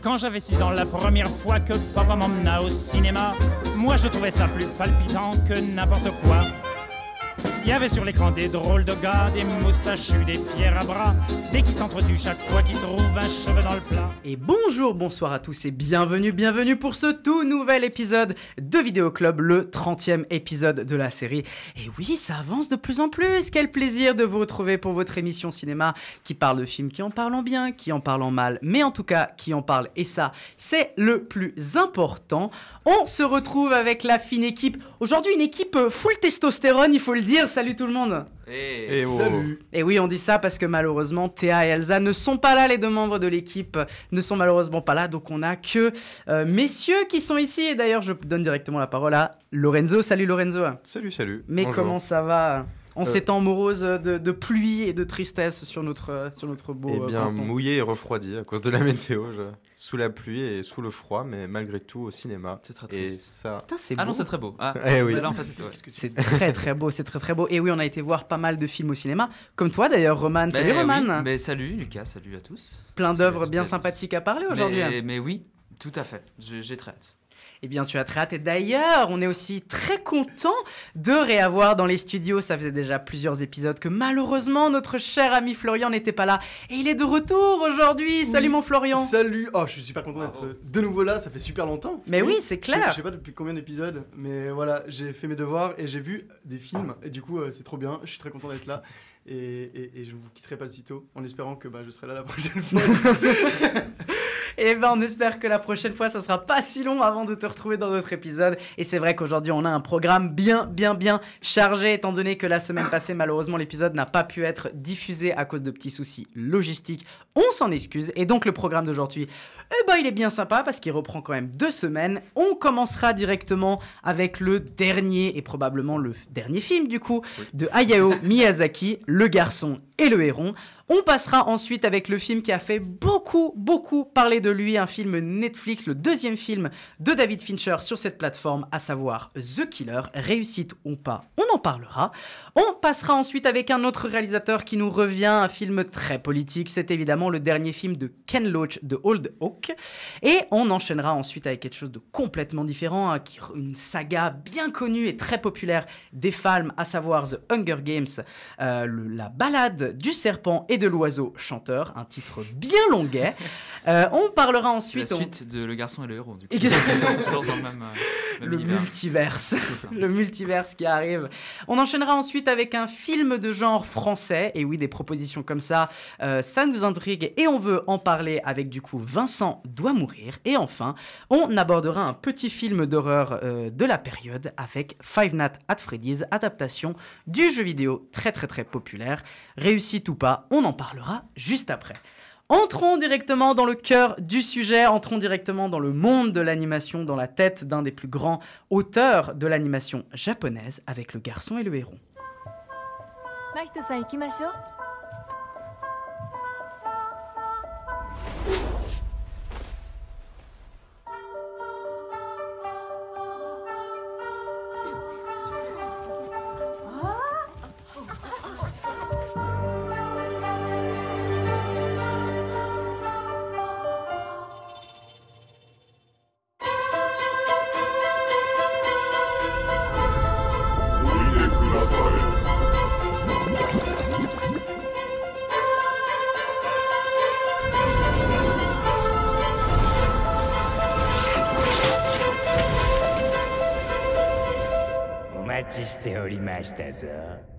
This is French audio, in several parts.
Quand j'avais 6 ans, la première fois que papa m'emmena au cinéma, moi je trouvais ça plus palpitant que n'importe quoi. Il y avait sur l'écran des drôles de gars, des moustachus, des fiers à bras, des qui s'entretuent chaque fois qu'ils trouvent un cheveu dans le plat. Et bonjour, bonsoir à tous et bienvenue, bienvenue pour ce tout nouvel épisode de Vidéo Club, le 30e épisode de la série. Et oui, ça avance de plus en plus. Quel plaisir de vous retrouver pour votre émission cinéma qui parle de films qui en parlent en bien, qui en parlent en mal, mais en tout cas qui en parlent. Et ça, c'est le plus important. On se retrouve avec la fine équipe. Aujourd'hui, une équipe full testostérone, il faut le dire. Salut tout le monde. Et Salut Et oui, on dit ça parce que malheureusement, Théa et Elsa ne sont pas là, les deux membres de l'équipe ne sont malheureusement pas là, donc on a que euh, messieurs qui sont ici. Et d'ailleurs, je donne directement la parole à Lorenzo. Salut Lorenzo. Salut, salut. Mais Bonjour. comment ça va? En Euh. ces temps moroses de, de pluie et de tristesse sur notre, sur notre beau Eh euh, bien, canton mouillé et refroidi à cause de la météo. je- Sous la pluie et sous le froid, mais malgré tout au cinéma. C'est très Et triste. ça. Putain, c'est Ah beau. non, c'est très beau. Ah, Eh oui. ouais. C'est très très beau, c'est très très beau. Et oui, on a été voir pas mal de films au cinéma, comme toi d'ailleurs, Roman. Salut Ben Roman. oui, mais salut Lucas, salut à tous. Plein d'œuvres bien sympathiques à parler aujourd'hui. hein. Mais, mais oui, tout à fait. J'ai très hâte. Eh bien, tu as très hâte. Et d'ailleurs, on est aussi très content de réavoir dans les studios. Ça faisait déjà plusieurs épisodes que malheureusement notre cher ami Florian n'était pas là. Et il est de retour aujourd'hui. Salut Oui. mon Florian. Salut Oh, je suis super content d'être de nouveau là, ça fait super longtemps. Mais oui, c'est Je clair. Je sais pas depuis combien d'épisodes, mais voilà, j'ai fait mes devoirs et j'ai vu des films, et du coup, euh, c'est trop bien, je suis très content d'être là. Et, et- et je ne vous quitterai pas de sitôt, en espérant que bah, je serai là la prochaine fois. Et ben, on espère que la prochaine fois, ça sera pas si long avant de te retrouver dans notre épisode. Et c'est vrai qu'aujourd'hui, on a un programme bien, bien, bien chargé, étant donné que la semaine passée, malheureusement, l'épisode n'a pas pu être diffusé à cause de petits soucis logistiques. On s'en excuse. Et donc, le programme d'aujourd'hui, eh ben, il est bien sympa parce qu'il reprend quand même deux semaines. On commencera directement avec le dernier et probablement le dernier film, du coup, de Hayao Miyazaki, Le garçon et le héron. On passera ensuite avec le film qui a fait beaucoup, beaucoup parler de lui, un film Netflix, le deuxième film de David Fincher sur cette plateforme, à savoir The Killer, réussite ou pas, on en parlera. On passera ensuite avec un autre réalisateur qui nous revient, un film très politique, c'est évidemment le dernier film de Ken Loach de Old Oak. Et on enchaînera ensuite avec quelque chose de complètement différent, hein, une saga bien connue et très populaire des femmes, à savoir The Hunger Games, euh, la balade du serpent de l'oiseau chanteur, un titre bien longuet. Euh, on parlera la ensuite on- suite de Le garçon et le héros. Du coup. Exactement. Dans le même, euh, même le univers. multiverse. Le multiverse qui arrive. On enchaînera ensuite avec un film de genre français. Et oui, des propositions comme ça, euh, ça nous intrigue et on veut en parler avec du coup Vincent doit mourir. Et enfin, on abordera un petit film d'horreur euh, de la période avec Five Nights at Freddy's, adaptation du jeu vidéo très très très populaire. Réussite ou pas, on en parlera juste après. Entrons directement dans le cœur du sujet, entrons directement dans le monde de l'animation, dans la tête d'un des plus grands auteurs de l'animation japonaise avec le garçon et le héron. Yeah.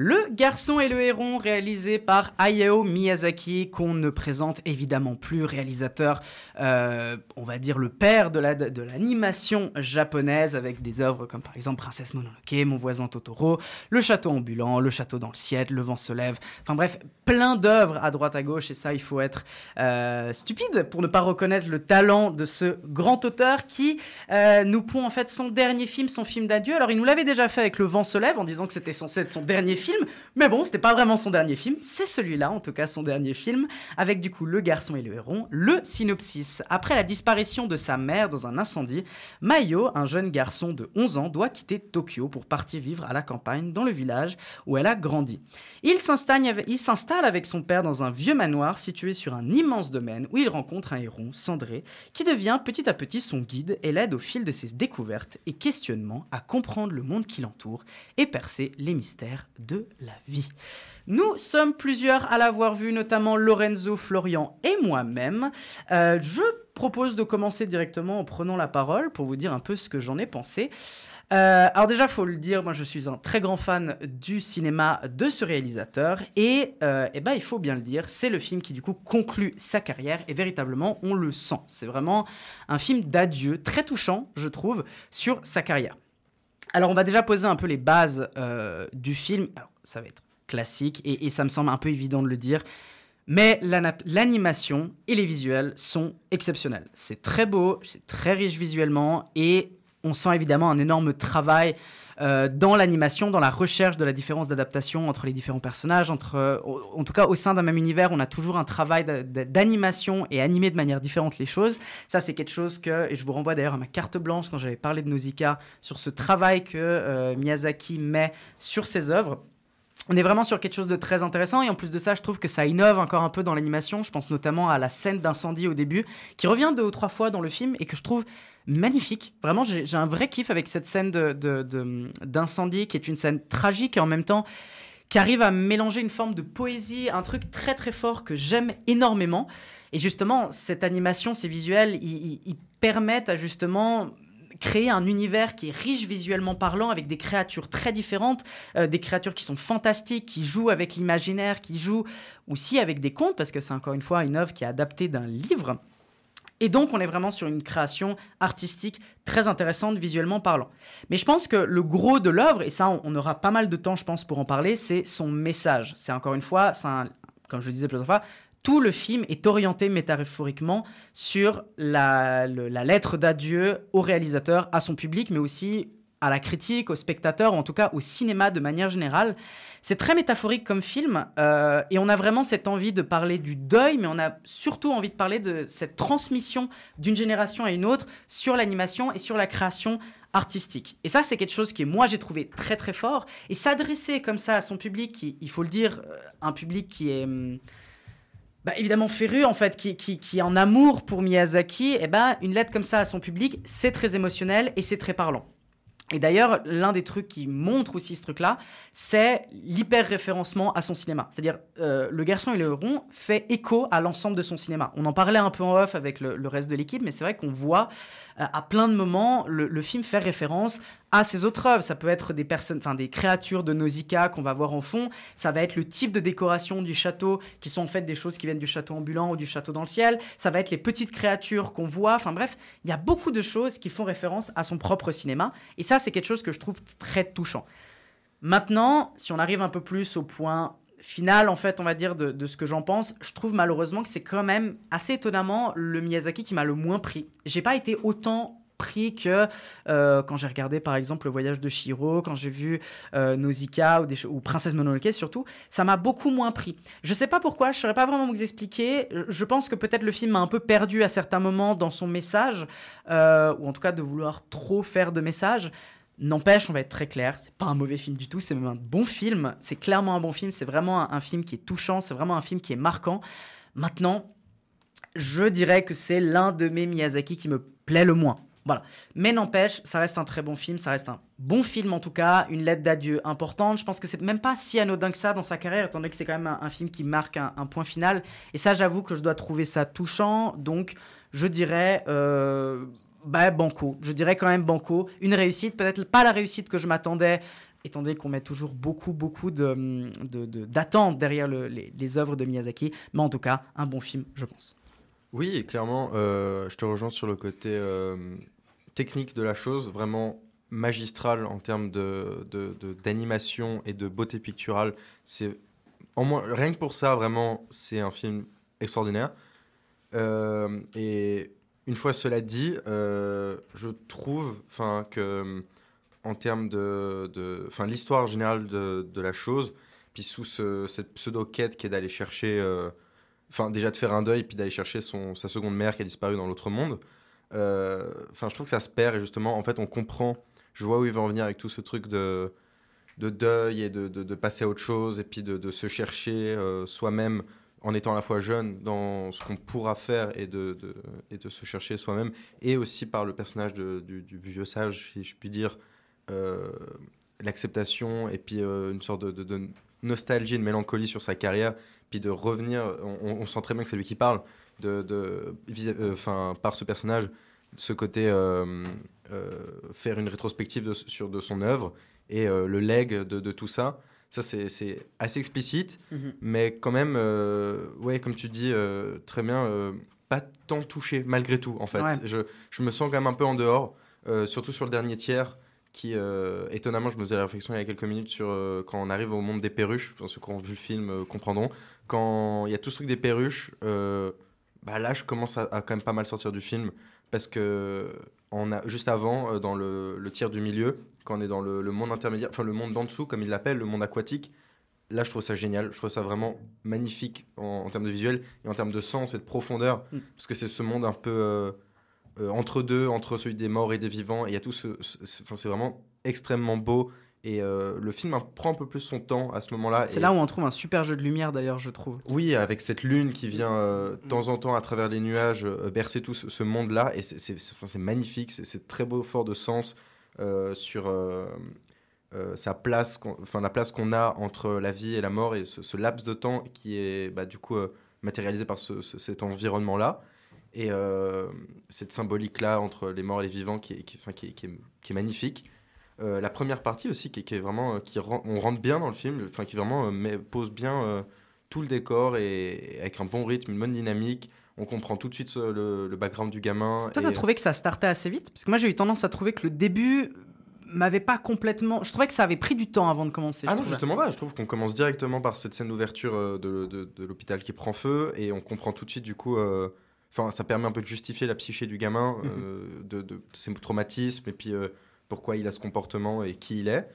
Le garçon et le héron, réalisé par Hayao Miyazaki, qu'on ne présente évidemment plus, réalisateur, euh, on va dire le père de la- de l'animation japonaise, avec des œuvres comme par exemple Princesse Mononoke, Mon voisin Totoro, Le château ambulant, Le château dans le ciel, Le vent se lève, enfin bref, plein d'œuvres à droite à gauche, et ça, il faut être euh, stupide pour ne pas reconnaître le talent de ce grand auteur qui euh, nous pond en fait son dernier film, son film d'adieu. Alors, il nous l'avait déjà fait avec Le vent se lève, en disant que c'était censé être son dernier film film. Mais bon, c'était pas vraiment son dernier film. C'est celui-là, en tout cas, son dernier film, avec du coup Le garçon et le héron. Le synopsis. Après la disparition de sa mère dans un incendie, Mayo, un jeune garçon de 11 ans, doit quitter Tokyo pour partir vivre à la campagne, dans le village où elle a grandi. Il s'installe avec- son père dans un vieux manoir situé sur un immense domaine où il rencontre un héron, Cendré, qui devient petit à petit son guide et l'aide au fil de ses découvertes et questionnements à comprendre le monde qui l'entoure et percer les mystères de la vie. Nous sommes plusieurs à l'avoir vu, notamment Lorenzo, Florian et moi-même. Euh, je propose de commencer directement en prenant la parole pour vous dire un peu ce que j'en ai pensé. Euh, alors déjà, faut le dire, moi je suis un très grand fan du cinéma de ce réalisateur et, euh, eh ben, il faut bien le dire, c'est le film qui du coup conclut sa carrière et véritablement on le sent. C'est vraiment un film d'adieu très touchant, je trouve, sur sa carrière. Alors on va déjà poser un peu les bases euh, du film. Ça va être classique et, ça me semble un peu évident de le dire. Mais l'animation et les visuels sont exceptionnels. C'est très beau, c'est très riche visuellement et on sent évidemment un énorme travail euh, dans l'animation, dans la recherche de la différence d'adaptation entre les différents personnages. Entre, euh, en tout cas, au sein d'un même univers, on a toujours un travail d'a- d'a- d'animation et animer de manière différente les choses. Ça, c'est quelque chose que, et je vous renvoie d'ailleurs à ma carte blanche quand j'avais parlé de Nausicaa, sur ce travail que euh, Miyazaki met sur ses œuvres. On est vraiment sur quelque chose de très intéressant et en plus de ça, je trouve que ça innove encore un peu dans l'animation. Je pense notamment à la scène d'incendie au début, qui revient deux ou trois fois dans le film et que je trouve magnifique. Vraiment, j'ai un vrai kiff avec cette scène de- de- d'incendie qui est une scène tragique et en même temps qui arrive à mélanger une forme de poésie, un truc très très fort que j'aime énormément. Et justement, cette animation, ces visuels, ils permettent à justement créer un univers qui est riche visuellement parlant, avec des créatures très différentes, euh, des créatures qui sont fantastiques, qui jouent avec l'imaginaire, qui jouent aussi avec des contes, parce que c'est encore une fois une œuvre qui est adaptée d'un livre. Et donc, on est vraiment sur une création artistique très intéressante visuellement parlant. Mais je pense que le gros de l'œuvre, et ça, on, aura pas mal de temps, je pense, pour en parler, c'est son message. C'est encore une fois, comme je le disais plusieurs fois, tout le film est orienté métaphoriquement sur la lettre d'adieu au réalisateur, à son public, mais aussi à la critique, aux spectateurs, ou en tout cas au cinéma de manière générale. C'est très métaphorique comme film, euh, et on a vraiment cette envie de parler du deuil, mais on a surtout envie de parler de cette transmission d'une génération à une autre sur l'animation et sur la création artistique. Et ça, c'est quelque chose que moi j'ai trouvé très très fort, et s'adresser comme ça à son public, qui, il faut le dire, euh, un public qui est... hum, bah, évidemment féru en fait, qui, qui, qui est en amour pour Miyazaki, et ben une lettre comme ça à son public, c'est très émotionnel et c'est très parlant. Et d'ailleurs, l'un des trucs qui montre aussi ce truc-là, c'est l'hyper-référencement à son cinéma. C'est-à-dire, euh, Le Garçon et le Héron fait écho à l'ensemble de son cinéma. On en parlait un peu en off avec le, reste de l'équipe, mais c'est vrai qu'on voit euh, à plein de moments le film faire référence à ses autres œuvres. Ça peut être des personnes, enfin des créatures de Nausicaa qu'on va voir en fond. Ça va être le type de décoration du château, qui sont en fait des choses qui viennent du château ambulant ou du château dans le ciel. Ça va être les petites créatures qu'on voit. Enfin bref, il y a beaucoup de choses qui font référence à son propre cinéma. Et ça, c'est quelque chose que je trouve très touchant. Maintenant, si on arrive un peu plus au point final, en fait, on va dire, de, de ce que j'en pense, je trouve malheureusement que c'est quand même assez étonnamment le Miyazaki qui m'a le moins pris. J'ai pas été autant pris que euh, quand j'ai regardé par exemple le voyage de Shiro, quand j'ai vu euh, Nausicaa ou, Princesse Mononoke surtout, ça m'a beaucoup moins pris. Je sais pas pourquoi, je saurais pas vraiment vous expliquer. Je pense que peut-être le film m'a un peu perdu à certains moments dans son message, euh, ou en tout cas de vouloir trop faire de message. N'empêche, on va être très clair, c'est pas un mauvais film du tout, c'est même un bon film. C'est clairement un bon film, c'est vraiment un film qui est touchant, c'est vraiment un film qui est marquant. Maintenant, je dirais que c'est l'un de mes Miyazaki qui me plaît le moins. Voilà. Mais n'empêche, ça reste un très bon film, ça reste un bon film en tout cas, une lettre d'adieu importante. Je pense que c'est même pas si anodin que ça dans sa carrière, étant donné que c'est quand même un, film qui marque un, point final. Et ça, j'avoue que je dois trouver ça touchant. Donc, je dirais. euh, bah, banco. Je dirais quand même banco. Une réussite, peut-être pas la réussite que je m'attendais, étant donné qu'on met toujours beaucoup, beaucoup d'attentes derrière le- les, œuvres de Miyazaki. Mais en tout cas, un bon film, je pense. Oui, clairement, euh, je te rejoins sur le côté euh, technique de la chose, vraiment magistral en termes de, de- de- d'animation et de beauté picturale. C'est, en moins, rien que pour ça, vraiment, c'est un film extraordinaire. Euh, et une fois cela dit, euh, je trouve enfin, que en termes de, enfin l'histoire générale de, de la chose, puis sous ce- cette pseudo quête qui est d'aller chercher, euh, enfin déjà de faire un deuil, puis d'aller chercher son sa seconde mère qui a disparu dans l'autre monde. Euh, Enfin, je trouve que ça se perd et justement, en fait, on comprend. Je vois où il va en venir avec tout ce truc de de deuil et de, de, passer à autre chose et puis de, se chercher euh, soi-même en étant à la fois jeune dans ce qu'on pourra faire et de, et de se chercher soi-même et aussi par le personnage du, vieux sage, si je puis dire, euh, l'acceptation et puis une sorte de, nostalgie de mélancolie sur sa carrière, puis de revenir, on- on sent très bien que c'est lui qui parle, de, de, euh, par ce personnage, ce côté euh, euh, faire une rétrospective de, sur de son œuvre et le leg de, de tout ça. Ça, c'est assez explicite, Mhm. mais quand même, ouais, comme tu dis très bien, pas tant touché malgré tout, en fait. Ouais. Je, je me sens quand même un peu en dehors, surtout sur le dernier tiers, qui, euh, étonnamment, je me faisais la réflexion il y a quelques minutes sur euh, quand on arrive au monde des perruches, enfin, ceux qui ont vu le film euh, comprendront, quand il y a tout ce truc des perruches, bah là, je commence à, à quand même pas mal sortir du film, parce que on a, juste avant, euh, dans le, le tiers du milieu, quand on est dans le, le monde intermédiaire, enfin le monde d'en dessous, comme il l'appelle, le monde aquatique, là, je trouve ça génial, je trouve ça vraiment magnifique en, en termes de visuel et en termes de sens et de profondeur, Mm. parce que c'est ce monde un peu euh, euh, entre deux, entre celui des morts et des vivants, et il y a tout ce, ce- ce- enfin, c'est vraiment extrêmement beau. Et euh, le film hein, prend un peu plus son temps à ce moment-là. C'est et- là où on trouve un super jeu de lumière d'ailleurs, je trouve. oui, avec cette lune qui vient euh, de temps en temps à travers les nuages euh, bercer tout ce, ce monde-là. Et c'est- enfin, magnifique, c'est- très beau, fort de sens sur sa place, enfin la place qu'on a entre la vie et la mort et ce, ce laps de temps qui est bah, du coup matérialisé par ce- ce- cet environnement-là. Et cette symbolique-là entre les morts et les vivants qui est, qui, enfin, qui est- qui est- qui est magnifique. Euh, la première partie aussi qui, est- qui est vraiment euh, qui on rentre bien dans le film enfin qui vraiment euh, met- pose bien tout le décor et, et avec un bon rythme une bonne dynamique on comprend tout de suite le, le background du gamin Toi, t'as trouvé que ça startait assez vite? Parce que moi, j'ai eu tendance à trouver que le début m'avait pas complètement. Je trouvais que ça avait pris du temps avant de commencer. ah non trouvais. justement pas je trouve qu'on commence directement par cette scène d'ouverture de, de- de l'hôpital qui prend feu et on comprend tout de suite du coup euh, enfin ça permet un peu de justifier la psyché du gamin euh, de, de ses traumatismes et puis euh, pourquoi il a ce comportement et qui il est.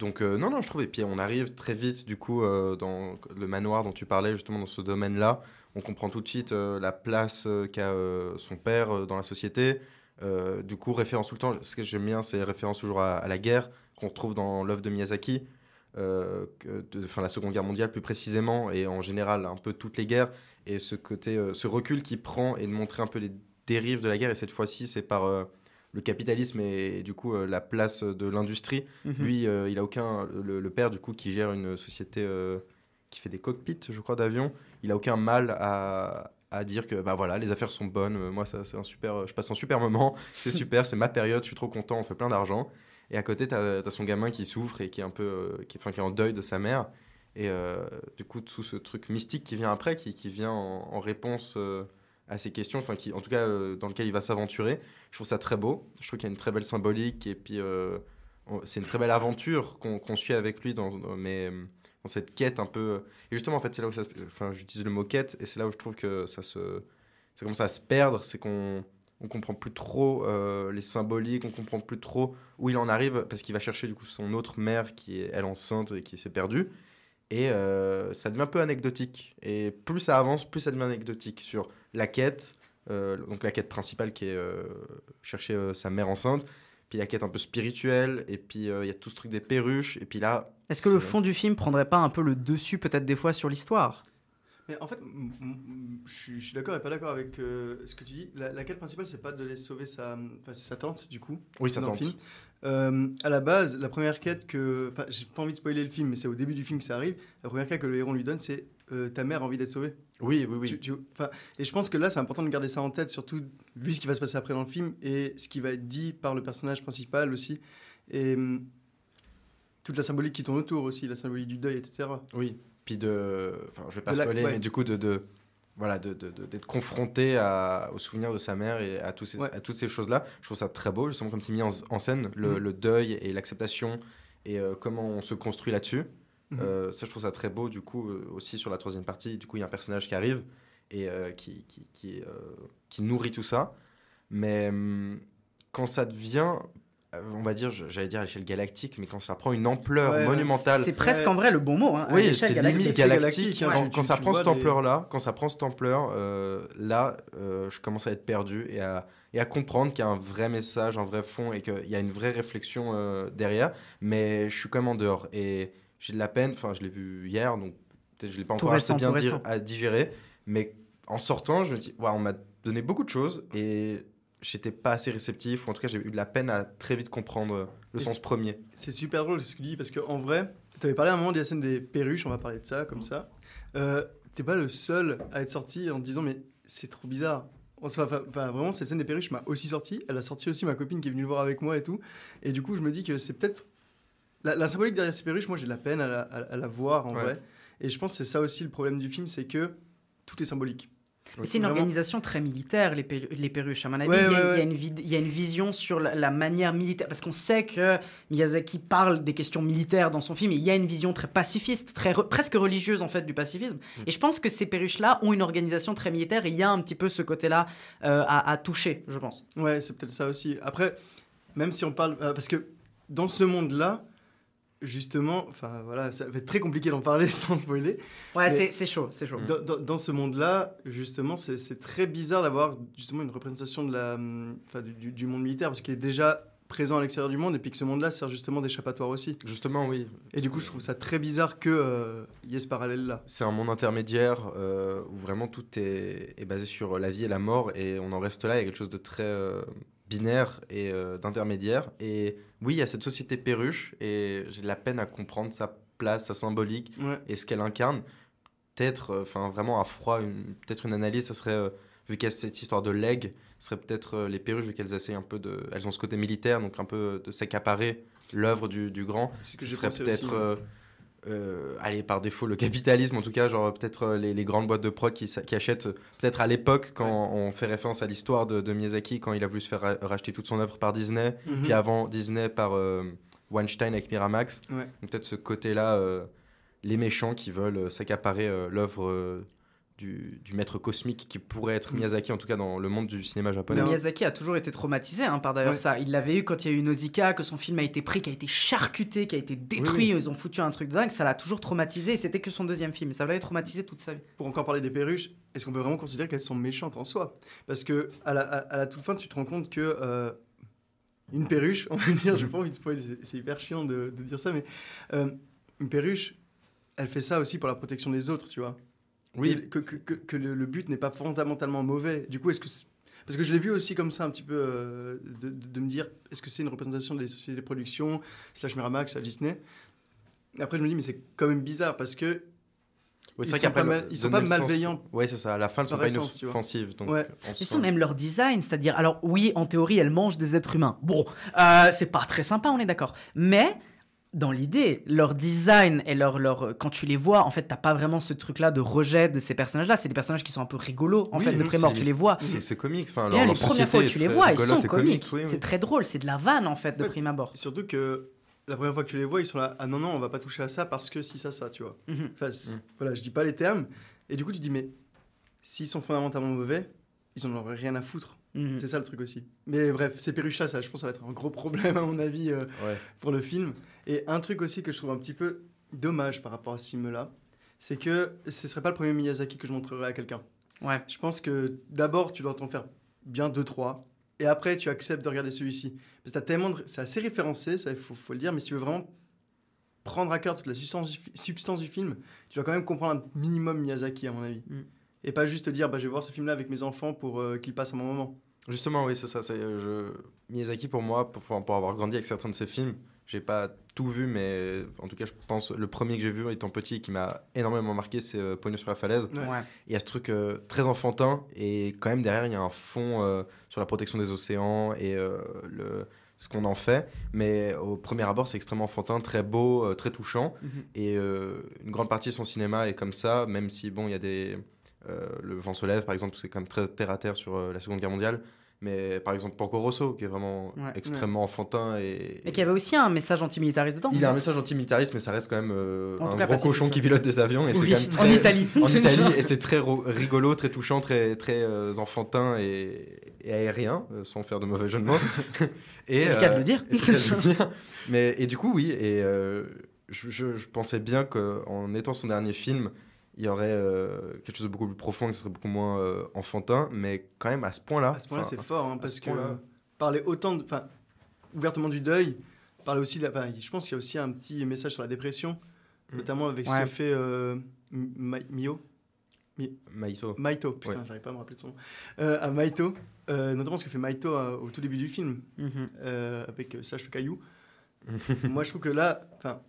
Donc euh, non non je trouve et puis on arrive très vite du coup euh, dans le manoir dont tu parlais justement dans ce domaine là on comprend tout de suite euh, la place qu'a son père dans la société. Du coup référence tout le temps ce que j'aime bien c'est référence toujours à, à la guerre qu'on retrouve dans l'œuvre de Miyazaki enfin, la Seconde Guerre mondiale plus précisément, et en général un peu toutes les guerres, et ce côté, ce recul qui prend et de montrer un peu les dérives de la guerre, et cette fois-ci c'est par le capitalisme et, du coup euh, la place de l'industrie. Mhm. Lui, euh, il a aucun, le, le père du coup qui gère une société euh, qui fait des cockpits, je crois, d'avions, il a aucun mal à à dire que bah voilà les affaires sont bonnes Euh, moi ça c'est un super je passe un super moment c'est super c'est ma période je suis trop content on fait plein d'argent et à côté, tu as, son gamin qui souffre et qui est un peu, euh, qui, enfin, qui est en deuil de sa mère. Et du coup, tout ce truc mystique qui vient après, qui, qui vient en, en réponse à ces questions, enfin, en tout cas, euh, dans lequel il va s'aventurer. Je trouve ça très beau. Je trouve qu'il y a une très belle symbolique. Et puis, euh, c'est une très belle aventure qu'on suit avec lui dans, dans- cette quête un peu. Et justement, en fait, c'est là où ça. Enfin, j'utilise le mot quête, et c'est là où je trouve que ça commence à se perdre. C'est qu'on on comprend plus trop euh, les symboliques, on comprend plus trop où il en arrive parce qu'il va chercher du coup son autre mère qui est elle enceinte et qui s'est perdue et euh, ça devient un peu anecdotique et plus ça avance plus ça devient anecdotique sur la quête euh, donc la quête principale qui est euh, chercher euh, sa mère enceinte puis la quête un peu spirituelle et puis euh, il y a tout ce truc des perruches et puis là Est-ce que le fond du film prendrait pas un peu le dessus, peut-être des fois, sur l'histoire? Mais en fait, je suis, d'accord et pas d'accord avec euh, ce que tu dis. La, la quête principale, c'est pas de les sauver sa, enfin, sa tante, du coup. oui le tente film. Euh, à la base, la première quête que. Enfin, j'ai pas envie de spoiler le film, mais c'est au début du film que ça arrive. La première quête que le héros lui donne, c'est euh, ta mère a envie d'être sauvée. oui oui oui Tu- tu- enfin, et je pense que là, c'est important de garder ça en tête, surtout vu ce qui va se passer après dans le film et ce qui va être dit par le personnage principal aussi. Et hum, toute la symbolique qui tourne autour aussi, la symbolique du deuil, etc. Oui, puis de. Enfin, je vais pas la- spoiler, ouais. mais du coup, de. de voilà, de- de- de- d'être confronté à, au souvenir de sa mère et à, tous ces- Ouais. à toutes ces choses-là. Je trouve ça très beau, justement, comme c'est mis en, en scène, le, Mhm. le deuil et l'acceptation et euh, comment on se construit là-dessus. Mhm. Euh, ça, je trouve ça très beau. Du coup, euh, aussi sur la troisième partie, du coup, il y a un personnage qui arrive et qui, qui, qui, qui nourrit tout ça. Mais hum, quand ça devient on va dire, j'allais dire à l'échelle galactique, mais quand ça prend une ampleur Ouais, monumentale. C'est presque Ouais. en vrai le bon mot. Hein, à Oui, l'échelle c'est galactique. limite galactique. galactique, Quand, tu- quand tu- ça tu prend cette ampleur-là, quand ça prend cette ampleur, euh, là, euh, je commence à être perdu et à, et à comprendre qu'il y a un vrai message, un vrai fond et qu'il y a une vraie réflexion euh, derrière. Mais je suis quand même en dehors et j'ai de la peine. Enfin, je l'ai vu hier, donc peut-être je l'ai pas encore assez bien dire- à digérer. Mais en sortant, je me dis, ouais, on m'a donné beaucoup de choses et j'étais pas assez réceptif. Ou en tout cas, j'ai eu de la peine à très vite comprendre euh, le Et sens premier. C'est super drôle ce que tu dis parce qu'en vrai, tu avais parlé à un moment de la scène des perruches, on va parler de ça comme ça. Euh, T'es pas le seul à être sorti en te disant mais c'est trop bizarre. Enfin, vraiment, cette scène des perruches m'a aussi sorti. Elle a sorti aussi ma copine qui est venue le voir avec moi et tout. Et du coup, je me dis que c'est peut-être. La, la symbolique derrière ces perruches, moi j'ai de la peine à la, à- à la voir en Ouais. vrai. Et je pense que c'est ça aussi le problème du film, c'est que tout est symbolique. C'est une Vraiment. organisation très militaire, les, les perruches. À mon avis, Ouais, il, y a, ouais, il y a ouais. une vid- il y a une vision sur la, la manière militaire. Parce qu'on sait que Miyazaki parle des questions militaires dans son film. Et il y a une vision très pacifiste, très re- presque religieuse en fait du pacifisme. Mm. Et je pense que ces perruches-là ont une organisation très militaire. Et il y a un petit peu ce côté-là euh, à, à toucher, je pense. Ouais, c'est peut-être ça aussi. Après, même si on parle. euh, parce que dans ce monde-là, justement, enfin voilà, ça va être très compliqué d'en parler sans spoiler. Ouais, c'est- c'est chaud, c'est chaud. Dans, dans- dans ce monde-là, justement, c'est c'est très bizarre d'avoir justement une représentation de la, enfin, du, du- monde militaire parce qu'il est déjà présent à l'extérieur du monde et puis que ce monde-là sert justement d'échappatoire aussi. Justement, oui. Et du coup, je trouve ça très bizarre que euh, y ait ce parallèle-là. C'est un monde intermédiaire euh, où vraiment tout est, est basé sur la vie et la mort et on en reste là. Il y a quelque chose de très euh, binaire et euh, d'intermédiaire. Et oui, il y a cette société perruche et j'ai de la peine à comprendre sa place, sa symbolique Ouais. et ce qu'elle incarne. Peut-être, euh, enfin vraiment à froid, peut-être une analyse, ça serait, euh, vu qu'il y a cette histoire de leg, ce serait peut-être euh, les perruches, vu qu'elles essayent un peu de. Elles ont ce côté militaire, donc un peu de s'accaparer l'œuvre du, du grand. Ce que Ce j'ai serait peut-être, ouais. Euh, allez, par défaut, le capitalisme, en tout cas, genre peut-être euh, les, les grandes boîtes de prod qui, achètent, euh, peut-être à l'époque, quand on fait référence à l'histoire de, de Miyazaki, quand il a voulu se faire ra- racheter toute son œuvre par Disney, Mhm. puis avant Disney par euh, Weinstein avec Miramax. Ouais. Donc peut-être ce côté-là, euh, les méchants qui veulent s'accaparer l'œuvre du, du maître cosmique qui pourrait être Mm. Miyazaki, en tout cas dans le monde du cinéma japonais. Mais Miyazaki a toujours été traumatisé hein, par d'ailleurs Ouais. ça. Il l'avait eu quand il y a eu Nausicaa, que son film a été pris, qui a été charcuté, qui a été détruit. Ils ont foutu un truc dingue. Ça l'a toujours traumatisé. Et c'était que son deuxième film. Ça l'avait traumatisé toute sa vie. Pour encore parler des perruches, est-ce qu'on peut vraiment considérer qu'elles sont méchantes en soi? Parce que à la, à, à la toute fin, tu te rends compte que euh, une perruche, on va dire, j'ai pas envie de spoiler, c'est- c'est hyper chiant de, de dire ça, mais euh, une perruche, elle fait ça aussi pour la protection des autres, tu vois. Oui, Que, que, que- que le, le but n'est pas fondamentalement mauvais. Du coup, est-ce que parce que je l'ai vu aussi comme ça un petit peu euh, de, de- de me dire est-ce que c'est une représentation des sociétés de production slash Miramax à Disney? Après, je me dis mais c'est quand même bizarre parce que Oui, Ils c'est vrai sont qu'après, pas mal- ils sont pas malveillants. Ouais, c'est ça. À la fin, elles sont pas essence. Donc, Ouais. surtout sent- même leur design, c'est-à-dire, alors oui, en théorie, elles mangent des êtres humains. Bon, euh, c'est pas très sympa, on est d'accord. Mais dans l'idée, leur design et leur, leur, quand tu les vois, en fait, t'as pas vraiment ce truc-là de rejet de ces personnages-là. C'est des personnages qui sont un peu rigolos, en Oui, fait, de non, prime mort. c'est- Tu les vois. C'est comique. Enfin, Et leur, là, leur les premières fois que tu les vois, ils sont comiques. comique, oui, C'est oui. très drôle, c'est de la vanne, en fait, de Ouais. prime abord. surtout que la première fois que tu les vois, ils sont là ah non non, on va pas toucher à ça parce que si ça ça, tu vois. Mhm. Enfin, Mm. voilà, je dis pas les termes et du coup tu dis mais s'ils sont fondamentalement mauvais, ils en auraient rien à foutre. Mhm. C'est ça le truc aussi. Mais bref, ces perruches ça, je pense que ça va être un gros problème à mon avis euh, Ouais. pour le film. Et un truc aussi que je trouve un petit peu dommage par rapport à ce film-là, c'est que ce serait pas le premier Miyazaki que je montrerai à quelqu'un. Ouais. Je pense que d'abord, tu dois t'en faire bien deux, trois, et après, tu acceptes de regarder celui-ci. Parce que t'as tellement de- C'est assez référencé, ça, il faut, faut le dire, mais si tu veux vraiment prendre à cœur toute la substance du, fi- substance du film, tu vas quand même comprendre un minimum Miyazaki, à mon avis. Mm. Et pas juste te dire, bah, je vais voir ce film-là avec mes enfants pour euh, qu'ils passent un bon moment. Justement, oui, c'est ça. c'est, euh, je... Miyazaki, pour moi, pour, pour avoir grandi avec certains de ses films, j'ai pas tout vu, mais en tout cas, je pense le premier que j'ai vu étant petit et qui m'a énormément marqué, c'est euh, Pognon sur la falaise. Ouais. Il y a ce truc euh, très enfantin et quand même derrière, il y a un fond euh, sur la protection des océans et euh, le, ce qu'on en fait. Mais au premier abord, c'est extrêmement enfantin, très beau, euh, très touchant. Mhm. Et euh, une grande partie de son cinéma est comme ça, même si, bon, il y a des. Euh, le vent se lève, par exemple, c'est quand même très terre à terre sur euh, la Seconde Guerre mondiale. Mais par exemple, Porco Rosso, qui est vraiment Ouais. extrêmement enfantin et. Et qu'il y avait aussi un message antimilitariste dedans. Il a un message antimilitariste, mais ça reste quand même euh, En un cas, gros cochon qui pilote des avions. Et c'est Oui, quand même en très- Italie. en C'est Italie, et c'est très rigolo, très touchant, très, très euh, enfantin et, et aérien, euh, sans faire de mauvais jeu de mots. et, C'est le cas de le dire. et c'est le dire. Mais, et du coup, oui, et je, je- je pensais bien qu'en étant son dernier film, il y aurait euh, quelque chose de beaucoup plus profond, qui serait beaucoup moins euh, enfantin, mais quand même à ce point-là. À ce point-là, c'est fort, hein, parce ce que parler autant, de, enfin, ouvertement du deuil, parler aussi, de la, je pense qu'il y a aussi un petit message sur la dépression, Mm. notamment avec ce que fait euh, Mio, Maïso. Maito, putain, Ouais. j'arrive pas à me rappeler de son nom, euh, à Maito, euh, notamment ce que fait Maito au tout début du film, Mhm. euh, avec euh, Sache le caillou. Moi, je trouve que là, enfin,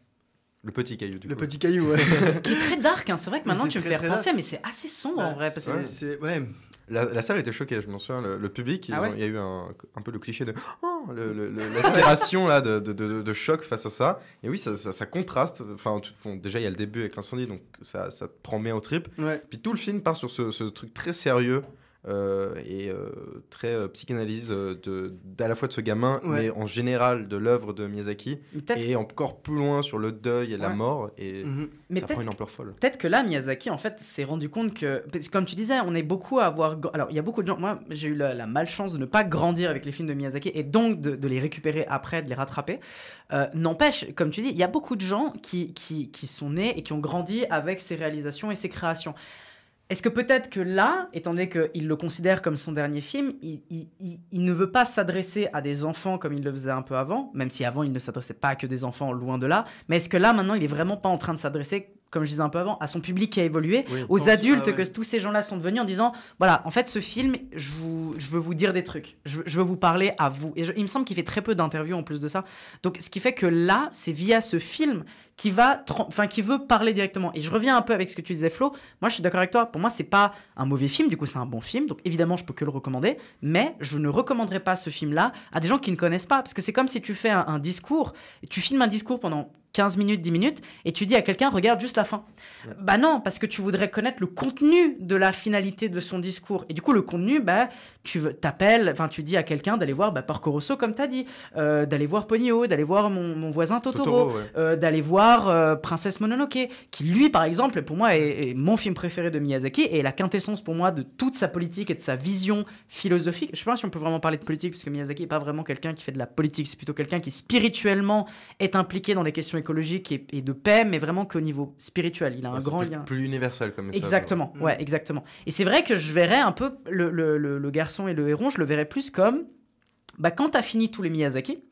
Le petit caillou, du le coup. petit caillou, ouais. Qui est très dark, hein. c'est vrai que maintenant tu me fais repenser, mais c'est assez sombre en vrai. Parce que... C'est- c'est- ouais, La, la salle était choquée, je m'en souviens. Le, le public, Ah ouais il y a eu un, un peu le cliché de oh, le- le- le- l'aspiration là de, de, de- de choc face à ça. Et oui, ça, ça, ça contraste. Enfin, tu- bon, déjà il y a le début avec l'incendie, donc ça, ça te prend bien au trip. ouais. Puis tout le film part sur ce, ce truc très sérieux. Euh, et euh, très euh, psychanalyse de, d'à la fois de ce gamin, Ouais. mais en général de l'œuvre de Miyazaki, et encore plus loin sur le deuil et la mort, et Mhm. mais ça prend une ampleur folle. Peut-être que là, Miyazaki, en fait, s'est rendu compte que, comme tu disais, on est beaucoup à avoir. Alors, il y a beaucoup de gens. Moi, j'ai eu la, la malchance de ne pas grandir avec les films de Miyazaki et donc de, de les récupérer après, de les rattraper. Euh, N'empêche, comme tu dis, il y a beaucoup de gens qui, qui, qui sont nés et qui ont grandi avec ses réalisations et ses créations. Est-ce que peut-être que là, étant donné qu'il le considère comme son dernier film, il, il- il- il ne veut pas s'adresser à des enfants comme il le faisait un peu avant, même si avant il ne s'adressait pas que des enfants, loin de là, mais est-ce que là maintenant il est vraiment pas en train de s'adresser, comme je disais un peu avant, à son public qui a évolué, Oui. aux pense- adultes ah ouais. que tous ces gens-là sont devenus en disant voilà, en fait ce film, je, vous- je veux vous dire des trucs, je, veux- je veux vous parler à vous. Et je- il me semble qu'il fait très peu d'interviews en plus de ça. Donc ce qui fait que là, c'est via ce film qui va, enfin qui veut parler directement. Et je reviens un peu avec ce que tu disais Flo. Moi, je suis d'accord avec toi. Pour moi, c'est pas un mauvais film. Du coup, c'est un bon film. Donc évidemment, je peux que le recommander. Mais je ne recommanderais pas ce film-là à des gens qui ne connaissent pas, parce que c'est comme si tu fais un, un discours, tu filmes un discours pendant 15 minutes, 10 minutes, et tu dis à quelqu'un, regarde juste la fin. Bah non, parce que tu voudrais connaître le contenu de la finalité de son discours. Et du coup, le contenu, bah, tu t'appelles, enfin, tu dis à quelqu'un d'aller voir bah, Porco Rosso, comme tu as dit, euh, d'aller voir Ponyo, d'aller voir mon, mon voisin Totoro, Totoro, ouais. euh, d'aller voir euh, Princesse Mononoke, qui lui, par exemple, pour moi, est, est mon film préféré de Miyazaki et la quintessence pour moi de toute sa politique et de sa vision philosophique. Je sais pas si on peut vraiment parler de politique, parce que Miyazaki est pas vraiment quelqu'un qui fait de la politique, c'est plutôt quelqu'un qui spirituellement est impliqué dans les questions écologiques et, et de paix, mais vraiment qu'au niveau spirituel. Il a un Ouais, grand plus- lien. Plus universel comme message. Exactement, ouais, exactement. Et c'est vrai que je verrais un peu le, le- le- le garçon et le héron, je le verrais plus comme bah, quand t'as fini tous les Miyazaki,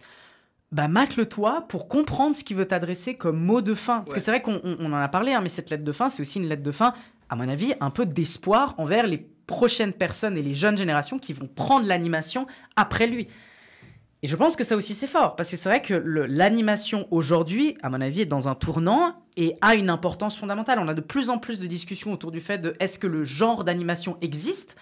bah mate-le toi pour comprendre ce qu'il veut t'adresser comme mot de fin. Parce que c'est vrai qu'on on- on en a parlé, hein, mais cette lettre de fin, c'est aussi une lettre de fin, à mon avis, un peu d'espoir envers les prochaines personnes et les jeunes générations qui vont prendre l'animation après lui. Et je pense que ça aussi c'est fort, parce que c'est vrai que l'animation aujourd'hui, à mon avis, est dans un tournant et a une importance fondamentale. On a de plus en plus de discussions autour du fait de est-ce que le genre d'animation existe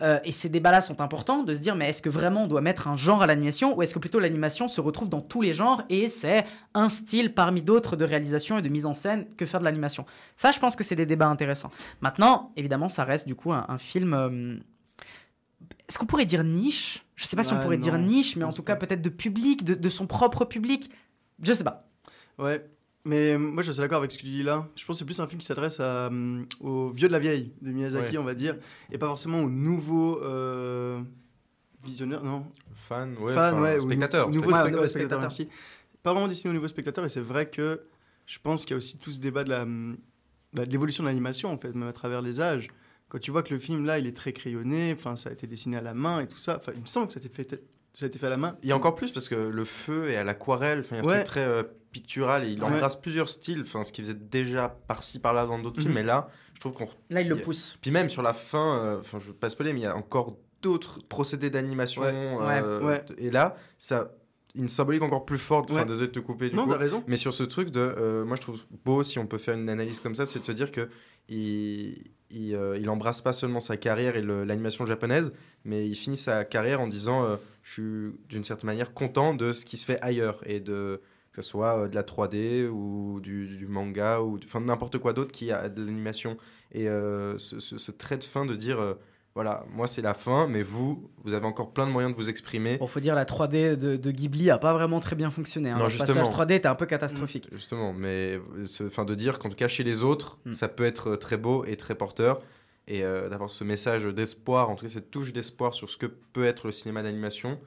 Euh, et ces débats-là sont importants de se dire mais est-ce que vraiment on doit mettre un genre à l'animation ou est-ce que plutôt l'animation se retrouve dans tous les genres et c'est un style parmi d'autres de réalisation et de mise en scène que faire de l'animation? Ça, je pense que c'est des débats intéressants. Maintenant, évidemment, ça reste du coup un, un film. euh, Est-ce qu'on pourrait dire niche? Je sais pas si on Ah, pourrait dire niche, mais en tout cas peut-être de public, de, de son propre public. Je sais pas. Ouais, mais moi je suis d'accord avec ce que tu dis là. Je pense que c'est plus un film qui s'adresse à, hum, aux vieux de la vieille, de Miyazaki, Ouais. on va dire, et pas forcément aux nouveaux euh, visionneurs, non? Fan, ouais, Fans, ouais, ou spectateur. nou- nouveaux Ouais, spec- nouveaux ouais, spectateurs. spectateurs, merci. Pas vraiment destiné aux nouveaux spectateurs, et c'est vrai que je pense qu'il y a aussi tout ce débat de la, bah, de l'évolution de l'animation, en fait, même à travers les âges. Quand tu vois que le film là, il est très crayonné, enfin, ça a été dessiné à la main et tout ça. Enfin, il me semble que ça a été fait, ça a été fait à la main. Il y a encore plus parce que le feu est à l'aquarelle, enfin, il y a un Ouais. truc très euh, pictural et il Ouais. embrasse plusieurs styles, enfin, ce qui faisait déjà par-ci par-là dans d'autres Mhm. films. Mais là, je trouve qu'on. Là, il le Il pousse. Puis même sur la fin, euh, enfin, je veux pas spoiler, mais il y a encore d'autres procédés d'animation. Ouais. euh, Ouais. Et là, ça. Une symbolique encore plus forte, enfin, Ouais. désolé de te couper du Non, coup. raison. Mais sur ce truc de, euh, moi je trouve beau si on peut faire une analyse comme ça, c'est de se dire que il, il, euh, il embrasse pas seulement sa carrière et l'animation japonaise, mais il finit sa carrière en disant, euh, je suis d'une certaine manière content de ce qui se fait ailleurs et de que ce soit euh, de la 3D ou du, du manga ou enfin n'importe quoi d'autre qui a de l'animation et euh, ce, ce- ce trait de fin de dire euh, voilà, moi c'est la fin, mais vous, vous avez encore plein de moyens de vous exprimer. Bon, faut dire, la 3D de, de Ghibli a pas vraiment très bien fonctionné. hein. Non, Le passage 3D était un peu catastrophique. Justement, mais enfin de dire qu'en tout cas chez les autres, Mm. ça peut être très beau et très porteur, et euh, d'avoir ce message d'espoir, en tout cas cette touche d'espoir sur ce que peut être le cinéma d'animation,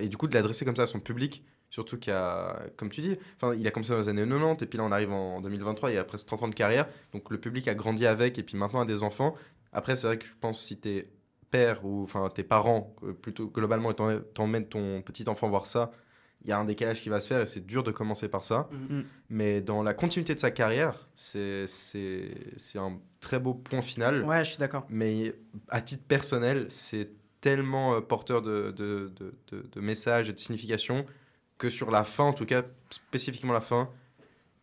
et du coup de l'adresser comme ça à son public, surtout qu'il a, comme tu dis, enfin il a commencé dans les années 90, et puis là on arrive en 2023, il a presque 30 ans de carrière, donc le public a grandi avec, et puis maintenant a des enfants. Après c'est vrai que je pense si t'es père ou enfin tes parents, plutôt globalement, et t'emmènes ton petit enfant voir ça, il y a un décalage qui va se faire et c'est dur de commencer par ça. Mhm. Mais dans la continuité de sa carrière, c'est c'est c'est un très beau point final. Ouais, je suis d'accord. Mais à titre personnel, c'est tellement euh, porteur de, de, de, de- de messages et de signification que sur la fin, en tout cas, spécifiquement la fin,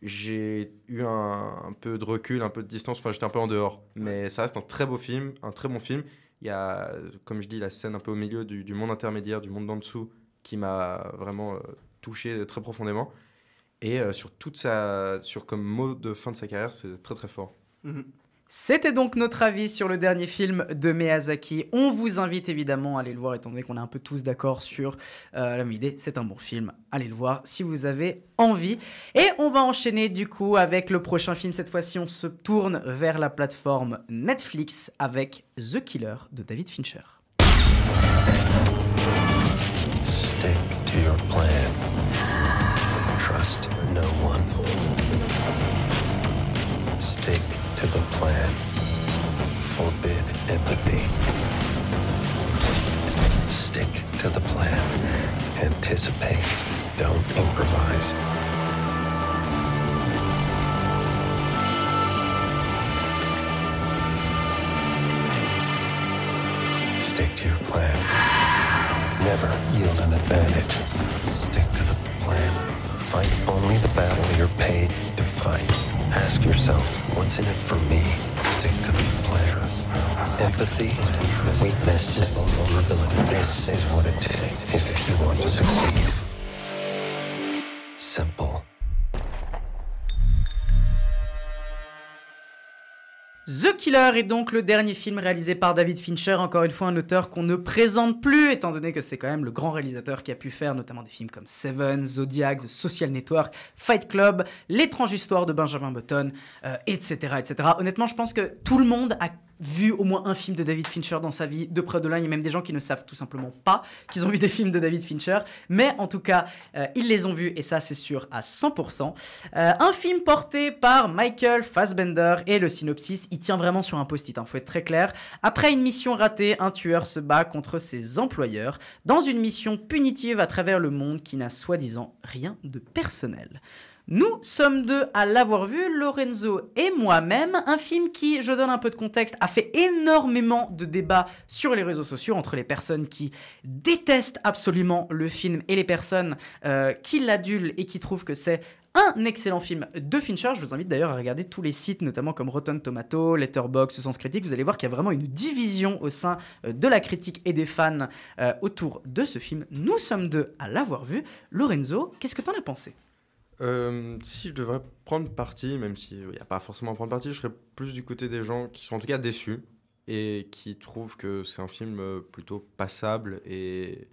j'ai eu un, peu de recul, un peu de distance. Enfin, j'étais un peu en dehors. Mais ça reste un très beau film, un très bon film. Il y a, comme je dis, la scène un peu au milieu du, monde intermédiaire, du monde d'en dessous, qui m'a vraiment euh, touché très profondément. Et euh, sur toute sa, sur comme mot de fin de sa carrière, c'est très très fort. Mhm. C'était donc notre avis sur le dernier film de Miyazaki. On vous invite évidemment à aller le voir, étant donné qu'on est un peu tous d'accord sur euh, la même idée. C'est un bon film. Allez le voir si vous avez envie. Et on va enchaîner du coup avec le prochain film. Cette fois-ci, on se tourne vers la plateforme Netflix avec The Killer de David Fincher. Stick to your plan. Trust no one. Stick plan. Forbid empathy. Stick to the plan. Anticipate. Don't improvise. In it for me? Stick to the plan. Empathy, weakness, and vulnerability. This is what it takes if you want to succeed. Killer est donc le dernier film réalisé par David Fincher, encore une fois un auteur qu'on ne présente plus, étant donné que c'est quand même le grand réalisateur qui a pu faire notamment des films comme Seven, Zodiac, The Social Network, Fight Club, L'étrange histoire de Benjamin Button, euh, etc., etc. Honnêtement, je pense que tout le monde a vu au moins un film de David Fincher dans sa vie, de près de loin. Il y a même des gens qui ne savent tout simplement pas qu'ils ont vu des films de David Fincher, mais en tout cas, euh, ils les ont vus, et ça c'est sûr à 100%. Euh, un film porté par Michael Fassbender et le synopsis, il tient vraiment sur un post-it, il faut être très clair. Après une mission ratée, un tueur se bat contre ses employeurs dans une mission punitive à travers le monde qui n'a soi-disant rien de personnel. Nous sommes deux à l'avoir vu, Lorenzo et moi-même. Un film qui, je donne un peu de contexte, a fait énormément de débats sur les réseaux sociaux entre les personnes qui détestent absolument le film et les personnes euh, qui l'adulent et qui trouvent que c'est un excellent film de Fincher. Je vous invite d'ailleurs à regarder tous les sites, notamment comme Rotten Tomato, Letterboxd, Sens Critique. Vous allez voir qu'il y a vraiment une division au sein euh, de la critique et des fans euh, autour de ce film. Nous sommes deux à l'avoir vu. Lorenzo, qu'est-ce que t'en as pensé? Euh, si je devrais prendre parti, même s'il n'y a pas forcément à prendre parti, je serais plus du côté des gens qui sont en tout cas déçus et qui trouvent que c'est un film euh, plutôt passable et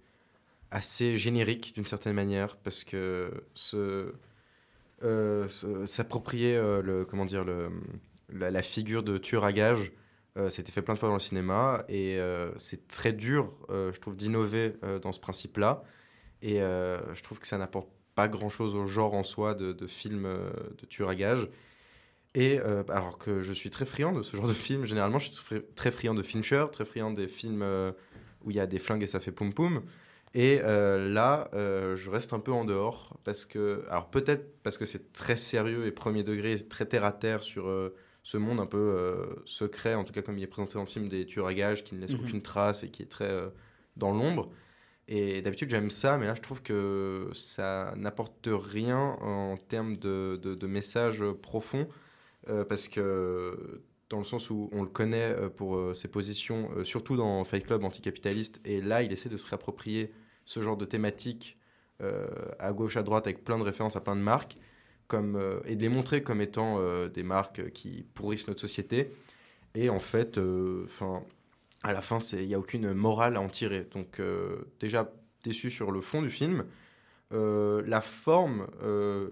assez générique d'une certaine manière parce que euh, s'approprier le la, figure de tueur à gage euh, c'était fait plein de fois dans le cinéma et c'est très dur je trouve d'innover dans ce principe là et je trouve que ça n'apporte pas grand chose au genre en soi de, de film euh, de tueur à gage et euh, alors que je suis très friand de ce genre de film généralement je suis très friand de Fincher très friand des films euh, où il y a des flingues et ça fait poum poum et euh, là, je reste un peu en dehors parce que, alors peut-être parce que c'est très sérieux et premier degré, très terre à terre sur ce monde un peu secret, en tout cas comme il est présenté dans le film des tueurs à gages qui ne laissent Mhm. aucune trace et qui est très dans l'ombre. Et d'habitude j'aime ça, mais là je trouve que ça n'apporte rien en termes de, de, de message profond euh, parce que dans le sens où on le connaît euh, pour euh, ses positions, surtout dans Fight Club anticapitaliste, et là il essaie de se réapproprier ce genre de thématique à gauche, à droite, avec plein de références à plein de marques, comme, et de les montrer comme étant des marques qui pourrissent notre société. Et en fait, euh, 'fin, à la fin, il n'y a aucune morale à en tirer. Donc, euh, déjà déçu sur le fond du film. Euh, la forme, euh,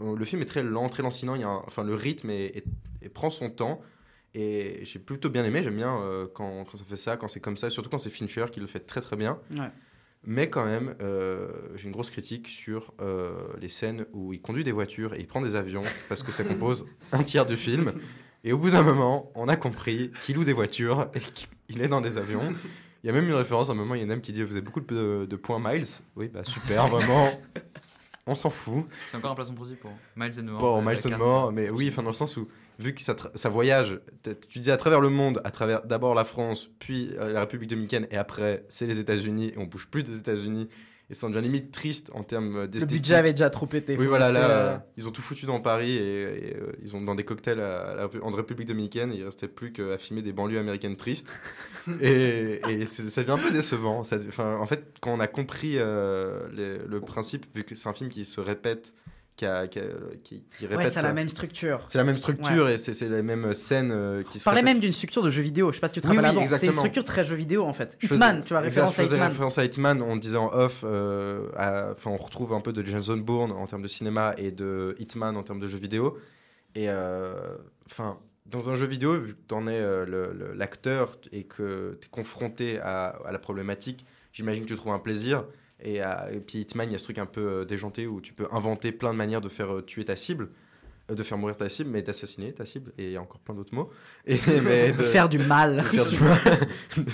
le film est très lent, très lancinant. Il y a un- enfin, le rythme est- est- est- prend son temps. Et j'ai plutôt bien aimé. J'aime bien quand, quand ça fait ça, quand c'est comme ça, surtout quand c'est Fincher qui le fait très très bien. Ouais. Mais quand même, j'ai une grosse critique sur les scènes où il conduit des voitures et il prend des avions parce que ça compose un tiers du film. Et au bout d'un moment, on a compris qu'il loue des voitures et qu'il est dans des avions. Il y a même une référence à un moment, il y en a un qui dit Vous avez beaucoup de, de points miles Oui, bah super, vraiment. On s'en fout. C'est encore un placement produit pour Miles and More. Bon, euh, Miles and. More, mais oui, enfin dans le sens où, vu que ça, ça voyage, tu dis à travers le monde, à travers d'abord la France, puis euh, la République dominicaine, et après c'est les États-Unis, et on bouge plus des États-Unis, et ça devient limite triste en termes euh, Le d'esthétique. budget avait déjà trop pété. Oui, voilà, là, euh, euh, ils ont tout foutu dans Paris et, et, euh, ils ont dans des cocktails à, à en République dominicaine. Il restait plus qu'à filmer des banlieues américaines tristes. et ça devient un peu décevant. Ça, en fait, quand on a compris euh, les- le principe, vu que c'est un film qui se répète, qui, a- qui, a- qui- qui répète. Ouais, c'est la même structure. c'est la même structure et c'est les mêmes scènes euh, qui On se parlait même d'une structure de jeu vidéo. Je sais pas si tu te Oui, rappelles oui. C'est une structure très jeu vidéo en fait. Je Hitman, faisais- tu vois, exact, référence je à faisais Hitman. référence à Hitman, on disait en off, euh, à- enfin on retrouve un peu de Jason Bourne en termes de cinéma et de Hitman en termes de jeux vidéo. Et euh, enfin, dans un jeu vidéo, vu que tu en es euh, l'acteur et que tu es confronté à, à la problématique, j'imagine que tu trouves un plaisir. Et, à- et puis Hitman, il y a ce truc un peu euh, déjanté où tu peux inventer plein de manières de faire euh, tuer ta cible, euh, de faire mourir ta cible, mais d'assassiner ta cible, et il y a encore plein d'autres mots. Et, mais de, Faire du mal. de faire du mal.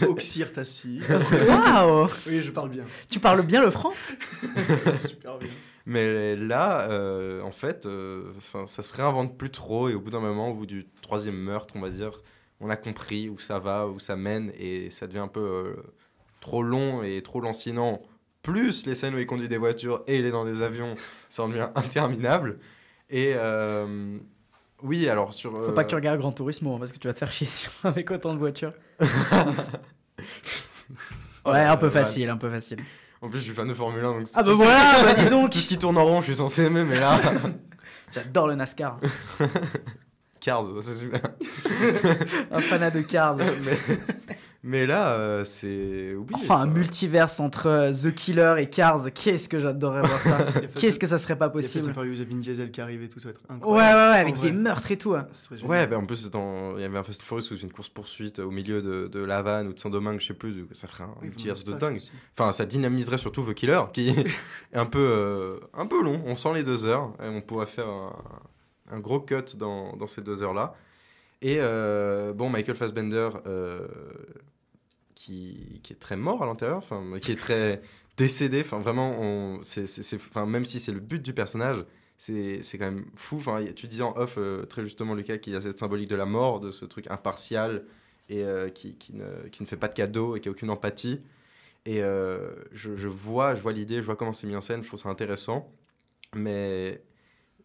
Oxyre Tassi. Waouh oui, je parle bien. Tu parles bien le France Super bien. Mais là, euh, en fait, euh, enfin, ça se réinvente plus trop. Et au bout d'un moment, au bout du troisième meurtre, on va dire, on a compris où ça va, où ça mène. Et ça devient un peu euh, trop long et trop lancinant. Plus les scènes où il conduit des voitures et il est dans des avions, ça en devient interminable. Et euh, oui, alors sur. Faut pas que tu regardes Grand Turismo hein, parce que tu vas te faire chier avec autant de voitures. Ouais, un peu facile, un peu facile. En plus, je suis fan de Formule 1. Donc Ah bah voilà, bah dis donc Tout ce qui tourne en rond, je suis censé aimer, mais là. J'adore le NASCAR. Cars, c'est super. Un fanat de Cars. mais, mais là, euh, c'est. Oui, Enfin, un multiverse entre euh, The Killer et Cars. Qu'est-ce que j'adorerais voir ça Qu'est-ce que ça serait pas possible il y a Vin Diesel qui arrive et tout, ça va être Ouais, ouais, avec des meurtres et tout. hein. Ouais, bah en plus, dans... il y avait un Fast and Furious où c'est une course-poursuite au milieu de, de La Havane ou de Saint-Domingue, je sais plus, ça ferait un Oui, multiverse de dingue. Enfin, ça dynamiserait surtout The Killer, qui est un peu, euh, un peu long. On sent les deux heures, et on pourrait faire un, un gros cut dans, dans ces deux heures-là. Et euh, bon, Michael Fassbender, euh, qui, est très mort à l'intérieur, qui est très décédé, enfin, vraiment, c'est, même si c'est le but du personnage, c'est, quand même fou. Enfin, tu disais en off, euh, très justement, Lucas, qu'il y a cette symbolique de la mort, de ce truc impartial et euh, qui, qui, ne, qui ne fait pas de cadeau et qui a aucune empathie. Et euh, je, je vois, je vois l'idée, je vois comment c'est mis en scène, je trouve ça intéressant. Mais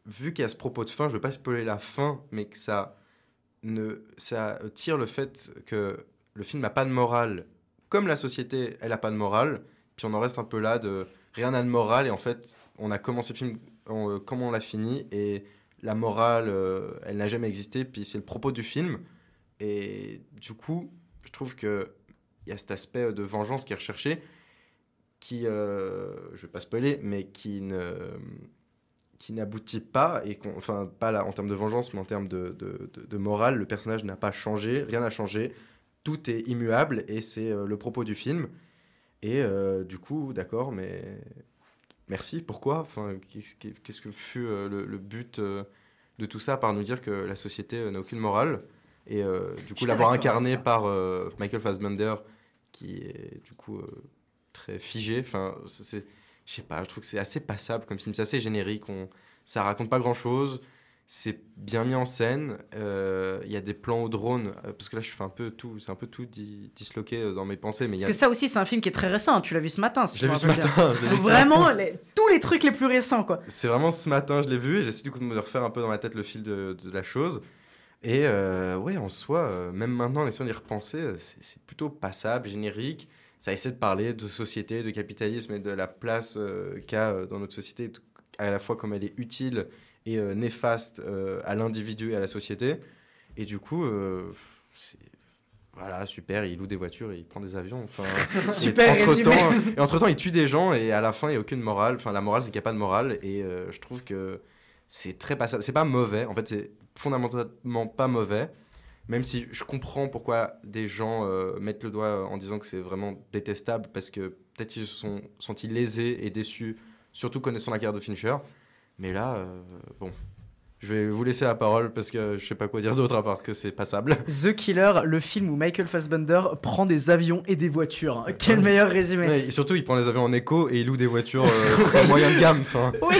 vu qu'il y a ce propos de fin, je ne veux pas spoiler la fin, mais que ça, ne, ça tire le fait que le film n'a pas de morale, comme la société, elle n'a pas de morale, puis on en reste un peu là de rien n'a de morale, et en fait, on a commencé le film on, euh, on l'a fini, et la morale, euh, elle n'a jamais existé, puis c'est le propos du film. Et du coup, je trouve que il y a cet aspect de vengeance qui est recherché, qui, euh, je vais pas spoiler, mais qui ne qui n'aboutit pas et enfin pas là en termes de vengeance, mais en termes de morale, le personnage n'a pas changé, rien n'a changé, tout est immuable et c'est euh, le propos du film. Et euh, du coup, d'accord, mais merci. Pourquoi? Enfin, qu'est-ce que fut euh, le, le but de tout ça, par nous dire que la société n'a aucune morale? Et du coup l'avoir incarné par Michael Fassbender, qui est du coup très figé. Enfin, c'est- c'est, je sais pas, je trouve que c'est assez passable comme film, c'est assez générique. On, ça raconte pas grand chose. C'est bien mis en scène. euh, Il y a des plans au drone, euh, parce que là je fais un peu tout, c'est un peu tout di- disloqué euh, dans mes pensées, mais y Parce a que ça aussi, c'est un film qui est très récent. Tu l'as vu ce matin. Si je l'ai vu ce matin. je vu vraiment, les- tous les trucs les plus récents, quoi. C'est vraiment ce matin, je l'ai vu j'essaie du coup de me refaire un peu dans ma tête le fil de, de la chose. Et euh, ouais, en soi, euh, même maintenant, en essayant d'y repenser, c'est plutôt passable, générique. Ça essaie de parler de société, de capitalisme et de la place qu'a dans notre société, à la fois comme elle est utile et euh, néfaste euh, à l'individu et à la société. Et du coup, euh, c'est voilà, super, il loue des voitures, et il prend des avions. Enfin, Super entre résumé. temps, et entre temps, il tue des gens et à la fin, il n'y a aucune morale. Enfin, la morale, c'est qu'il n'y a pas de morale et euh, je trouve que c'est très passable. C'est pas mauvais, en fait, c'est fondamentalement pas mauvais. Même si je comprends pourquoi des gens euh, mettent le doigt en disant que c'est vraiment détestable parce que peut-être ils se sont sentis lésés et déçus, surtout connaissant la carrière de Fincher. Mais là, euh, bon, je vais vous laisser la parole parce que je sais pas quoi dire d'autre à part que c'est passable. The Killer, le film où Michael Fassbender prend des avions et des voitures. Quel meilleur résumé. Ouais, et surtout, il prend les avions en écho et il loue des voitures euh, très moyen de gamme. Enfin, Oui.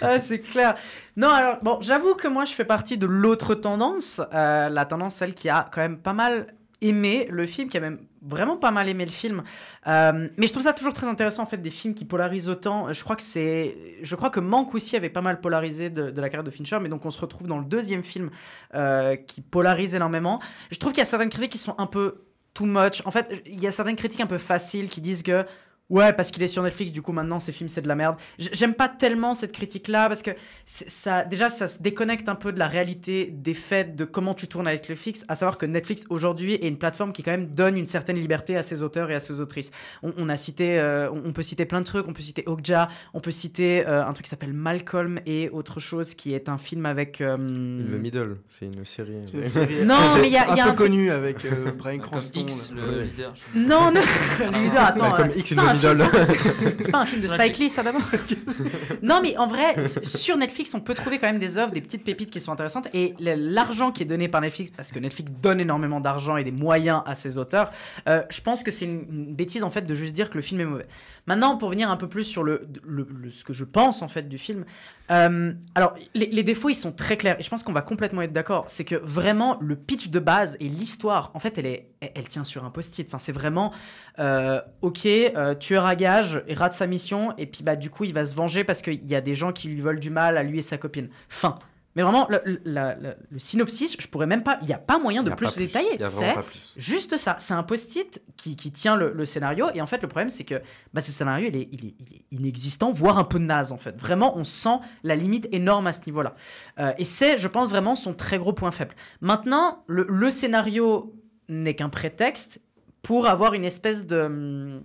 Ah, c'est clair. Non, alors, bon, j'avoue que moi, je fais partie de l'autre tendance. euh, la tendance, celle qui a quand même pas mal aimé le film, qui a même vraiment pas mal aimé le film. Euh, mais je trouve ça toujours très intéressant, en fait, des films qui polarisent autant. Je crois que c'est... Je crois que Manque aussi avait pas mal polarisé de, la carrière de Fincher, mais donc on se retrouve dans le deuxième film euh, qui polarise énormément. Je trouve qu'il y a certaines critiques qui sont un peu too much. En fait, il y a certaines critiques un peu faciles qui disent que Ouais, parce qu'il est sur Netflix, du coup maintenant ces films c'est de la merde. J'aime pas tellement cette critique-là parce que ça, déjà ça se déconnecte un peu de la réalité des faits de comment tu tournes avec Netflix. À savoir que Netflix aujourd'hui est une plateforme qui quand même donne une certaine liberté à ses auteurs et à ses autrices. On, on a cité, euh, on, peut citer plein de trucs. On peut citer Okja, on peut citer euh, un truc qui s'appelle Malcolm et autre chose qui est un film avec. euh, In the Middle, c'est une série. C'est une série Non, mais il y a- il y a un un peu truc- connu avec euh, Brian Comme Cranston. X, le leader. Non, non, le leader, attends. Malcolm euh, X c'est in pas the un film, Middle. ça. C'est pas un film de Spike. Lee, ça d'abord Non, mais en vrai, sur Netflix, on peut trouver quand même des œuvres, des petites pépites qui sont intéressantes. Et l'argent qui est donné par Netflix, parce que Netflix donne énormément d'argent et des moyens à ses auteurs, euh, je pense que c'est une, une bêtise en fait de juste dire que le film est mauvais. Maintenant, pour venir un peu plus sur le, le- le- ce que je pense en fait du film, euh, alors les, défauts ils sont très clairs et je pense qu'on va complètement être d'accord. C'est que vraiment le pitch de base et l'histoire, en fait, elle est, elle, elle tient sur un post-it. Enfin, c'est vraiment euh, ok, euh, tueur à gage, il rate sa mission, et puis bah du coup il va se venger parce qu'il y a des gens qui lui veulent du mal à lui et sa copine. Fin. Mais vraiment, le, le- la- la- le synopsis, je pourrais même pas. Il n'y a pas moyen de plus le détailler. C'est juste ça. C'est un post-it qui, qui tient le, le scénario. Et en fait, le problème, c'est que bah, ce scénario, il est, il, est, il est inexistant, voire un peu naze, en fait. Vraiment, on sent la limite énorme à ce niveau-là. Euh, et c'est, je pense, vraiment son très gros point faible. Maintenant, le, le scénario n'est qu'un prétexte pour avoir une espèce de.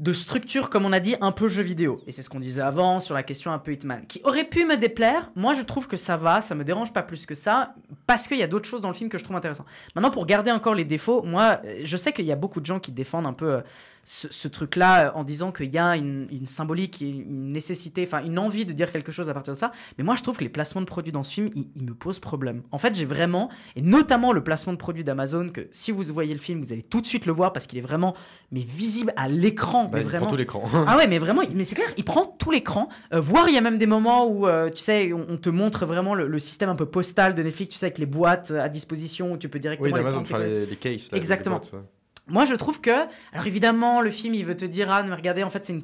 De structure, comme on a dit, un peu jeu vidéo. Et c'est ce qu'on disait avant sur la question un peu Hitman. Qui aurait pu me déplaire. Moi, je trouve que ça va, ça me dérange pas plus que ça, parce qu'il y a d'autres choses dans le film que je trouve intéressant. Maintenant, pour garder encore les défauts, moi, euh, je sais qu'il y a beaucoup de gens qui défendent un peu euh, ce, ce truc-là euh, en disant qu'il y a une, une symbolique, une nécessité, enfin une envie de dire quelque chose à partir de ça. Mais moi, je trouve que les placements de produits dans ce film, ils, ils me posent problème. En fait, j'ai vraiment, et notamment le placement de produits d'Amazon, que si vous voyez le film, vous allez tout de suite le voir parce qu'il est vraiment, mais visible à l'écran. Bah, il vraiment. prend tout l'écran. Ah ouais, mais vraiment, mais c'est clair, il prend tout l'écran. Euh, voire, il y a même des moments où, euh, tu sais, on, on te montre vraiment le, le système un peu postal de Netflix, tu sais, avec les boîtes euh, à disposition où tu peux directement Oui, d'Amazon, enfin les- les, les cases. Là, Exactement. les boîtes, ouais. Moi, je trouve que, alors évidemment, le film, il veut te dire, ah, mais regardez, en fait, c'est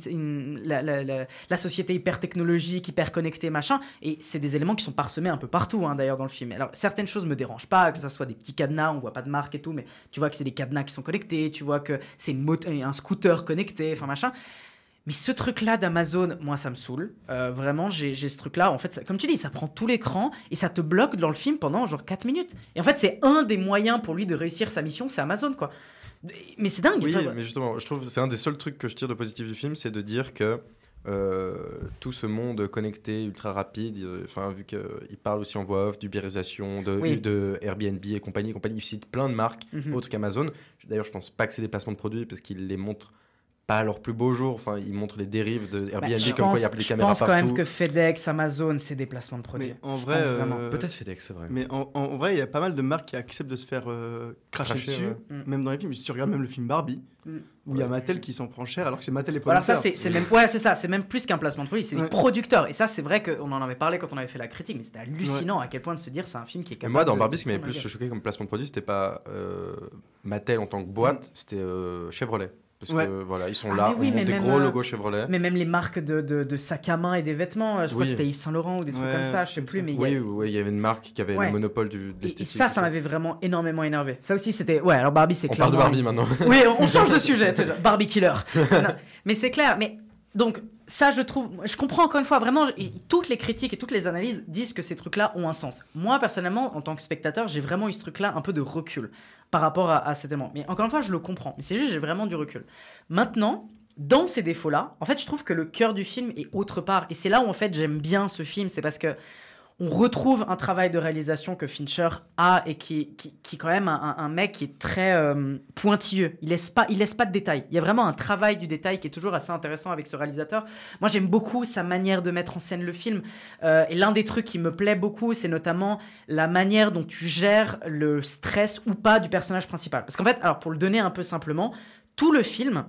la, société hyper technologique, hyper connectée, machin. Et c'est des éléments qui sont parsemés un peu partout, hein, d'ailleurs, dans le film. Alors, certaines choses me dérangent pas, que ça soit des petits cadenas, on voit pas de marque et tout, mais tu vois que c'est des cadenas qui sont connectés, tu vois que c'est un scooter connecté, enfin, machin. Mais ce truc-là d'Amazon, moi, ça me saoule. Euh, vraiment, j'ai ce truc-là. En fait, comme tu dis, ça prend tout l'écran et ça te bloque dans le film pendant genre 4 minutes. Et en fait, c'est un des moyens pour lui de réussir sa mission, c'est Amazon, quoi. Mais c'est dingue. Oui, enfin, mais justement, je trouve que c'est un des seuls trucs que je tire de positif du film, c'est de dire que euh, tout ce monde connecté, ultra rapide, euh, enfin vu qu'il parle aussi en voix off d'ubérisation, de, Oui. de Airbnb et compagnie, et compagnie, il cite plein de marques Mhm. autres qu'Amazon. D'ailleurs, je pense pas que c'est des placements de produits parce qu'il les montre pas à leur plus beau jour. Enfin, ils montrent les dérives de Bah, Airbnb je comme quoi il y a plus de je caméras pense quand partout. même que FedEx, Amazon, c'est des placements de produits. Mais en Je vrai, euh, Peut-être FedEx, c'est vrai. Mais en, vrai, il y a pas mal de marques qui acceptent de se faire euh, cracher, Cracher, dessus, ouais. Mm. même dans les films. Si tu regardes même le film Barbie, Mm. où il y a Mattel qui s'en prend cher, alors que c'est Mattel les Voilà, ça producteurs. c'est c'est même ouais c'est ça, c'est même plus qu'un placement de produit, c'est des producteurs. Et ça c'est vrai qu'on en avait parlé quand on avait fait la critique, mais c'était hallucinant à quel point de se dire c'est un film qui est Et capable. moi, dans de- Barbie, ce qui m'avait plus choqué comme placement de produit, c'était pas euh, Mattel en tant que boîte, c'était euh, Chevrolet. Parce Ouais. que voilà, ils sont Ah, là, oui, on des même, gros euh, logos Chevrolet. Mais même les marques de, de, de sacs à main et des vêtements, euh, je crois que c'était Yves Saint Laurent ou des trucs Ouais, comme ça, je sais plus, mais il y a- Oui, oui, il y avait une marque qui avait Ouais. le monopole du, de Et, et l'esthétique. ça, ça m'avait vraiment énormément énervé. Ça aussi, c'était. Ouais, alors Barbie, c'est On parle de Barbie maintenant. Oui, on on change de sujet. Barbie killer. Non, mais c'est clair. Mais donc ça, je trouve, je comprends encore une fois vraiment. Toutes les critiques et toutes les analyses disent que ces trucs-là ont un sens. Moi, personnellement, en tant que spectateur, j'ai vraiment eu ce truc-là un peu de recul, par rapport à, à cet élément. Mais encore une fois, je le comprends. Mais c'est juste, j'ai vraiment du recul. Maintenant, dans ces défauts-là, en fait, je trouve que le cœur du film est autre part. Et c'est là où, en fait, j'aime bien ce film. C'est parce que on retrouve un travail de réalisation que Fincher a et qui, qui, qui est quand même un, un mec qui est très euh, pointilleux. Il laisse pas, il laisse pas de détails. Il y a vraiment un travail du détail qui est toujours assez intéressant avec ce réalisateur. Moi, j'aime beaucoup sa manière de mettre en scène le film. Euh, et l'un des trucs qui me plaît beaucoup, c'est notamment la manière dont tu gères le stress ou pas du personnage principal. Parce qu'en fait, alors pour le donner un peu simplement, tout le film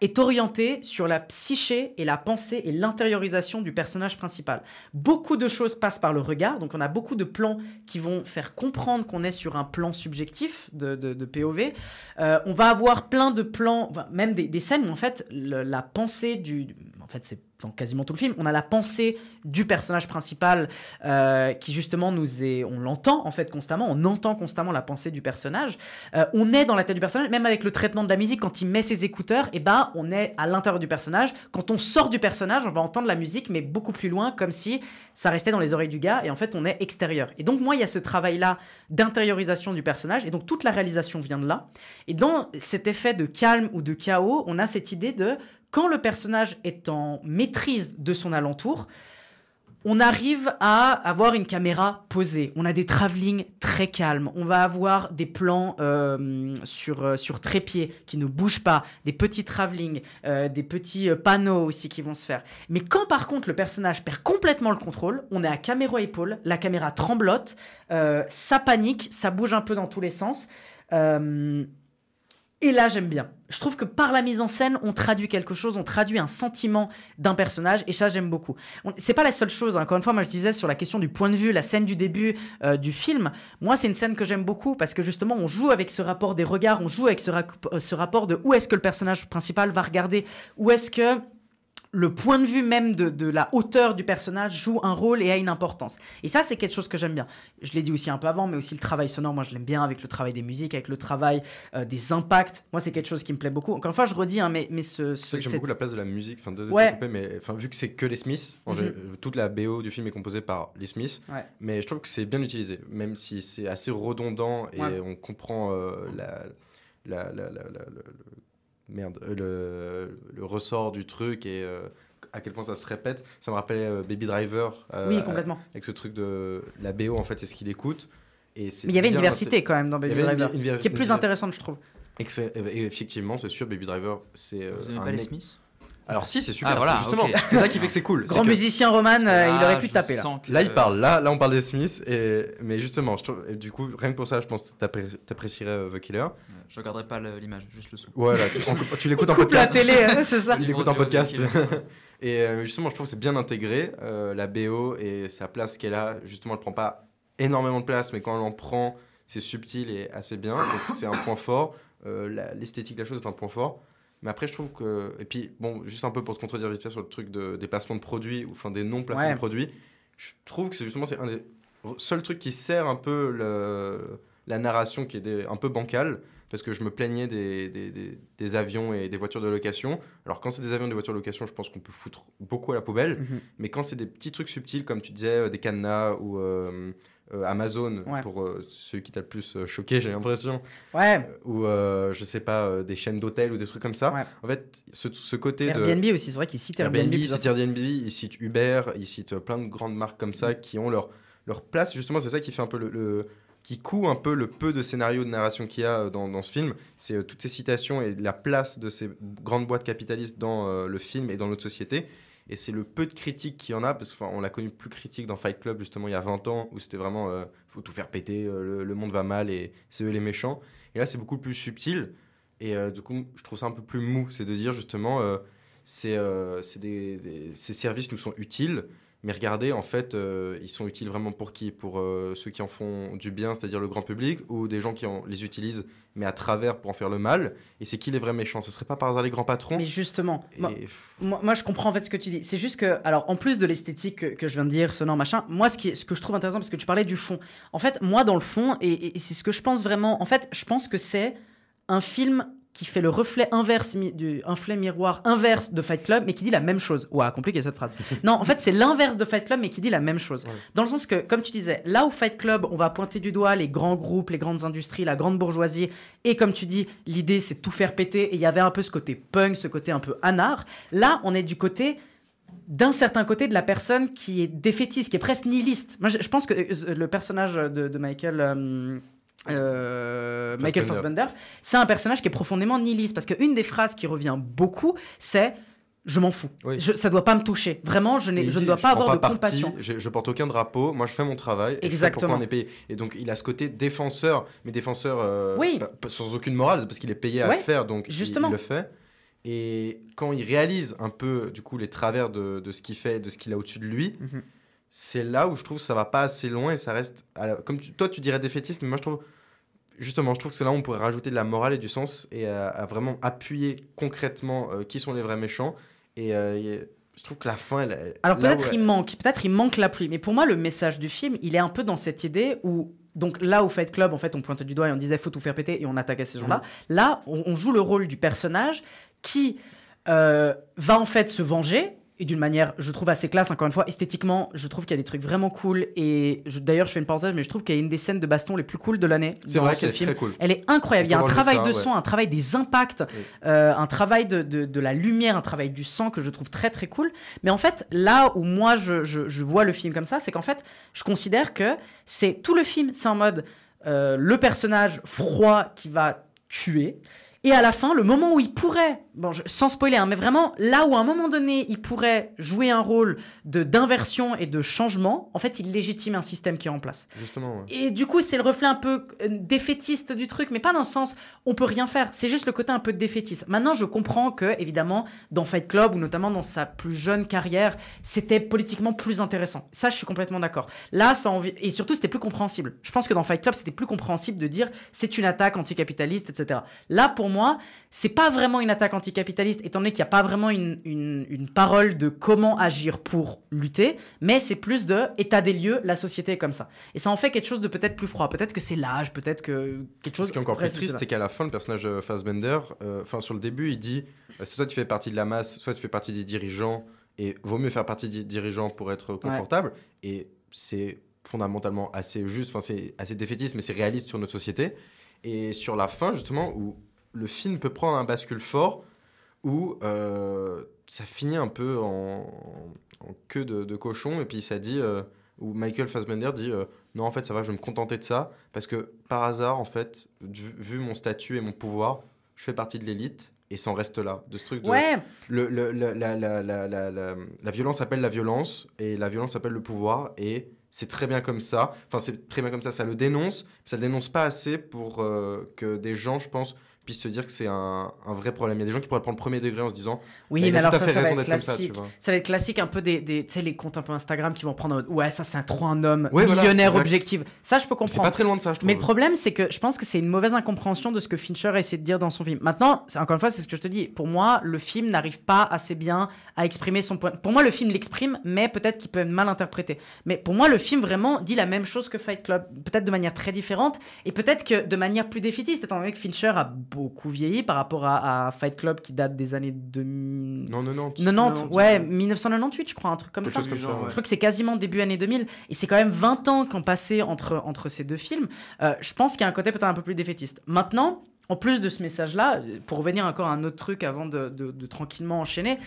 est orienté sur la psyché et la pensée et l'intériorisation du personnage principal. Beaucoup de choses passent par le regard, donc on a beaucoup de plans qui vont faire comprendre qu'on est sur un plan subjectif de, POV. Euh, on va avoir plein de plans, même des, scènes où en fait la pensée du... En fait c'est dans quasiment tout le film, on a la pensée du personnage principal euh, qui justement nous est... On l'entend en fait constamment, on entend constamment la pensée du personnage. Euh, on est dans la tête du personnage, même avec le traitement de la musique, quand il met ses écouteurs, et ben on est à l'intérieur du personnage. Quand on sort du personnage, on va entendre la musique, mais beaucoup plus loin, comme si ça restait dans les oreilles du gars, et en fait on est extérieur. Et donc moi, il y a ce travail-là d'intériorisation du personnage, et donc toute la réalisation vient de là. Et dans cet effet de calme ou de chaos, on a cette idée de quand le personnage est en maîtrise de son alentour, on arrive à avoir une caméra posée. On a des travelling très calmes. On va avoir des plans euh, sur, euh, sur trépied qui ne bougent pas, des petits travelling, euh, des petits euh, panneaux aussi qui vont se faire. Mais quand par contre le personnage perd complètement le contrôle, on est à caméra épaule, la caméra tremblote, ça panique, ça bouge un peu dans tous les sens. Et là, j'aime bien. Je trouve que par la mise en scène, on traduit quelque chose, on traduit un sentiment d'un personnage, et ça, j'aime beaucoup. C'est pas la seule chose. hein. Encore une fois, moi, je disais sur la question du point de vue, la scène du début euh, du film. Moi, c'est une scène que j'aime beaucoup parce que justement, on joue avec ce rapport des regards, on joue avec ce, euh, ce rapport de où est-ce que le personnage principal va regarder, où est-ce que le point de vue même de, de la hauteur du personnage joue un rôle et a une importance. Et ça, c'est quelque chose que j'aime bien. Je l'ai dit aussi un peu avant, mais aussi le travail sonore, moi je l'aime bien avec le travail des musiques, avec le travail euh, des impacts. Moi, c'est quelque chose qui me plaît beaucoup. Encore une fois, je redis, hein, mais, mais ce, C'est ce- que j'aime beaucoup la place de la musique, enfin de, de Ouais. mais enfin vu que c'est que les Smiths, Mhm. gé- toute la BO du film est composée par les Smiths, Ouais. mais je trouve que c'est bien utilisé, même si c'est assez redondant et Ouais. on comprend euh, la, merde, euh, le, le ressort du truc et euh, à quel point ça se répète. Ça me rappelait euh, Baby Driver. euh, Oui, complètement. Avec ce truc de la BO en fait, c'est ce qu'il écoute. Et c'est Mais il y avait une diversité quand même dans Baby une- Driver, une qui est plus intéressante, je trouve. Et, que c'est- et effectivement, c'est sûr, Baby Driver, c'est. euh, Vous aimez un pas les Smiths? Alors si, c'est super. Ah, voilà, c'est justement, c'est ça qui fait que c'est cool. Grand que- musicien Roman, euh, il aurait pu taper là. que- Là, il parle. Là, là, on parle des Smiths. Et... Mais justement, je trouve... et du coup, rien que pour ça, je pense que t'appré- t'apprécierais euh, The Killer. Je regarderai pas l'image, juste le son. Voilà, tu, l'écoutes en Coupe la podcast. télé, hein, c'est ça. Il Livre l'écoute en podcast. Et euh, justement, je trouve que c'est bien intégré. euh, la BO et sa place qu'elle a, justement, elle prend pas énormément de place, mais quand elle en prend, c'est subtil et assez bien. Donc, c'est un point fort. Euh, L'esthétique de la chose est un point fort. Mais après, je trouve que. Et puis, bon, juste un peu pour te contredire vite fait sur le truc de, des placements de produits, ou enfin des non-placements Ouais. de produits, je trouve que c'est justement c'est un des seuls trucs qui sert un peu le- la narration qui est des- un peu bancale. Parce que je me plaignais des, des, des- des avions et des voitures de location. Alors, quand c'est des avions et des voitures de location, je pense qu'on peut foutre beaucoup à la poubelle. Mhm. Mais quand c'est des petits trucs subtils, comme tu disais, euh, des cadenas ou euh, euh, Amazon, Ouais. pour euh, ceux qui t'a le plus euh, choqué, j'ai l'impression, Ouais, ou je sais pas, des chaînes d'hôtels ou des trucs comme ça. Ouais. En fait, ce, ce côté de. Airbnb aussi, c'est vrai qu'il cite Airbnb. Airbnb, il plusieurs cite Airbnb, il cite Uber, il cite euh, plein de grandes marques comme ça qui ont leur, leur place. Justement, c'est ça qui fait un peu le, le- qui coud un peu le peu de scénario de narration qu'il y a dans, dans ce film. C'est toutes ces citations et la place de ces grandes boîtes capitalistes dans le film et dans notre société. Et c'est le peu de critiques qu'il y en a, parce qu'on l'a connu plus critique dans Fight Club, justement, il y a 20 ans, où c'était vraiment, euh, faut tout faire péter, euh, le, monde va mal et c'est eux les méchants. Et là, c'est beaucoup plus subtil. Et euh, du coup, je trouve ça un peu plus mou. C'est de dire, justement, euh, ces services nous sont utiles, mais regardez, en fait, euh, ils sont utiles vraiment pour qui? Pour euh, ceux qui en font du bien, c'est-à-dire le grand public, ou des gens qui en, les utilisent, mais à travers pour en faire le mal? Et c'est qui les vrais méchants? Ce serait pas par hasard les grands patrons? Mais justement, moi, Et- moi, moi, je comprends en fait ce que tu dis. C'est juste que, alors, en plus de l'esthétique que, que je viens de dire, sonore, machin, moi, ce, qui ce que je trouve intéressant, parce que tu parlais du fond. En fait, moi, dans le fond, et, et c'est ce que je pense vraiment, en fait, je pense que c'est un film qui fait le reflet inverse, du, un reflet miroir inverse de Fight Club, mais qui dit la même chose. Ouah, compliqué cette phrase. non, en fait, c'est l'inverse de Fight Club, mais qui dit la même chose. Ouais. Dans le sens que, comme tu disais, là où Fight Club, on va pointer du doigt les grands groupes, les grandes industries, la grande bourgeoisie, et comme tu dis, l'idée c'est tout faire péter, et il y avait un peu ce côté punk, ce côté un peu anard. Là, on est du côté d'un certain côté de la personne qui est défaitiste, qui est presque nihiliste. Moi, je, pense que euh, le personnage de, de Michael. euh, euh, Michael Fassbender. C'est un personnage qui est profondément nihiliste parce qu'une des phrases qui revient beaucoup, c'est je m'en fous. Oui. Je, ça doit pas me toucher. Vraiment, je, Et je ne dois pas avoir de compassion. Je, je porte aucun drapeau. Moi, je fais mon travail. et je Exactement. on est payé. Et donc, il a ce côté défenseur, mais défenseur euh, Oui. bah, sans aucune morale, parce qu'il est payé à Ouais, le faire, donc il- justement. Il, le fait. Et quand il réalise un peu, du coup, les travers de, de ce qu'il fait, de ce qu'il a au-dessus de lui, Mhm. C'est là où je trouve que ça va pas assez loin et ça reste. la- Comme tu- toi, tu dirais défaitiste, mais moi, je trouve. Justement, je trouve que c'est là où on pourrait rajouter de la morale et du sens et à, à vraiment appuyer concrètement euh, qui sont les vrais méchants. Et euh, je trouve que la fin, elle, Alors là où peut-être il manque, peut-être il manque la pluie. Mais pour moi, le message du film, il est un peu dans cette idée où donc là au Fight Club, en fait, on pointait du doigt et on disait faut tout faire péter et on attaquait ces gens-là. Là, on, on joue le rôle du personnage qui euh, va en fait se venger. Et d'une manière, je trouve assez classe, encore une fois, esthétiquement, je trouve qu'il y a des trucs vraiment cool. Et d'ailleurs, je fais une parenthèse, mais je trouve qu'il y a une des scènes de baston les plus cool de l'année. C'est vrai ce qu'elle est film. très cool. Elle est incroyable. Il y a un travail ça, de ouais. son, un travail des impacts, Oui. euh, un travail de, de, de la lumière, un travail du sang que je trouve très très cool. Mais en fait, là où moi je, je, je vois le film comme ça, c'est qu'en fait, je considère que c'est tout le film, c'est en mode euh, le personnage froid qui va tuer. Et à la fin, le moment où il pourrait, bon, je- sans spoiler, hein, mais vraiment là où à un moment donné il pourrait jouer un rôle de d'inversion et de changement, en fait, il légitime un système qui est en place. Justement, ouais. Et du coup, c'est le reflet un peu euh, défaitiste du truc, mais pas dans le sens on peut rien faire. C'est juste le côté un peu défaitiste. Maintenant, je comprends que, évidemment, dans Fight Club ou notamment dans sa plus jeune carrière, c'était politiquement plus intéressant. Ça, je suis complètement d'accord. Là, ça envie et surtout, c'était plus compréhensible. Je pense que dans Fight Club, c'était plus compréhensible de dire c'est une attaque anticapitaliste, etc. Là, pour moi, c'est pas vraiment une attaque anticapitaliste, étant donné qu'il n'y a pas vraiment une, une, une parole de comment agir pour lutter, mais c'est plus de état des lieux, la société est comme ça. Et ça en fait quelque chose de peut-être plus froid. Peut-être que c'est l'âge, peut-être que quelque chose. Ce qui est encore plus triste, c'est qu'à la fin, le personnage de Fassbender, euh, enfin sur le début, il dit euh, soit tu fais partie de la masse, soit tu fais partie des dirigeants, et vaut mieux faire partie des dirigeants pour être confortable. Et c'est fondamentalement assez juste, enfin c'est assez défaitiste, mais c'est réaliste sur notre société. Et sur la fin, justement, où le film peut prendre un bascule fort, où euh, ça finit un peu en, en queue de, de cochon, et puis ça dit, euh, où Michael Fassbender dit euh, non, en fait, ça va, je vais me contenter de ça, parce que par hasard, en fait, vu, vu mon statut et mon pouvoir, je fais partie de l'élite, et ça en reste là, de ce truc de... Ouais, Le, la, la, la, la, violence appelle la violence, et la violence appelle le pouvoir, et c'est très bien comme ça. Enfin, c'est très bien comme ça, ça le dénonce, mais ça le dénonce pas assez pour que des gens, je pense, puissent se dire que c'est un, un vrai problème. Il y a des gens qui pourraient prendre le premier degré en se disant oui, Bah, il mais a alors tout à ça, fait ça va être ça, classique. Ça va être classique un peu des, des tu sais, les comptes un peu Instagram qui vont prendre en mode, ouais, ça c'est un trop un homme, Ouais, voilà, millionnaire exact. objectif. Ça, je peux C'est comprendre. pas très loin de ça, je trouve. Mais le problème, c'est que je pense que c'est une mauvaise incompréhension de ce que Fincher a essayé de dire dans son film. Maintenant, c'est- encore une fois, c'est ce que je te dis. Pour moi, le film n'arrive pas assez bien à exprimer son point. Pour moi, le film l'exprime, mais peut-être qu'il peut être mal interprété. Mais pour moi, le film vraiment dit la même chose que Fight Club, peut-être de manière très différente, et peut-être que de manière plus défaitiste, étant donné que Fincher a beaucoup vieilli par rapport à, à Fight Club qui date des années 2000. Non, non, non. 90, 90, ouais, ouais. 1998, je crois, un truc comme Quelque ça. chose comme ça, Genre, ouais. Je crois que c'est quasiment début année 2000. Et c'est quand même 20 ans qu'ont passé entre, entre ces deux films. Euh, je pense qu'il y a un côté peut-être un peu plus défaitiste. Maintenant, en plus de ce message-là, pour revenir encore à un autre truc avant de, de- de tranquillement enchaîner,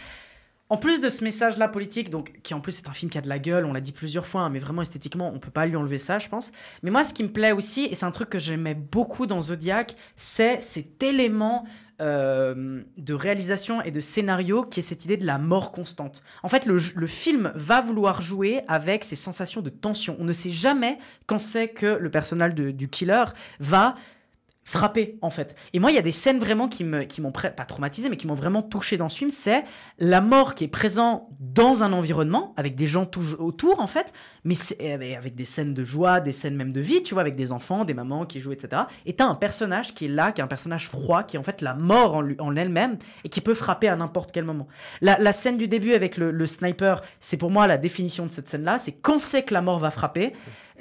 en plus de ce message-là politique, donc qui en plus est un film qui a de la gueule, on l'a dit plusieurs fois, hein, mais vraiment esthétiquement, on peut pas lui enlever ça, je pense. Mais moi, ce qui me plaît aussi, et c'est un truc que j'aimais beaucoup dans Zodiac, c'est cet élément euh, de réalisation et de scénario qui est cette idée de la mort constante. En fait, le, film va vouloir jouer avec ces sensations de tension. On ne sait jamais quand c'est que le personnage du killer va frapper en fait. Et moi, il y a des scènes vraiment qui me qui m'ont pas traumatisé, mais qui m'ont vraiment touché dans ce film. C'est la mort qui est présente dans un environnement avec des gens tout- autour en fait, mais c'est- avec des scènes de joie, des scènes même de vie, tu vois, avec des enfants, des mamans qui jouent, etc. Et t'as un personnage qui est là, qui est un personnage froid, qui est en fait la mort en, elle-même et qui peut frapper à n'importe quel moment. La, la scène du début avec le, le sniper, c'est pour moi la définition de cette scène-là. C'est quand c'est que la mort va frapper.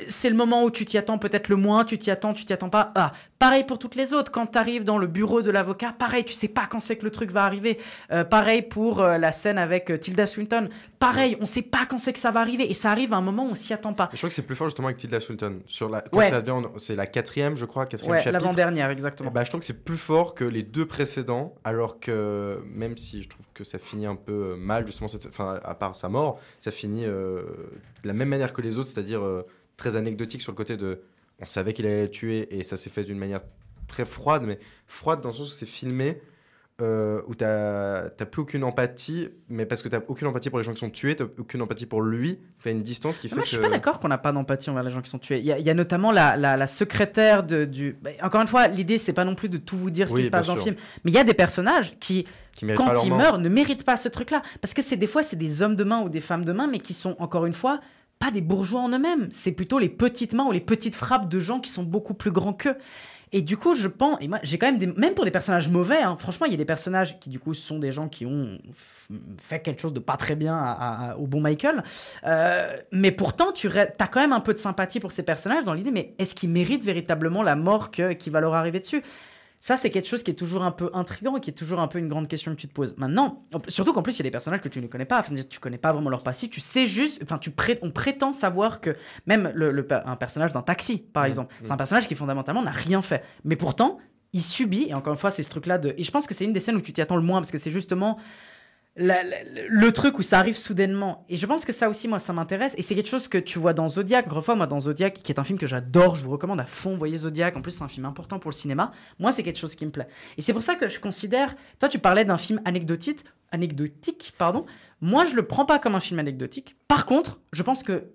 C'est le moment où tu t'y attends peut-être le moins, tu t'y attends, tu t'y attends pas. Ah, pareil pour toutes les autres. Quand tu arrives dans le bureau de l'avocat, pareil, tu sais pas quand c'est que le truc va arriver. Euh, pareil pour euh, la scène avec euh, Tilda Swinton. Pareil, on sait pas quand c'est que ça va arriver et ça arrive à un moment où on s'y attend pas. Je crois que c'est plus fort justement avec Tilda Swinton. Sur la, quand Ouais. ça vient en- c'est la quatrième, je crois, quatrième Ouais, chapitre. l'avant-dernière, exactement. ben, je trouve que c'est plus fort que les deux précédents, alors que même si je trouve que ça finit un peu mal, justement, cette- enfin, à part sa mort, ça finit de la même manière que les autres, c'est-à-dire très anecdotique sur le côté de on savait qu'il allait la tuer et ça s'est fait d'une manière très froide, mais froide dans le sens où c'est filmé. euh, où t'as t'as plus aucune empathie, mais parce que t'as aucune empathie pour les gens qui sont tués, t'as aucune empathie pour lui, t'as une distance qui fait Moi, je suis que- pas d'accord qu'on n'a pas d'empathie envers les gens qui sont tués. Il y a, il y a notamment la, la- la secrétaire de, du. bah, encore une fois, l'idée, c'est pas non plus de tout vous dire ce Oui, qui se passe dans le film. Mais il y a des personnages qui, quand ils meurent, ne méritent pas ce truc-là. Parce que c'est des fois, c'est des hommes de main ou des femmes de main, mais qui sont, encore une fois, pas des bourgeois en eux-mêmes. C'est plutôt les petites mains ou les petites frappes de gens qui sont beaucoup plus grands qu'eux. Et du coup, je pense, et moi, j'ai quand même des, même pour des personnages mauvais, hein, franchement, il y a des personnages qui, du coup, sont des gens qui ont fait quelque chose de pas très bien au bon Michael. Euh, mais pourtant, tu as quand même un peu de sympathie pour ces personnages dans l'idée, mais est-ce qu'ils méritent véritablement la mort que- qui va leur arriver dessus? Ça, c'est quelque chose qui est toujours un peu intriguant et qui est toujours un peu une grande question que tu te poses. Maintenant, en- surtout qu'en plus, il y a des personnages que tu ne connais pas. Enfin, tu connais pas vraiment leur passif. Tu sais juste, enfin, tu pré- on prétend savoir que même le, le per- un personnage d'un taxi, par Mhm, exemple, c'est un personnage qui fondamentalement n'a rien fait. Mais pourtant, il subit. Et encore une fois, c'est ce truc-là de. Et je pense que c'est une des scènes où tu t'y attends le moins parce que c'est justement le truc où ça arrive soudainement. Et je pense que ça aussi, moi, ça m'intéresse. Et c'est quelque chose que tu vois dans Zodiac. Fois, moi, dans Zodiac, qui est un film que j'adore, je vous recommande à fond. Voyez Zodiac. En plus, c'est un film important pour le cinéma. Moi, c'est quelque chose qui me plaît. Et c'est pour ça que je considère. Toi, tu parlais d'un film anecdotique. Anecdotique, pardon. Moi, je le prends pas comme un film anecdotique. Par contre, je pense que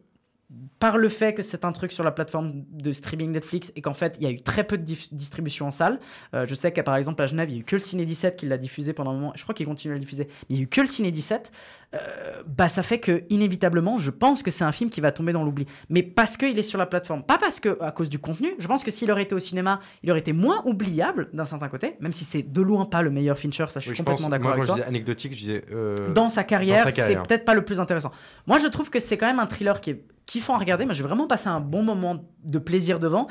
par le fait que c'est un truc sur la plateforme de streaming Netflix et qu'en fait il y a eu très peu de distribution en salle. Euh, je sais qu'à par exemple à Genève il y a eu que le Ciné 17 qui l'a diffusé pendant un moment. Je crois qu'il continue à le diffuser. Mais il y a eu que le Ciné 17. Euh, bah ça fait que inévitablement je pense que c'est un film qui va tomber dans l'oubli. Mais parce qu'il est sur la plateforme, pas parce que à cause du contenu. Je pense que s'il aurait été au cinéma, il aurait été moins oubliable d'un certain côté, même si c'est de loin pas le meilleur Fincher. Ça je suis Oui, je complètement d'accord avec toi je disais anecdotique, je disais. euh, dans sa carrière, sa c'est carrière. peut-être pas le plus intéressant. Moi, je trouve que c'est quand même un thriller qui est kiffant à regarder. Moi, j'ai vraiment passé un bon moment de plaisir devant.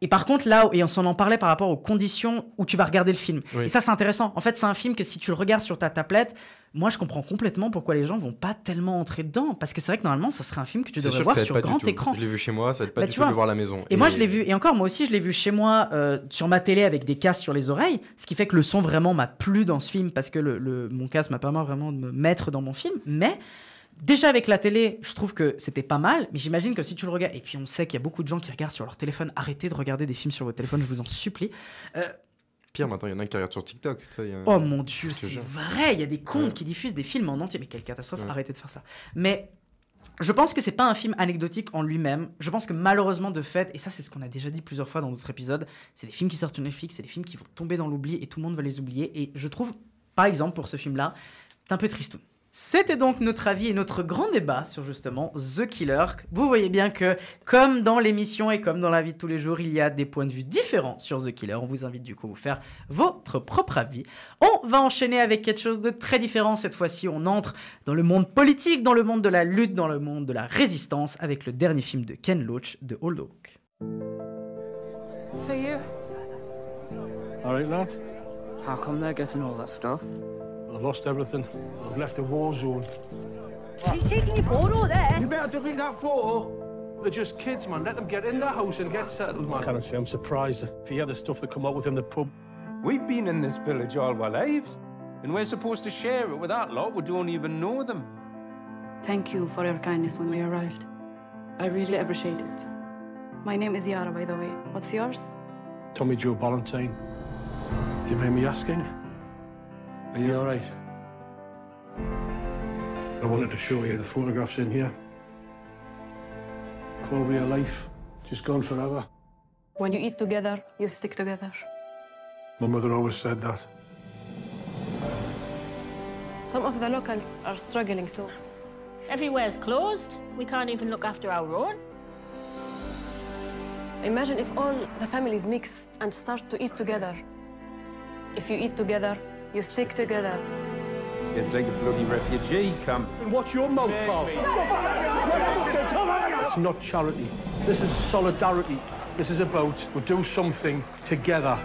Et par contre, là, et on s'en en parlait par rapport aux conditions où tu vas regarder le film. Oui. Et ça, c'est intéressant. En fait, c'est un film que si tu le regardes sur ta tablette, moi, je comprends complètement pourquoi les gens vont pas tellement entrer dedans. Parce que c'est vrai que normalement, ça serait un film que tu devrais voir sur pas grand écran. Je l'ai vu chez moi, ça aide pas Bah, du tout de le voir à la maison. Et, moi, je l'ai vu, et encore, moi aussi, je l'ai vu chez moi, euh, sur ma télé avec des casques sur les oreilles, ce qui fait que le son vraiment m'a plu dans ce film parce que le, le- mon casque m'a permis vraiment de me mettre dans mon film. Mais déjà avec la télé, je trouve que c'était pas mal, mais j'imagine que si tu le regardes, et puis on sait qu'il y a beaucoup de gens qui regardent sur leur téléphone, arrêtez de regarder des films sur votre téléphone, je vous en supplie. Pire, maintenant, il y en a qui regardent sur TikTok. a- Oh mon dieu, c'est vrai, il y a des comptes Ouais. qui diffusent des films en entier, mais quelle catastrophe, Ouais. arrêtez de faire ça. Mais je pense que c'est pas un film anecdotique en lui-même. Je pense que malheureusement, de fait, et ça c'est ce qu'on a déjà dit plusieurs fois dans d'autres épisodes, c'est des films qui sortent sur Netflix, c'est des films qui vont tomber dans l'oubli et tout le monde va les oublier. Et je trouve, par exemple, pour ce film-là, c'est un peu tristoun. C'était donc notre avis et notre grand débat sur justement The Killer. Vous voyez bien que, comme dans l'émission et comme dans la vie de tous les jours, il y a des points de vue différents sur The Killer. On vous invite du coup à vous faire votre propre avis. On va enchaîner avec quelque chose de très différent. Cette fois-ci, on entre dans le monde politique, dans le monde de la lutte, dans le monde de la résistance, avec le dernier film de Ken Loach, The Old Oak. For you? All right. How come they're getting all that stuff? I've lost everything. I've left a war zone. He's taking your photo there. You better delete that photo. They're just kids, man. Let them get in the house and get settled, man. I can't say I'm surprised. If you hear the stuff that come out within the pub, We've been in this village all our lives, and we're supposed to share it with that lot We don't even know them. Thank you for your kindness when we arrived. I really appreciate it. My name is Yara, by the way. What's yours? Tommy Joe Valentine. Do you mind me asking? Are you all right? I wanted to show you the photographs in here. Whole way of life, just gone forever. When you eat together, you stick together. My mother always said that. Some of the locals are struggling too. Everywhere's closed. We can't even look after our own. Imagine if all the families mix and start to eat together. If you eat together, you stick together. It's like a bloody refugee camp. And what's your mouth, pal? It's not charity. This is solidarity. This is about we do something together.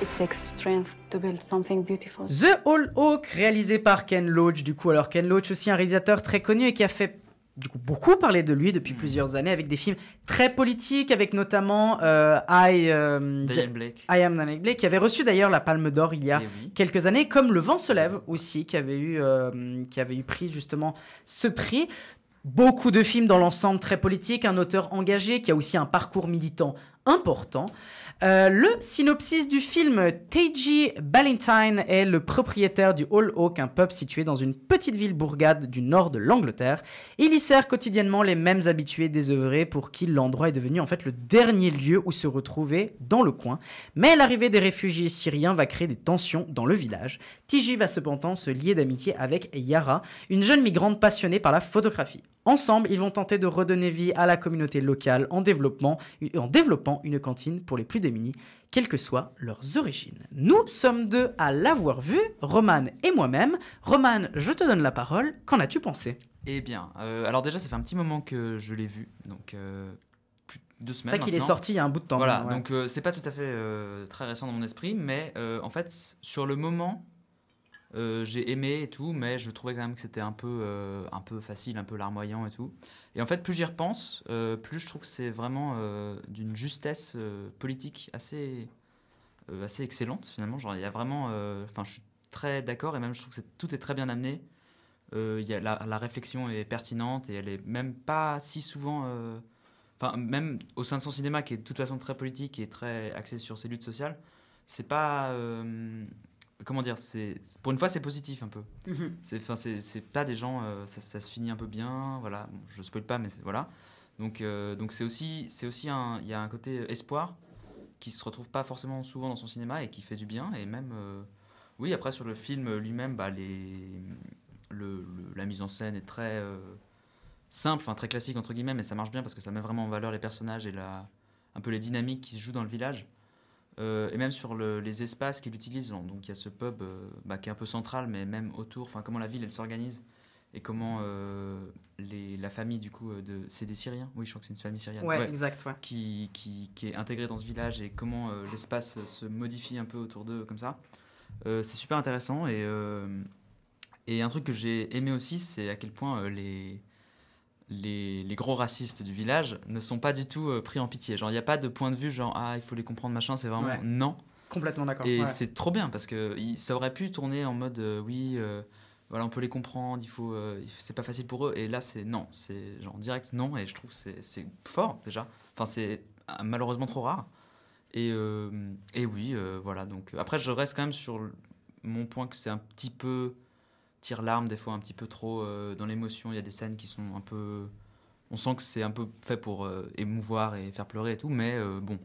It takes strength to build something beautiful. The All Oak, réalisé par Ken Loach. Du coup, alors Ken Loach, aussi un réalisateur très connu et qui a fait du coup beaucoup parler de lui depuis plusieurs années avec des films très politiques, avec notamment euh, I, euh, Blake. I Am Daniel Blake, qui avait reçu d'ailleurs la Palme d'Or il y a Eh oui. quelques années, comme Le Vent se lève aussi, qui avait eu, euh, qui avait eu pris justement ce prix. Beaucoup de films dans l'ensemble très politiques, un auteur engagé qui a aussi un parcours militant important. Euh, le synopsis du film, Teji Ballantyne est le propriétaire du Hall Oak, un pub situé dans une petite ville bourgade du nord de l'Angleterre. Il y sert quotidiennement les mêmes habitués désœuvrés pour qui l'endroit est devenu en fait le dernier lieu où se retrouver dans le coin. Mais l'arrivée des réfugiés syriens va créer des tensions dans le village. Tiji va cependant se lier d'amitié avec Yara, une jeune migrante passionnée par la photographie. Ensemble, ils vont tenter de redonner vie à la communauté locale en, développement, en développant une cantine pour les plus démunis, quelles que soient leurs origines. Nous sommes deux à l'avoir vu, Roman et moi-même. Roman, je te donne la parole. Qu'en as-tu pensé? Eh bien, euh, alors déjà, ça fait un petit moment que je l'ai vu, donc euh, plus de deux C'est semaines. vrai qu'il est sorti il y a un bout de temps. Voilà, ouais. donc euh, c'est pas tout à fait très récent dans mon esprit, mais en fait, sur le moment, euh, j'ai aimé et tout, mais je trouvais quand même que c'était un peu, euh, un peu facile, un peu larmoyant et tout. Et en fait, plus j'y repense, euh, plus je trouve que c'est vraiment d'une justesse politique assez, assez excellente finalement. Genre, il y a vraiment, enfin, je suis très d'accord et même je trouve que tout est très bien amené. Y a la, la réflexion est pertinente et elle est même pas si souvent. Enfin, même au sein de son cinéma, qui est de toute façon très politique et très axé sur ses luttes sociales, c'est pas. Comment dire c'est Pour une fois, c'est positif un peu. Mhm. C'est enfin, c'est- pas des gens. euh, ça, ça se finit un peu bien, voilà. Bon, je spoil pas, mais voilà. Donc, euh, donc c'est aussi, c'est aussi un. Il y a un côté espoir qui se retrouve pas forcément souvent dans son cinéma et qui fait du bien. Et même. euh, oui, après, sur le film lui-même, bah, les, le, le- la mise en scène est très simple, enfin très classique entre guillemets, mais ça marche bien parce que ça met vraiment en valeur les personnages et la, un peu les dynamiques qui se jouent dans le village. Euh, et même sur le- les espaces qu'il utilise, donc il y a ce pub euh, bah, qui est un peu central, mais même autour, enfin comment la ville elle s'organise et comment euh, les, la famille du coup de c'est des Syriens, oui je crois que c'est une famille syrienne, Ouais, exact, ouais. qui, qui, qui est intégrée dans ce village et comment euh, l'espace se modifie un peu autour d'eux comme ça. Euh, c'est super intéressant et, et un truc que j'ai aimé aussi, c'est à quel point les, les, les gros racistes du village ne sont pas du tout euh, pris en pitié. Genre, il n'y a pas de point de vue genre, ah, il faut les comprendre, machin, c'est vraiment Ouais. non. Complètement d'accord. Et ouais. c'est trop bien parce que ça aurait pu tourner en mode euh, oui, euh, voilà, on peut les comprendre, il faut, c'est pas facile pour eux. Et là, c'est non, c'est genre direct non. Et je trouve que c'est c'est fort déjà. Enfin, c'est euh, malheureusement trop rare. Et, et oui, voilà. Donc après, je reste quand même sur mon point que c'est un petit peu tire larme des fois un petit peu trop euh, dans l'émotion. Il y a des scènes qui sont un peu, on sent que c'est un peu fait pour euh, émouvoir et faire pleurer et tout, mais euh, bon.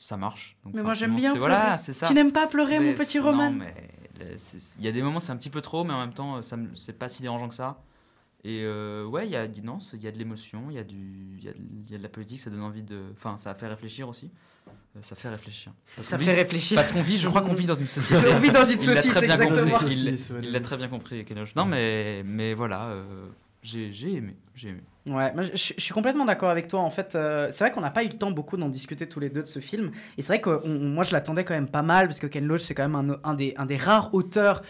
Ça marche. Donc, Mais moi j'aime bien c'est- pleurer. Voilà, c'est ça. Tu n'aimes pas pleurer, Mais mon petit non, Roman mais le- c'est- il y a des moments c'est un petit peu trop, mais en même temps ça c'est pas si dérangeant que ça. Et ouais, il y a non, il y a de l'émotion, il y a du, il y a, de- il y a de la politique, ça donne envie de, enfin ça fait réfléchir aussi. Euh, Ça fait réfléchir. Parce Ça qu'on fait vit- réfléchir. Parce qu'on vit, je crois qu'on vit dans une société. On vit dans une Il l'a saucisse, très bien exactement. compris, il- l'a très bien compris. Kenoch. Non mais mais voilà, euh, j'ai j'ai aimé, j'ai aimé. Ouais, moi, je, je suis complètement d'accord avec toi. En fait, euh, c'est vrai qu'on n'a pas eu le temps beaucoup d'en discuter tous les deux de ce film. Et c'est vrai que on- moi, je l'attendais quand même pas mal parce que Ken Loach, c'est quand même un, un des, un des rares auteurs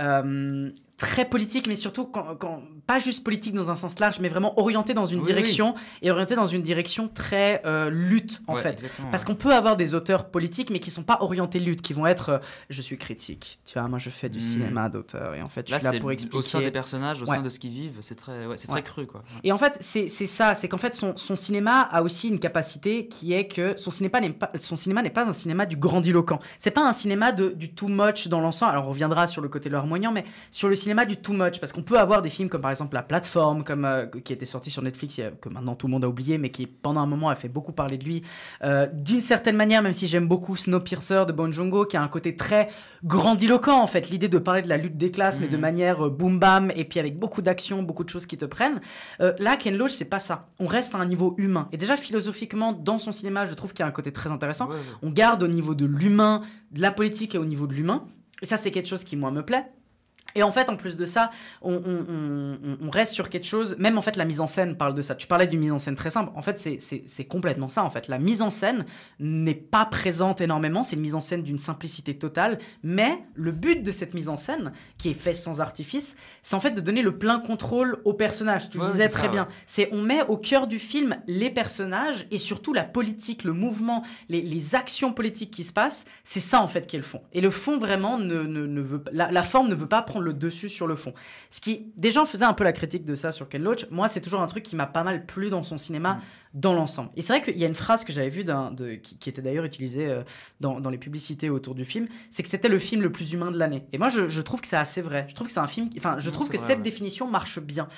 euh, très politique, mais surtout quand, quand- pas juste politique dans un sens large, mais vraiment orienté dans une Oui, direction et orienté dans une direction très euh, lutte en Ouais, fait. Parce ouais. qu'on peut avoir des auteurs politiques, mais qui sont pas orientés lutte, qui vont être euh, je suis critique. Tu vois, moi je fais du Mm. cinéma d'auteur et en fait je Là, suis là pour expliquer. au sein des personnages, au Ouais. sein de ce qu'ils vivent, c'est très, c'est très cru quoi. Et en fait, c'est c'est ça, c'est qu'en fait, son, son cinéma a aussi une capacité qui est que son cinéma n'est pas, son cinéma n'est pas un cinéma du grandiloquent. C'est pas un cinéma de, du too much dans l'ensemble. Alors, on reviendra sur le côté larmoyant, mais sur le cinéma du too much. Parce qu'on peut avoir des films comme par exemple La Plateforme, comme, euh, qui était sorti sur Netflix, que maintenant tout le monde a oublié, mais qui pendant un moment a fait beaucoup parler de lui. Euh, D'une certaine manière, même si j'aime beaucoup Snowpiercer de Bon Joon-ho, qui a un côté très grandiloquent en fait. L'idée de parler de la lutte des classes, mais de Mhm. manière euh, boom bam, et puis avec beaucoup d'action, beaucoup de choses qui te prennent. Là, Ken Loach, c'est pas ça. On reste à un niveau humain. Et déjà, philosophiquement, dans son cinéma, je trouve qu'il y a un côté très intéressant. Ouais, ouais. On garde au niveau de l'humain, de la politique et au niveau de l'humain. Et ça, c'est quelque chose qui, moi, me plaît. Et en fait, en plus de ça, on, on- on- on reste sur quelque chose. Même en fait, la mise en scène parle de ça. Tu parlais d'une mise en scène très simple. En fait, c'est- complètement ça. En fait, la mise en scène n'est pas présente énormément. C'est une mise en scène d'une simplicité totale. Mais le but de cette mise en scène, qui est faite sans artifice, c'est en fait de donner le plein contrôle au personnage. Tu le Ouais, disais très ça, bien. ouais. C'est on met au cœur du film les personnages et surtout la politique, le mouvement, les, les actions politiques qui se passent. C'est ça en fait qui est le fond. Et le fond vraiment ne, ne, ne veut la, la forme ne veut pas prendre le dessus sur le fond. Ce qui des gens faisaient un peu la critique de ça sur Ken Loach. Moi, c'est toujours un truc qui m'a pas mal plu dans son cinéma dans l'ensemble. Et c'est vrai qu'il y a une phrase que j'avais vue de, qui, qui était d'ailleurs utilisée euh, dans, dans les publicités autour du film, c'est que c'était le film le plus humain de l'année. Et moi, je, je trouve que c'est assez vrai. Je trouve que c'est un film, qui- enfin, je Non, trouve que vrai, cette ouais. définition marche bien.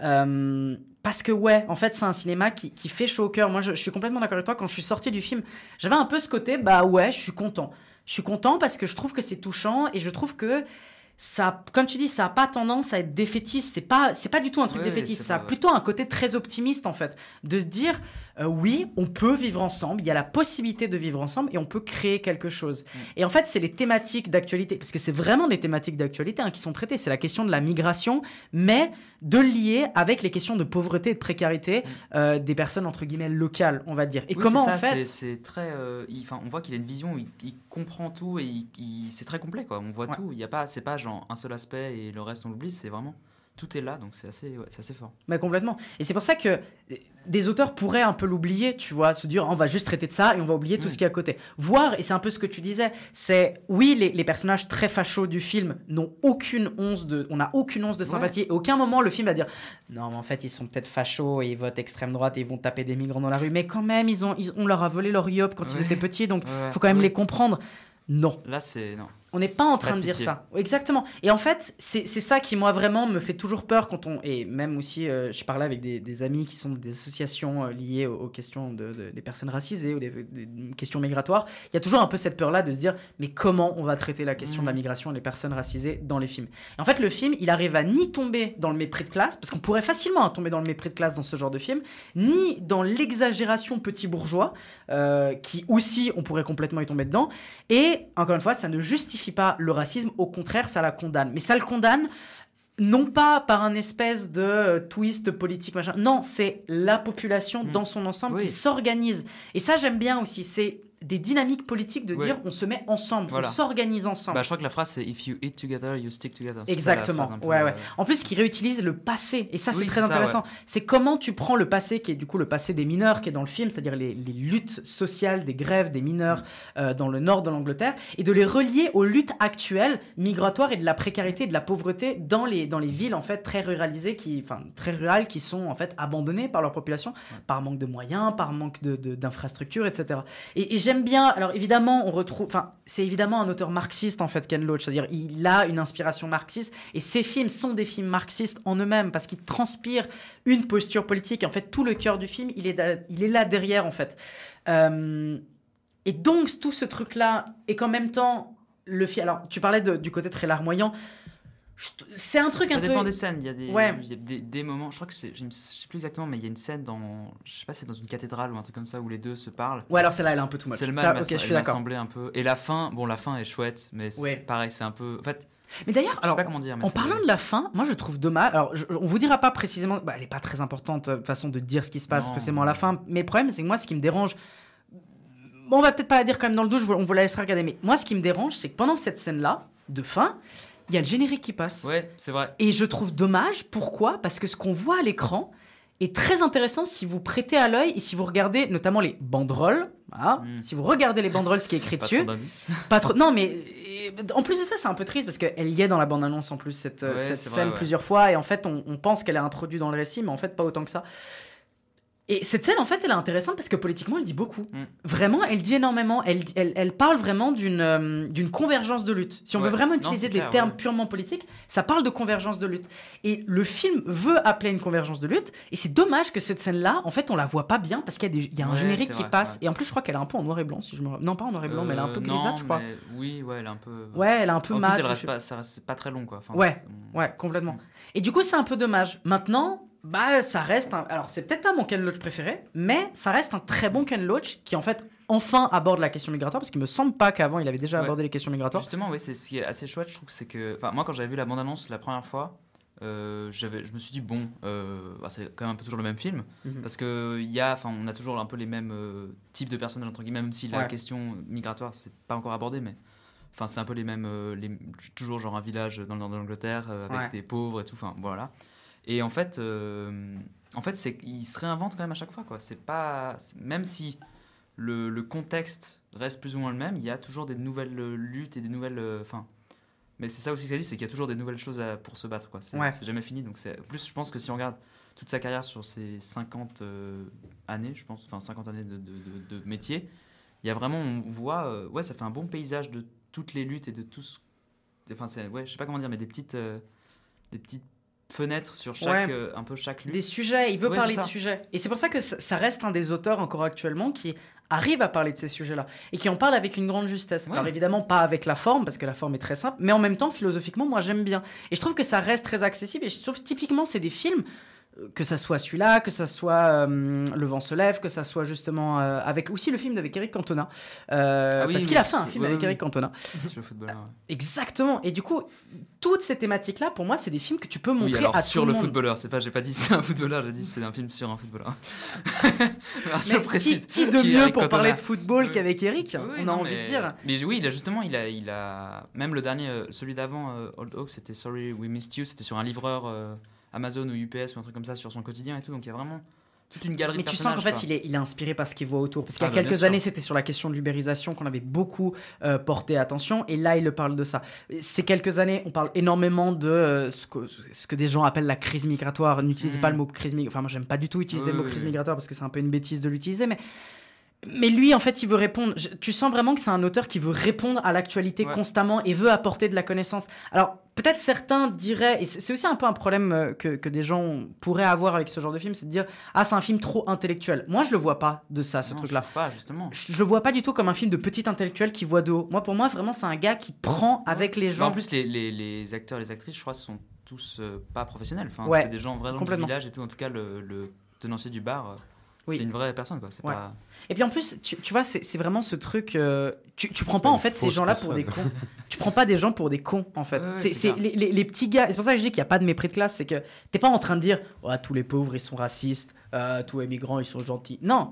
Euh, parce que ouais, en fait, c'est un cinéma qui, qui fait chaud au cœur. Moi, je, je suis complètement d'accord avec toi. Quand je suis sorti du film, j'avais un peu ce côté, bah ouais, je suis content. Je suis content parce que je trouve que c'est touchant et je trouve que ça, comme tu dis, ça a pas tendance à être défaitiste. C'est pas, c'est pas du tout un truc défaitiste. Ça a pas- plutôt un côté très optimiste en fait, de se dire, euh, oui, on peut vivre ensemble. Il y a la possibilité de vivre ensemble et on peut créer quelque chose. Mm. Et en fait, c'est les thématiques d'actualité, parce que c'est vraiment des thématiques d'actualité hein, qui sont traitées. C'est la question de la migration, mais de lier avec les questions de pauvreté et de précarité euh, des personnes entre guillemets locales, on va dire. Et Mm. Oui, comment c'est en ça, fait c'est- très. euh, il- on voit qu'il a une vision, il, il comprend tout et c'est très complet, quoi. On voit Ouais. tout. Il y a pas, c'est pas genre un seul aspect et le reste on l'oublie. C'est vraiment tout est là, donc c'est assez, ouais, c'est assez fort. Mais complètement. Et c'est pour ça que des auteurs pourraient un peu l'oublier, tu vois, se dire on va juste traiter de ça et on va oublier tout Mm. ce qui est à côté. Voir, et c'est un peu ce que tu disais, c'est oui, les, les personnages très fachos du film n'ont aucune once de, on n'a aucune once de sympathie. Et aucun moment le film va dire non, mais en fait ils sont peut-être fachos et ils votent extrême droite et ils vont taper des migrants dans la rue, mais quand même ils ont, ils- on leur a volé leur yop quand ils étaient petits, donc Ouais, faut quand même les comprendre. Non. Là, c'est non. On n'est pas en Pas train de dire ça. Exactement. Et en fait, c'est ça qui, moi, vraiment me fait toujours peur quand on. Et même aussi, euh, je parlais avec des, des amis qui sont des associations euh, liées aux, aux questions de, de- des personnes racisées ou des, des questions migratoires. Il y a toujours un peu cette peur-là de se dire mais comment on va traiter la question de la Mhm. migration et des personnes racisées dans les films? Et en fait, le film, il arrive à ni tomber dans le mépris de classe, parce qu'on pourrait facilement hein, tomber dans le mépris de classe dans ce genre de film, ni dans l'exagération petit bourgeois, euh, qui aussi, on pourrait complètement y tomber dedans. Et encore une fois, ça ne justifie pas le racisme, au contraire, ça la condamne. Mais ça le condamne non pas par un espèce de euh, twist politique, machin. Non, c'est la population dans son ensemble Mm. Oui. qui s'organise. Et ça, j'aime bien aussi. C'est des dynamiques politiques de Ouais. dire on se met ensemble, Voilà. on s'organise ensemble. Bah, je crois que la phrase c'est If you eat together, you stick together. Exactement. phrase ouais, ouais. En plus, qui réutilise le passé. Et ça, c'est Oui, très c'est intéressant. ouais. C'est comment tu prends le passé, qui est du coup le passé des mineurs, qui est dans le film, c'est-à-dire les, les luttes sociales, des grèves des mineurs euh, dans le nord de l'Angleterre, et de les relier aux luttes actuelles migratoires et de la précarité et de la pauvreté dans les, dans les villes, en fait, très ruralisées, qui, enfin, très rurales, qui sont, en fait, abandonnées par leur population, par manque de moyens, par manque de- de- d'infrastructures, etc. Et, et j'aime bien, alors évidemment, on retrouve, enfin, c'est évidemment un auteur marxiste, en fait, Ken Loach, c'est-à-dire il a une inspiration marxiste, et ses films sont des films marxistes en eux-mêmes, parce qu'ils transpirent une posture politique, en fait, tout le cœur du film, il est, da- il est là derrière, en fait. Euh, et donc, tout ce truc-là, et qu'en même temps, le film, alors, tu parlais du côté très larmoyant, c'est un truc Ça un peu... dépend des scènes. Il y a des, Ouais. il y a des, des moments. Je crois que c'est, je ne sais plus exactement, mais il y a une scène dans, je sais pas, si c'est dans une cathédrale ou un truc comme ça où les deux se parlent. Ouais, alors celle-là, elle est un peu too much. C'est le Ça, mal. ok, je suis d'accord. semblé un peu. Et la fin, bon, la fin est chouette, mais Ouais. pareil, c'est un peu. En fait, Mais d'ailleurs, alors, pas comment dire. Mais en parlant de la fin, moi je trouve dommage. Alors, je- on vous dira pas précisément. Bah, elle est pas très importante euh, façon de dire ce qui se passe Non. précisément à la fin. Mais le problème, c'est que moi, ce qui me dérange. Bon, on va peut-être pas la dire quand même dans le douche. On vous la laissera regarder. Mais moi, ce qui me dérange, c'est que pendant cette scène-là de fin, il y a le générique qui passe. Ouais, c'est vrai. Et je trouve dommage. Pourquoi? Parce que ce qu'on voit à l'écran est très intéressant si vous prêtez à l'œil et si vous regardez notamment les banderoles. Voilà. Si vous regardez les banderoles, ce qui est écrit Hmm. Pas dessus. trop d'indices. Pas trop. Non, mais euh, en plus de ça, c'est un peu triste parce qu'elle y est dans la bande-annonce en plus, cette, euh, Ouais, cette c'est scène vrai, ouais. plusieurs fois. Et en fait, on, on pense qu'elle est introduite dans le récit, mais en fait, pas autant que ça. Et cette scène, en fait, elle est intéressante parce que politiquement, elle dit beaucoup. Mm. Vraiment, elle dit énormément. Elle, elle, elle parle vraiment d'une euh, d'une convergence de lutte. Si on Ouais. veut vraiment utiliser des clair, termes ouais. purement politiques, ça parle de convergence de lutte. Et le film veut appeler une convergence de lutte. Et c'est dommage que cette scène-là, en fait, on la voit pas bien parce qu'il y a, des- il y a un Ouais, générique qui vrai, passe. Et en plus, je crois qu'elle est un peu en noir et blanc. Si je me... Non, pas en noir et blanc, mais elle est un peu Euh, grisâtre, je crois. mais Oui, ouais, elle est un peu. Ouais, elle est un peu En mat, plus, elle je reste sais- pas, ça reste c'est pas très long, quoi. Enfin, Ouais, ouais, complètement. Et du coup, c'est un peu dommage. Maintenant, bah, ça reste. un- Alors, c'est peut-être pas mon Ken Loach préféré, mais ça reste un très bon Ken Loach qui, en fait, enfin aborde la question migratoire parce qu'il me semble pas qu'avant il avait déjà Ouais. abordé les questions migratoires. Justement, ouais, c'est ce qui est assez chouette, je trouve, c'est que, enfin, moi, quand j'avais vu la bande-annonce la première fois, euh, j'avais, je me suis dit bon, euh, bah, c'est quand même un peu toujours le même film, Mhm. parce que y a, on a toujours un peu les mêmes euh, types de personnages entre guillemets, même si la Ouais. question migratoire c'est pas encore abordé, mais enfin, c'est un peu les mêmes, les, toujours genre un village dans le nord de l'Angleterre euh, avec Ouais. des pauvres et tout, enfin, voilà. Et en fait, euh, en fait, c'est il se réinvente quand même à chaque fois, quoi. C'est pas, même si le, le contexte reste plus ou moins le même, il y a toujours des nouvelles euh, luttes et des nouvelles. euh, Enfin. mais c'est ça aussi que ça dit, c'est qu'il y a toujours des nouvelles choses à- pour se battre. quoi. C'est Ouais. c'est jamais fini. Donc c'est- plus, je pense que si on regarde toute sa carrière sur ces 50 euh, années, je pense, enfin 50 années de, de, de- de métier, il y a vraiment, on voit, euh, ouais, ça fait un bon paysage de toutes les luttes et de tout ce. Enfin, c'est- ouais, je sais pas comment dire, mais des petites, euh, des petites fenêtres sur chaque, Ouais. euh, un peu chaque lutte. Des sujets, il veut Ouais, parler de sujets. Et c'est pour ça que ça, ça reste un des auteurs encore actuellement qui arrive à parler de ces sujets-là et qui en parle avec une grande justesse. Ouais. Alors évidemment pas avec la forme parce que la forme est très simple, mais en même temps philosophiquement moi j'aime bien. Et je trouve que ça reste très accessible et je trouve typiquement c'est des films que ça soit celui-là, que ça soit euh, Le vent se lève, que ça soit justement euh, avec aussi le film avec Eric Cantona, Euh, Ah oui, parce qu'il a fait un film ouais, avec Eric. Cantona. sur le footballeur. ouais. Exactement. Et du coup, toutes ces thématiques-là, pour moi, c'est des films que tu peux montrer Oui, alors à sur tout le le footballeur, c'est pas, j'ai pas dit c'est un footballeur, j'ai dit c'est un film sur un footballeur. Alors, je Mais le qui- précise. Qui, de Qui mieux pour Cantona. parler de football qu'avec Eric On a envie mais- de dire. Mais oui, il a justement, il a, il a même le dernier, celui d'avant, Old Oak, c'était Sorry We Missed You, c'était sur un livreur Amazon ou UPS ou un truc comme ça sur son quotidien et tout. Donc il y a vraiment toute une galerie Mais de tu sens qu'en fait, il est, il est inspiré par ce qu'il voit autour. Parce qu'il y a Ah, bah, quelques années, c'était sur la question de l'ubérisation qu'on avait beaucoup euh, porté attention. Et là, il le parle de ça. Ces quelques années, on parle énormément de euh, ce, que, ce que des gens appellent la crise migratoire. N'utilisez pas le mot crise migratoire. Enfin, moi, j'aime pas du tout utiliser Oui, le mot crise migratoire parce que c'est un peu une bêtise de l'utiliser. Mais. Mais lui, en fait, il veut répondre. Je- Tu sens vraiment que c'est un auteur qui veut répondre à l'actualité Ouais. constamment et veut apporter de la connaissance. Alors, peut-être certains diraient, et c'est aussi un peu un problème euh, que, que des gens pourraient avoir avec ce genre de film, c'est de dire Ah, c'est un film trop intellectuel. Moi, je le vois pas de ça, ce truc-là. pas justement. Je, je le vois pas du tout comme un film de petit intellectuel qui voit de haut. Moi, pour moi, vraiment, c'est un gars qui prend avec les Bah, gens. en plus, les, les, les acteurs et les actrices, je crois, sont tous euh, pas professionnels. Enfin, Ouais, c'est des gens vraiment du village et tout. En tout cas, le, le tenancier du bar, euh, Oui. c'est une vraie personne, quoi. C'est Ouais. pas. Et puis en plus, tu, tu vois, c'est vraiment ce truc. euh, tu, tu prends pas en fait ces gens-là pour des cons. tu prends pas des gens pour des cons en fait. Ouais, c'est les, les- les petits gars. C'est pour ça que je dis qu'il n'y a pas de mépris de classe. C'est que t'es pas en train de dire oh, tous les pauvres ils sont racistes, euh, tous les migrants ils sont gentils. Non,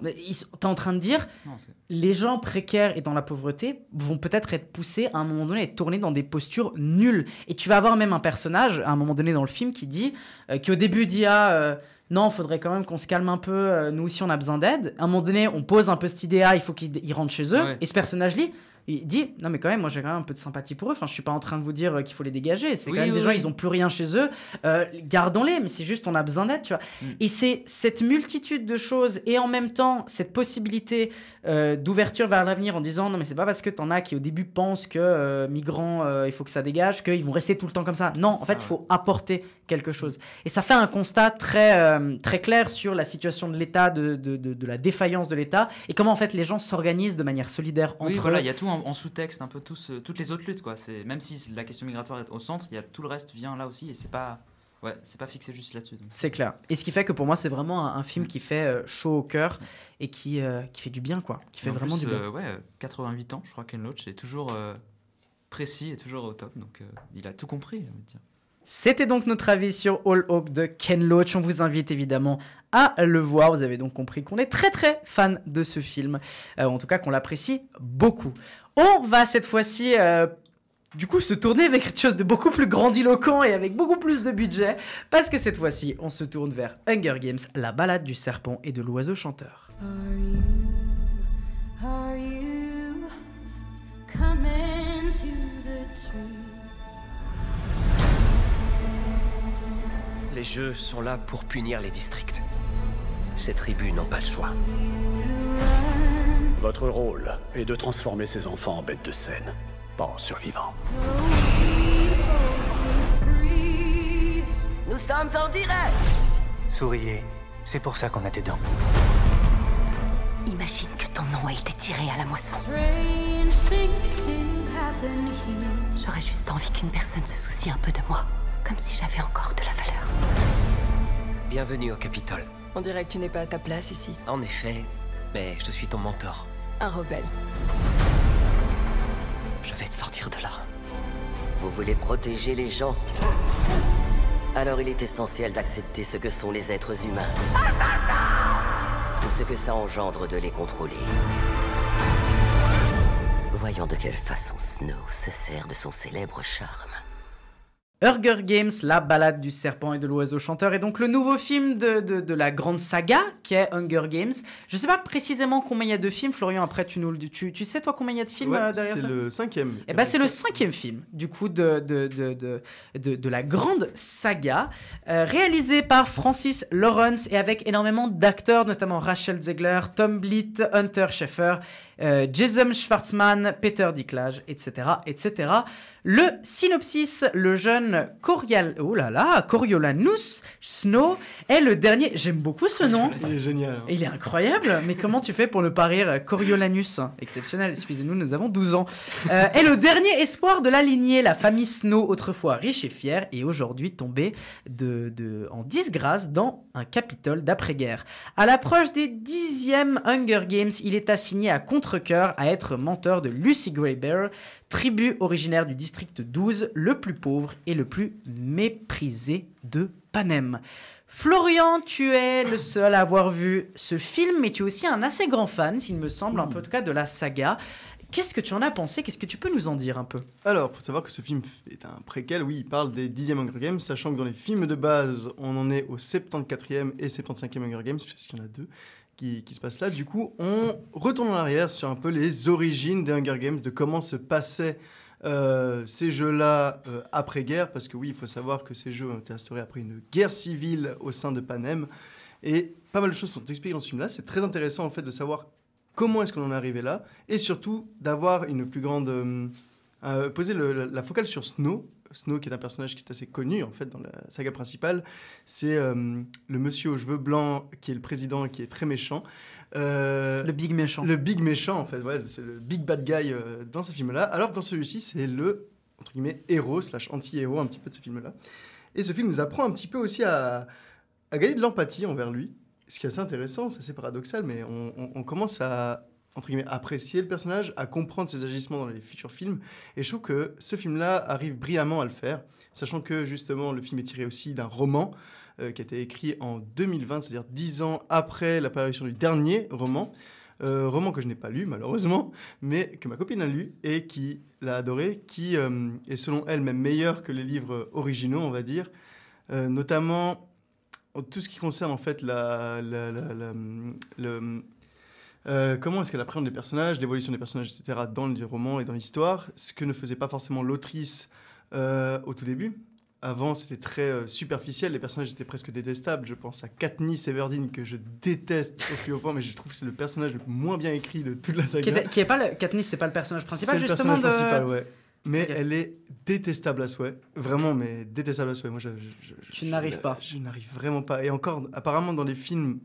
t'es en train de dire Non, les gens précaires et dans la pauvreté vont peut-être être poussés à un moment donné à être tournés dans des postures nulles. Et tu vas avoir même un personnage à un moment donné dans le film qui dit, euh, qui au début dit ah non, faudrait quand même qu'on se calme un peu. euh, nous aussi on a besoin d'aide. À un moment donné, on pose un peu cette idée ah il faut qu'ils ils rentrent chez eux. Ouais. Et ce personnage là il dit non mais quand même moi j'ai quand même un peu de sympathie pour eux. Enfin je suis pas en train de vous dire euh, qu'il faut les dégager. C'est Oui, quand même des oui, gens ils ont plus rien chez eux. Euh, gardons-les mais c'est juste on a besoin d'aide tu vois. Mm. et c'est cette multitude de choses et en même temps cette possibilité euh, d'ouverture vers l'avenir en disant non mais c'est pas parce que t'en as qui au début pensent que euh, migrants il faut que ça dégage qu'ils vont rester tout le temps comme ça. Non en Ça, fait il ouais. faut apporter quelque chose. Et ça fait un constat très très clair sur la situation de l'État de, de, de- de la défaillance de l'État et comment en fait les gens s'organisent de manière solidaire entre Oui, voilà, eux. y a tout en, en sous-texte, un peu tous, euh, toutes les autres luttes, quoi. C'est même si la question migratoire est au centre, il y a tout le reste vient là aussi, et c'est pas, ouais, c'est pas fixé juste là-dessus. C'est clair. Et ce qui fait que pour moi, c'est vraiment un, un film qui fait euh, chaud au cœur et qui, euh, qui fait du bien, quoi. Qui fait en vraiment plus, du bien. euh, ouais, euh, 88 ans, je crois Ken Loach est toujours précis et toujours au top, donc il a tout compris, j'ai envie de dire. C'était donc notre avis sur All Hawk de Ken Loach. On vous invite évidemment à le voir. Vous avez donc compris qu'on est très très fan de ce film. Euh, en tout cas, qu'on l'apprécie beaucoup. On va cette fois-ci. euh, du coup, se tourner avec quelque chose de beaucoup plus grandiloquent et avec beaucoup plus de budget, parce que cette fois-ci, on se tourne vers Hunger Games, la balade du serpent et de l'oiseau chanteur. Les jeux sont là pour punir les districts. Ces tribus n'ont pas le choix. Votre rôle est de transformer ces enfants en bêtes de scène, pas en survivants. Nous sommes en direct Souriez, c'est pour ça qu'on a des dents. Imagine que ton nom a été tiré à la moisson. J'aurais juste envie qu'une personne se soucie un peu de moi, comme si j'avais encore de la valeur. Bienvenue au Capitole. On dirait que tu n'es pas à ta place ici. En effet, mais je suis ton mentor. Un rebelle. Je vais te sortir de là. Vous voulez protéger les gens? Alors il est essentiel d'accepter ce que sont les êtres humains. Et ce que ça engendre de les contrôler. Voyons de quelle façon Snow se sert de son célèbre charme. Hunger Games, la balade du serpent et de l'oiseau chanteur, est donc le nouveau film de, de, de la grande saga qu'est Hunger Games. Je sais pas précisément combien il y a de films, Florian, après tu nous le tu, tu sais toi combien il y a de films Ouais, euh, derrière c'est le cinquième. Eh ben, c'est le cinquième film, du coup, de, de, de, de, de, de la grande saga, euh, réalisé par Francis Lawrence et avec énormément d'acteurs, notamment Rachel Zegler, Tom Blitt, Hunter Schaeffer, euh, Jason Schwartzman, Peter Dinklage, etc., etc. Le synopsis, le jeune Corial... oh là là, Coriolanus Snow est le dernier... J'aime beaucoup ce nom. Il est génial. hein. Il est incroyable, mais comment tu fais pour ne pas rire Coriolanus? Exceptionnel, excusez-nous, nous avons 12 ans. Euh, est le dernier espoir de la lignée, la famille Snow, autrefois riche et fière, et aujourd'hui tombée de, de- en disgrâce dans un Capitole d'après-guerre. À l'approche des dixièmes Hunger Games, il est assigné à contre-coeur à être menteur de Lucy Grey Bear, tribu originaire du district 12, le plus pauvre et le plus méprisé de Panem. Florian, tu es le seul à avoir vu ce film, mais tu es aussi un assez grand fan, s'il me semble, un peu en tout cas de la saga. Qu'est-ce que tu en as pensé? Qu'est-ce que tu peux nous en dire un peu? Alors, faut savoir que ce film est un préquel, oui, il parle des 10e Hunger Games, sachant que dans les films de base, on en est au 74e et 75e Hunger Games, puisqu'il y en a deux qui, se passent là. Du coup, on retourne en arrière sur un peu les origines des Hunger Games, de comment se passaient euh, ces jeux-là euh, après-guerre, parce que oui, il faut savoir que ces jeux ont été instaurés après une guerre civile au sein de Panem, et pas mal de choses sont expliquées dans ce film-là. C'est très intéressant en fait de savoir comment est-ce qu'on en est arrivé là, et surtout d'avoir une plus grande... euh, poser la focale sur Snow. Snow, qui est un personnage qui est assez connu en fait dans la saga principale, c'est euh, le monsieur aux cheveux blancs qui est le président, qui est très méchant. Euh, Le big méchant. Le big méchant en fait, ouais, c'est le big bad guy euh, dans ce film-là. Alors que dans celui-ci, c'est le entre guillemets héros slash anti-héros un petit peu de ce film-là. Et ce film nous apprend un petit peu aussi à, à gagner de l'empathie envers lui. Ce qui est assez intéressant, c'est assez paradoxal, mais on, on- on commence à entre guillemets, apprécier le personnage, à comprendre ses agissements dans les futurs films. Et je trouve que ce film-là arrive brillamment à le faire, sachant que justement le film est tiré aussi d'un roman euh, qui a été écrit en 2020, c'est-à-dire dix ans après l'apparition du dernier roman. Euh, roman que je n'ai pas lu malheureusement, mais que ma copine a lu et qui l'a adoré, qui euh, est selon elle même meilleur que les livres originaux, on va dire, Euh, notamment en tout ce qui concerne en fait la- le, euh, comment est-ce qu'elle appréhende les personnages, l'évolution des personnages, etc. dans le roman et dans l'histoire, ce que ne faisait pas forcément l'autrice euh, au tout début. Avant, c'était très euh, superficiel, les personnages étaient presque détestables. Je pense à Katniss Everdeen, que je déteste au plus haut point, mais je trouve que c'est le personnage le moins bien écrit de toute la saga. Qui est, qui est pas le, Katniss, c'est pas le personnage principal C'est le justement personnage de- principal, ouais. Mais elle est détestable à souhait. Vraiment, mais détestable à souhait. Moi, je, je- je- pas. Je n'arrive vraiment pas. Et encore, apparemment, dans les films,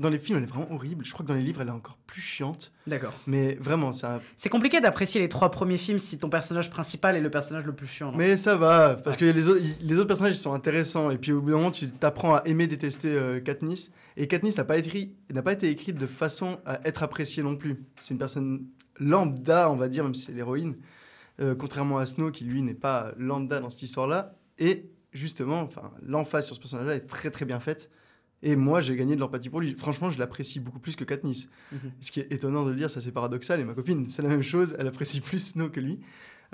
dans les films, elle est vraiment horrible. Je crois que dans les livres, elle est encore plus chiante. D'accord. Mais vraiment, ça. C'est compliqué d'apprécier les trois premiers films si ton personnage principal est le personnage le plus chiant. Mais ça va, parce que les, autres, les autres personnages ils sont intéressants. Et puis au bout d'un moment, tu t'apprends à aimer détester euh, Katniss. Et Katniss n'a pas, écrit- n'a pas été écrite de façon à être appréciée non plus. C'est une personne lambda, on va dire, même si c'est l'héroïne. Euh, contrairement à Snow, qui lui n'est pas lambda dans cette histoire-là. Et justement, enfin, l'emphase sur ce personnage-là est très très bien faite. Et moi, j'ai gagné de l'empathie pour lui. Franchement, je l'apprécie beaucoup plus que Katniss. Mhm. Ce qui est étonnant de le dire, ça c'est paradoxal. Et ma copine, c'est la même chose. Elle apprécie plus Snow que lui.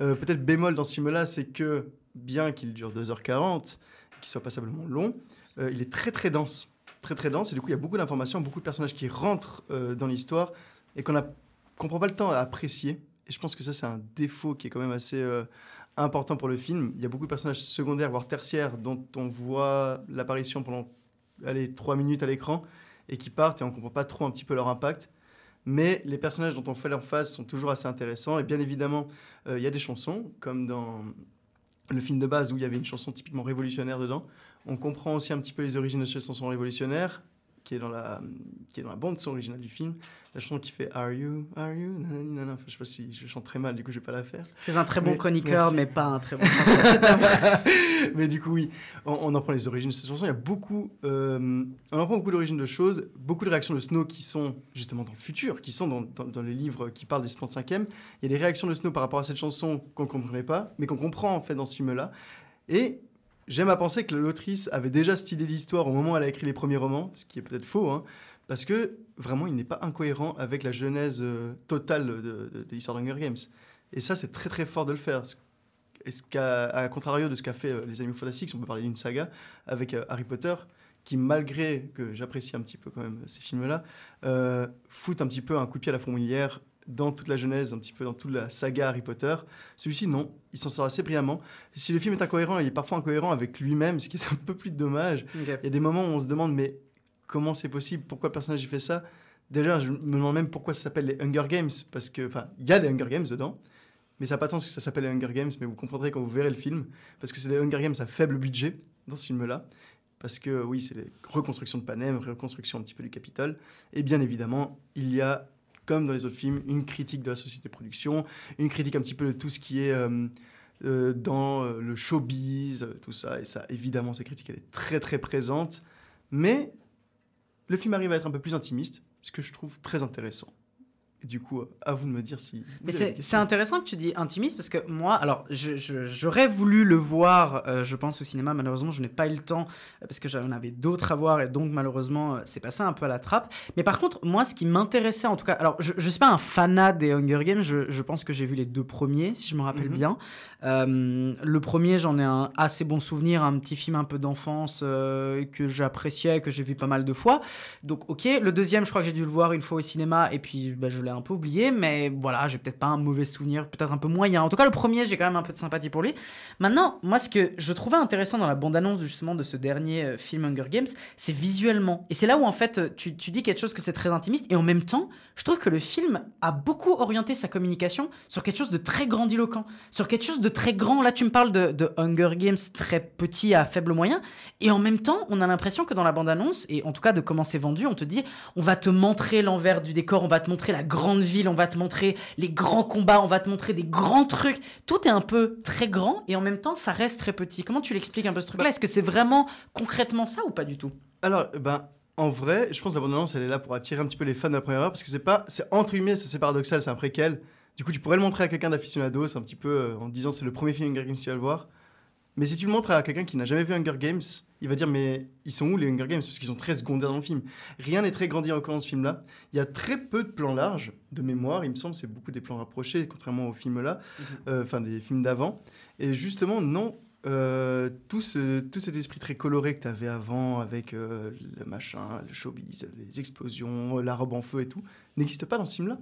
Euh, Peut-être bémol dans ce film-là, c'est que bien qu'il dure 2h40, qu'il soit passablement long, euh, il est très très dense. Très très dense. Et du coup, il y a beaucoup d'informations, beaucoup de personnages qui rentrent euh, dans l'histoire et qu'on qu'on prend pas le temps à apprécier. Et je pense que ça, c'est un défaut qui est quand même assez important pour le film. Il y a beaucoup de personnages secondaires, voire tertiaires, dont on voit l'apparition pendant allez, 3 minutes à l'écran et qui partent et on comprend pas trop un petit peu leur impact. Mais les personnages dont on fait leur face sont toujours assez intéressants. Et bien évidemment, euh, il y a des chansons, comme dans le film de base où il y avait une chanson typiquement révolutionnaire dedans. On comprend aussi un petit peu les origines de ces chansons révolutionnaires. Qui est dans la, qui est dans la bande son originale du film. La chanson qui fait Are you, Are you, nanani, nanana. Enfin, je sais pas si je chante très mal, du coup je vais pas la faire. C'est un très bon Mais- chroniqueur, merci. mais pas un très bon mais du coup, oui, on, on en prend les origines de cette chanson. Il y a beaucoup, euh, on en prend beaucoup d'origines de choses, beaucoup de réactions de Snow qui sont justement dans le futur, qui sont dans, dans- dans les livres qui parlent des 75e. Il y a des réactions de Snow par rapport à cette chanson qu'on ne comprenait pas, mais qu'on comprend en fait dans ce film-là. Et j'aime à penser que l'autrice avait déjà cette idée d'histoire au moment où elle a écrit les premiers romans, ce qui est peut-être faux, hein, parce que vraiment, il n'est pas incohérent avec la genèse euh, totale de, de- de l'histoire d'Hunger Games. Et ça, c'est très très fort de le faire. Et à contrario de ce qu'a fait euh, Les Animaux Fantastiques, on peut parler d'une saga avec euh, Harry Potter, qui malgré que j'apprécie un petit peu quand même ces films-là, euh, fout un petit peu un coup de pied à la fourmilière dans toute la genèse, un petit peu dans toute la saga Harry Potter. Celui-ci, non, il s'en sort assez brillamment. Si le film est incohérent, il est parfois incohérent avec lui-même, ce qui est un peu plus dommage. Il y a des moments où on se demande, mais comment c'est possible? Pourquoi le personnage il fait ça? Déjà, je me demande même pourquoi ça s'appelle les Hunger Games, parce que, enfin, il y a les Hunger Games dedans, mais ça n'a pas de sens que ça s'appelle les Hunger Games, mais vous comprendrez quand vous verrez le film, parce que c'est les Hunger Games à faible budget dans ce film-là, parce que oui, c'est les reconstructions de Panem, reconstruction un petit peu du Capitole, et bien évidemment, il y a, comme dans les autres films, une critique de la société de production, une critique un petit peu de tout ce qui est euh, euh, dans euh, le showbiz, tout ça, et ça, évidemment, cette critique, elle est très très présente, mais le film arrive à être un peu plus intimiste, ce que je trouve très intéressant. Du coup, à vous de me dire si. Mais c'est intéressant que tu dis intimiste parce que moi, alors j'aurais voulu le voir, euh, je pense, au cinéma. Malheureusement, je n'ai pas eu le temps euh, parce que j'en avais d'autres à voir et donc malheureusement, euh, c'est passé un peu à la trappe. Mais par contre, moi, ce qui m'intéressait en tout cas, alors je ne suis pas un fanat des Hunger Games, je, je pense que j'ai vu les deux premiers, si je me rappelle Mhm. bien. Euh, le premier, j'en ai un assez bon souvenir, un petit film un peu d'enfance euh, que j'appréciais, que j'ai vu pas mal de fois. Donc, ok. Le deuxième, je crois que j'ai dû le voir une fois au cinéma et puis bah, je un peu oublié, mais voilà, j'ai peut-être pas un mauvais souvenir, peut-être un peu moyen. En tout cas, le premier, j'ai quand même un peu de sympathie pour lui. Maintenant, moi, ce que je trouvais intéressant dans la bande-annonce justement de ce dernier euh, film Hunger Games, c'est visuellement. Et c'est là où en fait, tu, tu dis quelque chose que c'est très intimiste et en même temps, je trouve que le film a beaucoup orienté sa communication sur quelque chose de très grandiloquent, sur quelque chose de très grand. Là, tu me parles de, de Hunger Games très petit à faible moyen, et en même temps, on a l'impression que dans la bande-annonce, et en tout cas de comment c'est vendu, on te dit, on va te montrer l'envers du décor, on va te montrer la grande ville, on va te montrer les grands combats, on va te montrer des grands trucs. Tout est un peu très grand, et en même temps, ça reste très petit. Comment tu l'expliques un peu ce truc-là? Est-ce que c'est vraiment concrètement ça ou pas du tout? Alors, ben, en vrai, je pense que la bande-annonce, elle est là pour attirer un petit peu les fans de la première heure, parce que c'est pas, c'est entre guillemets, c'est c'est paradoxal, c'est un préquel. Du coup, tu pourrais le montrer à quelqu'un d'aficionado, c'est un petit peu euh, en disant c'est le premier film Hunger Games que tu vas le voir. Mais si tu le montres à quelqu'un qui n'a jamais vu Hunger Games, il va dire mais ils sont où les Hunger Games? Parce qu'ils sont très secondaires dans le film. Rien n'est très grandiloquent dans ce film-là. Il y a très peu de plans larges, de mémoire, il me semble, c'est beaucoup des plans rapprochés, contrairement aux films là, euh, enfin des films d'avant. Et justement, non, euh, tout, ce, tout cet esprit très coloré que tu avais avant, avec euh, le machin, le showbiz, les explosions, la robe en feu et tout, n'existe pas dans ce film-là.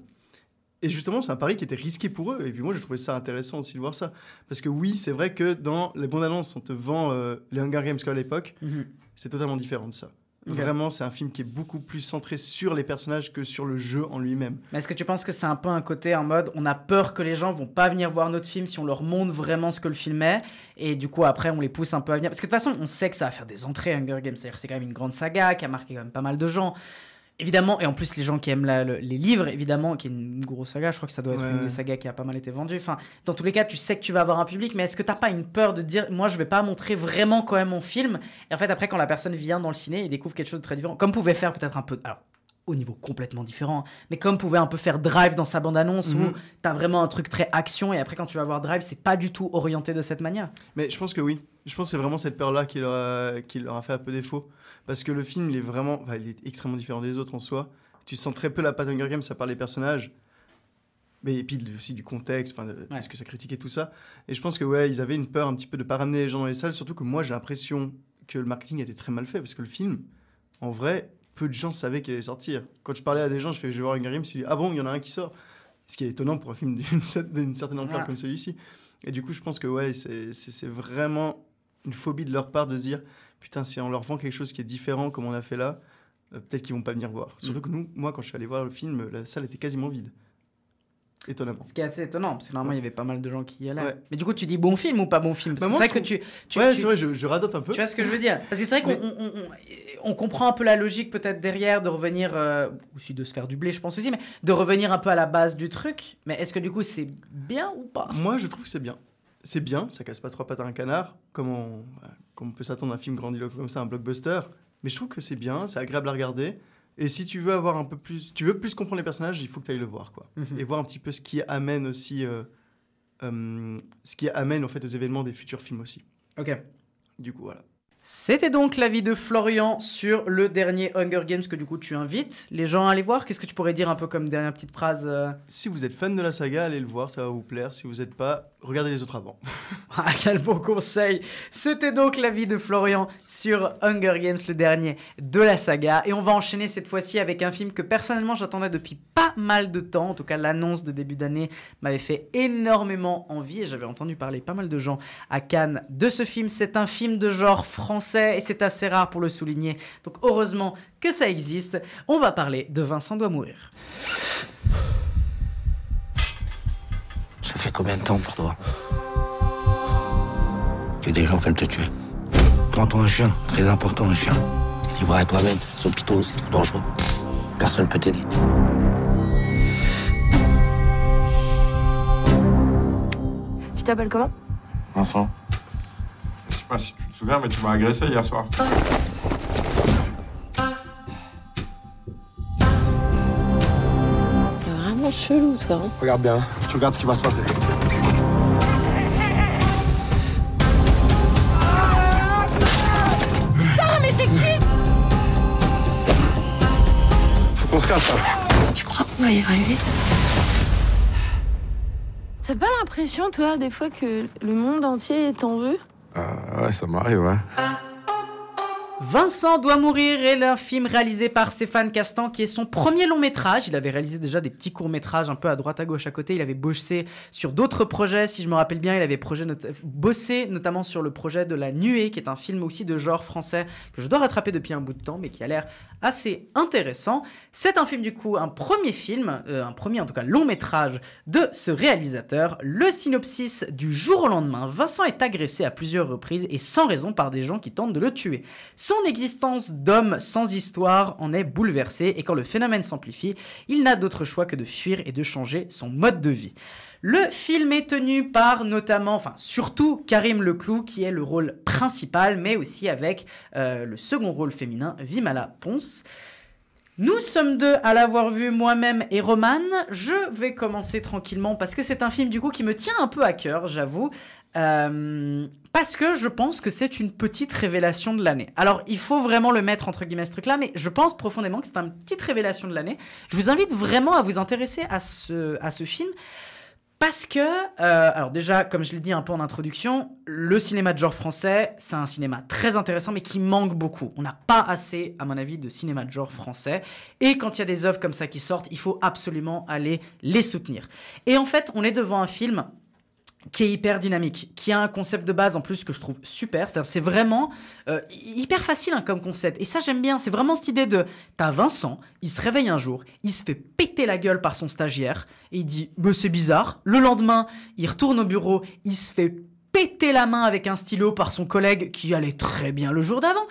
Et justement, c'est un pari qui était risqué pour eux. Et puis moi, je trouvais ça intéressant aussi de voir ça. Parce que oui, c'est vrai que dans les bandes annonces, on te vend euh, les Hunger Games qu'à l'époque. Mhm. C'est totalement différent de ça. Vraiment, c'est un film qui est beaucoup plus centré sur les personnages que sur le jeu en lui-même. Mais est-ce que tu penses que c'est un peu un côté en mode on a peur que les gens vont pas venir voir notre film si on leur montre vraiment ce que le film est et du coup après on les pousse un peu à venir? Parce que de toute façon on sait que ça va faire des entrées Hunger Games c'est-à-dire c'est quand même une grande saga qui a marqué quand même pas mal de gens évidemment et en plus les gens qui aiment la- le- les livres évidemment qui est une grosse saga je crois que ça doit être Ouais. une des sagas qui a pas mal été vendue enfin dans tous les cas tu sais que tu vas avoir un public mais est-ce que t'as pas une peur de dire moi je vais pas montrer vraiment quand même mon film? Et en fait après quand la personne vient dans le ciné et découvre quelque chose de très différent comme pouvait faire peut-être un peu alors au niveau complètement différent, mais comme pouvait un peu faire Drive dans sa bande-annonce, où Mhm. t'as vraiment un truc très action, et après quand tu vas voir Drive, c'est pas du tout orienté de cette manière. Mais je pense que oui. Je pense que c'est vraiment cette peur-là qui, leur a- qui leur a fait un peu défaut. Parce que le film, il est vraiment. enfin, il est extrêmement différent des autres en soi. Tu sens très peu la patte Hunger Games, ça part les personnages. Mais et puis aussi du contexte, enfin, de- de ce que ça critiquait, tout ça. Et je pense que ouais, ils avaient une peur un petit peu de pas ramener les gens dans les salles. Surtout que moi, j'ai l'impression que le marketing était très mal fait. Parce que le film, en vrai, peu de gens savaient qu'il allait sortir. Quand je parlais à des gens, je fais je vais voir Hunger Games, ils disent ah bon, il y en a un qui sort. Ce qui est étonnant pour un film d'une cer- d'une certaine ampleur Ouais. comme celui-ci. Et du coup, je pense que ouais, c'est- vraiment une phobie de leur part de se dire putain, si on leur vend quelque chose qui est différent comme on a fait là, euh, peut-être qu'ils vont pas venir voir. Surtout que nous, moi, quand je suis allé voir le film, la salle était quasiment vide. étonnamment. Ce qui est assez étonnant, parce que normalement il y avait pas mal de gens qui y allaient. Ouais. Mais du coup, tu dis bon film ou pas bon film? Bah, c'est vrai que tu. tu ouais, tu- c'est vrai, je, je radote un peu. Tu vois ce que je veux dire? Parce que c'est vrai qu'on on, on- on- on comprend un peu la logique peut-être derrière de revenir, euh, aussi de se faire du blé, je pense aussi, mais de revenir un peu à la base du truc. Mais est-ce que du coup c'est bien ou pas? Moi, je trouve que c'est bien. C'est bien, ça casse pas trois pattes à un canard, comme on, comme on peut s'attendre à un film grandiloquent comme ça, un blockbuster. Mais je trouve que c'est bien, c'est agréable à regarder. Et si tu veux avoir un peu plus, tu veux plus comprendre les personnages, il faut que tu ailles le voir, quoi. Mhm. Et voir un petit peu ce qui amène aussi, euh, euh, ce qui amène en fait aux événements des futurs films aussi. Ok. Du coup, voilà. C'était donc l'avis de Florian sur le dernier Hunger Games que du coup tu invites les gens à aller voir. Qu'est-ce que tu pourrais dire un peu comme dernière petite phrase euh? Si vous êtes fan de la saga, allez le voir, ça va vous plaire. Si vous n'êtes pas, regardez les autres avant. Ah, quel bon conseil C'était donc l'avis de Florian sur Hunger Games, le dernier de la saga. Et on va enchaîner cette fois-ci avec un film que personnellement j'attendais depuis pas mal de temps. En tout cas, l'annonce de début d'année m'avait fait énormément envie et j'avais entendu parler pas mal de gens à Cannes de ce film. C'est un film de genre français et c'est assez rare pour le souligner. Donc heureusement que ça existe. On va parler de Vincent doit mourir. Ça fait combien de temps pour toi que des gens veulent te tuer? Prends-toi un chien, très important un chien. T'es livré à toi-même, son piton, c'est trop dangereux. Personne peut t'aider. Tu t'appelles comment? Vincent. Je sais pas si tu te souviens, mais tu m'as agressé hier soir. C'est vraiment chelou, toi. hein. Regarde bien, tu regardes ce qui va se passer. Putain, mais t'es qui? Faut qu'on se casse, là. Tu crois qu'on va y arriver? T'as pas l'impression, toi, des fois, que le monde entier t'en veut? Euh, ouais, ça m'arrive, ouais. Vincent doit mourir est un film réalisé par Stéphane Castan qui est son premier long métrage. Il avait réalisé déjà des petits courts métrages un peu à droite à gauche à côté. Il avait bossé sur d'autres projets, si je me rappelle bien. Il avait bossé notamment sur le projet de La Nuée, qui est un film aussi de genre français que je dois rattraper depuis un bout de temps, mais qui a l'air assez intéressant. C'est un film du coup, un premier film, euh, un premier en tout cas long métrage de ce réalisateur. Le synopsis du jour au lendemain, Vincent est agressé à plusieurs reprises et sans raison par des gens qui tentent de le tuer. Existence d'homme sans histoire en est bouleversée et quand le phénomène s'amplifie, il n'a d'autre choix que de fuir et de changer son mode de vie. Le film est tenu par notamment, enfin surtout Karim Leclou qui est le rôle principal, mais aussi avec euh, le second rôle féminin, Vimala Ponce. Nous sommes deux à l'avoir vu moi-même et Roman. Je vais commencer tranquillement parce que c'est un film du coup qui me tient un peu à cœur, j'avoue. Euh, parce que je pense que c'est une petite révélation de l'année. Alors, il faut vraiment le mettre entre guillemets ce truc-là, mais je pense profondément que c'est une petite révélation de l'année. Je vous invite vraiment à vous intéresser à ce, film. Parce que, euh, alors déjà, comme je l'ai dit un peu en introduction, le cinéma de genre français, c'est un cinéma très intéressant, mais qui manque beaucoup. On n'a pas assez, à mon avis, de cinéma de genre français. Et quand il y a des œuvres comme ça qui sortent, il faut absolument aller les soutenir. Et en fait, on est devant un film qui est hyper dynamique, qui a un concept de base en plus que je trouve super. C'est vraiment euh, hyper facile hein, comme concept. Et ça, j'aime bien. C'est vraiment cette idée de t'as Vincent, il se réveille un jour, il se fait péter la gueule par son stagiaire et il dit bah, c'est bizarre. Le lendemain, il retourne au bureau, il se fait péter la main avec un stylo par son collègue qui allait très bien le jour d'avant.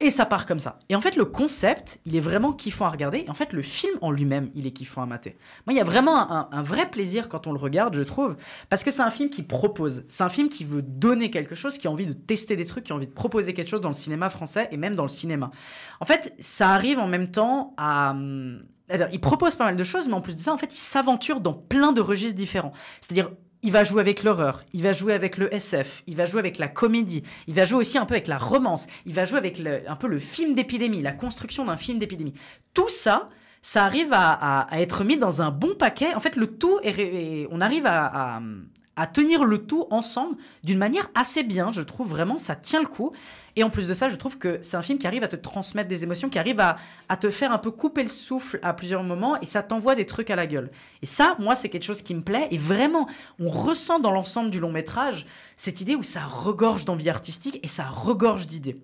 Et ça part comme ça. Et en fait, le concept, il est vraiment kiffant à regarder. Et en fait, le film en lui-même, il est kiffant à mater. Moi, il y a vraiment un, vrai plaisir quand on le regarde, je trouve. Parce que c'est un film qui propose. C'est un film qui veut donner quelque chose, qui a envie de tester des trucs, qui a envie de proposer quelque chose dans le cinéma français et même dans le cinéma. En fait, ça arrive en même temps à. hum, c'est-à-dire, Il propose pas mal de choses, mais en plus de ça, en fait, il s'aventure dans plein de registres différents. C'est-à-dire, il va jouer avec l'horreur, il va jouer avec le SF, il va jouer avec la comédie, il va jouer aussi un peu avec la romance, il va jouer avec un peu le film d'épidémie, la construction d'un film d'épidémie. Tout ça, ça arrive à, être mis dans un bon paquet. En fait, le tout, on arrive à- à tenir le tout ensemble d'une manière assez bien, je trouve vraiment, ça tient le coup. Et en plus de ça, je trouve que c'est un film qui arrive à te transmettre des émotions, qui arrive à, à te faire un peu couper le souffle à plusieurs moments, et ça t'envoie des trucs à la gueule. Et ça, moi, c'est quelque chose qui me plaît, et vraiment, on ressent dans l'ensemble du long métrage cette idée où ça regorge d'envie artistique et ça regorge d'idées.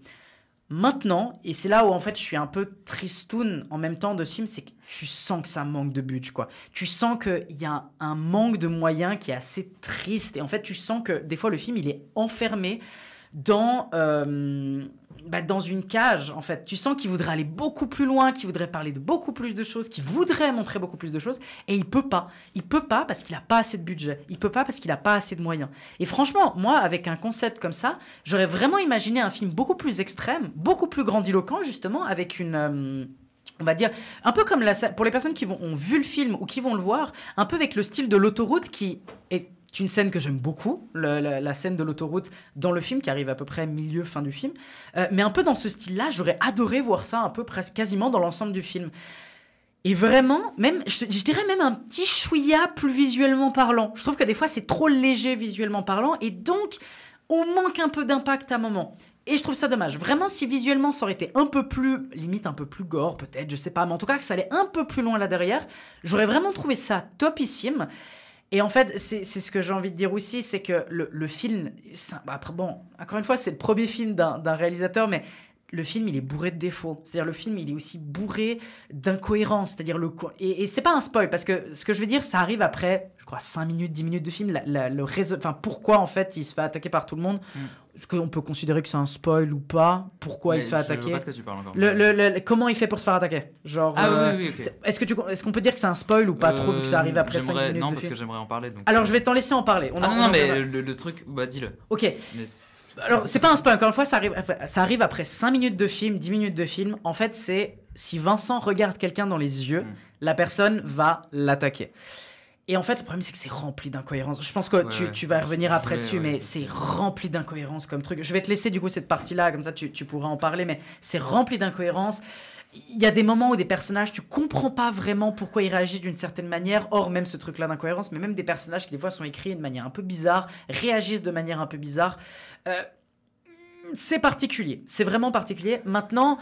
Maintenant, et c'est là où en fait je suis un peu tristoun en même temps de ce film, c'est que tu sens que ça manque de budget, quoi. Tu sens qu'il y a un manque de moyens qui est assez triste. Et en fait, tu sens que des fois le film il est enfermé dans, euh, bah, dans une cage, en fait. Tu sens qu'il voudrait aller beaucoup plus loin, qu'il voudrait parler de beaucoup plus de choses, qu'il voudrait montrer beaucoup plus de choses, et il peut pas. Il peut pas parce qu'il a pas assez de budget. Il peut pas parce qu'il a pas assez de moyens. Et franchement, moi, avec un concept comme ça, j'aurais vraiment imaginé un film beaucoup plus extrême, beaucoup plus grandiloquent, justement, avec une... euh, on va dire, un peu comme la, pour les personnes qui vont, ont vu le film ou qui vont le voir, un peu avec le style de l'autoroute qui est une scène que j'aime beaucoup, la scène de l'autoroute dans le film qui arrive à peu près milieu, fin du film. Euh, mais un peu dans ce style-là, j'aurais adoré voir ça un peu presque quasiment dans l'ensemble du film. Et vraiment, même, je, je dirais même un petit chouïa plus visuellement parlant. Je trouve que des fois c'est trop léger visuellement parlant et donc on manque un peu d'impact à un moment. Et je trouve ça dommage. Vraiment, si visuellement ça aurait été un peu plus, limite un peu plus gore peut-être, je sais pas, mais en tout cas que ça allait un peu plus loin là derrière, j'aurais vraiment trouvé ça topissime. Et en fait, c'est ce que j'ai envie de dire aussi, c'est que le, film, bah, bon, encore une fois, c'est le premier film d'un réalisateur, mais le film, il est bourré de défauts. C'est-à-dire, le film, il est aussi bourré d'incohérences. C'est-à-dire, le et, et c'est pas un spoil, parce que ce que je veux dire, ça arrive après, je crois, 5 minutes, 10 minutes de film. La- la- le réseau, enfin, pourquoi, en fait, il se fait attaquer par tout le monde Est-ce qu'on peut considérer que c'est un spoil ou pas Pourquoi Mais il se fait je vois attaquer pas de quoi tu parles encore. Le- le- le- Comment il fait pour se faire attaquer Genre. Ah euh, oui, oui, Est-ce que tu, est-ce qu'on peut dire que c'est un spoil ou pas trop, vu que ça arrive Euh, après 5 j'aimerais- minutes Non, de parce film que j'aimerais en parler. Donc... Alors, je vais t'en laisser en parler. On ah en- non, on non, mais le, le truc, bah dis-le. Ok. Mais- Alors, c'est pas un spoil, encore une fois, ça arrive, ça arrive après 5 minutes de film, 10 minutes de film. En fait, c'est si Vincent regarde quelqu'un dans les yeux, Hmm. la personne va l'attaquer. Et en fait, le problème, c'est que c'est rempli d'incohérences. Je pense que Ouais, tu, vas revenir après dessus, ouais, mais c'est rempli d'incohérences comme truc. Je vais te laisser du coup cette partie-là, comme ça tu, tu pourras en parler, mais c'est rempli d'incohérences. Il y a des moments où des personnages, tu comprends pas vraiment pourquoi ils réagissent d'une certaine manière, or même ce truc-là d'incohérence, mais même des personnages qui des fois sont écrits de manière un peu bizarre, réagissent de manière un peu bizarre. Euh, c'est particulier, c'est vraiment particulier. Maintenant,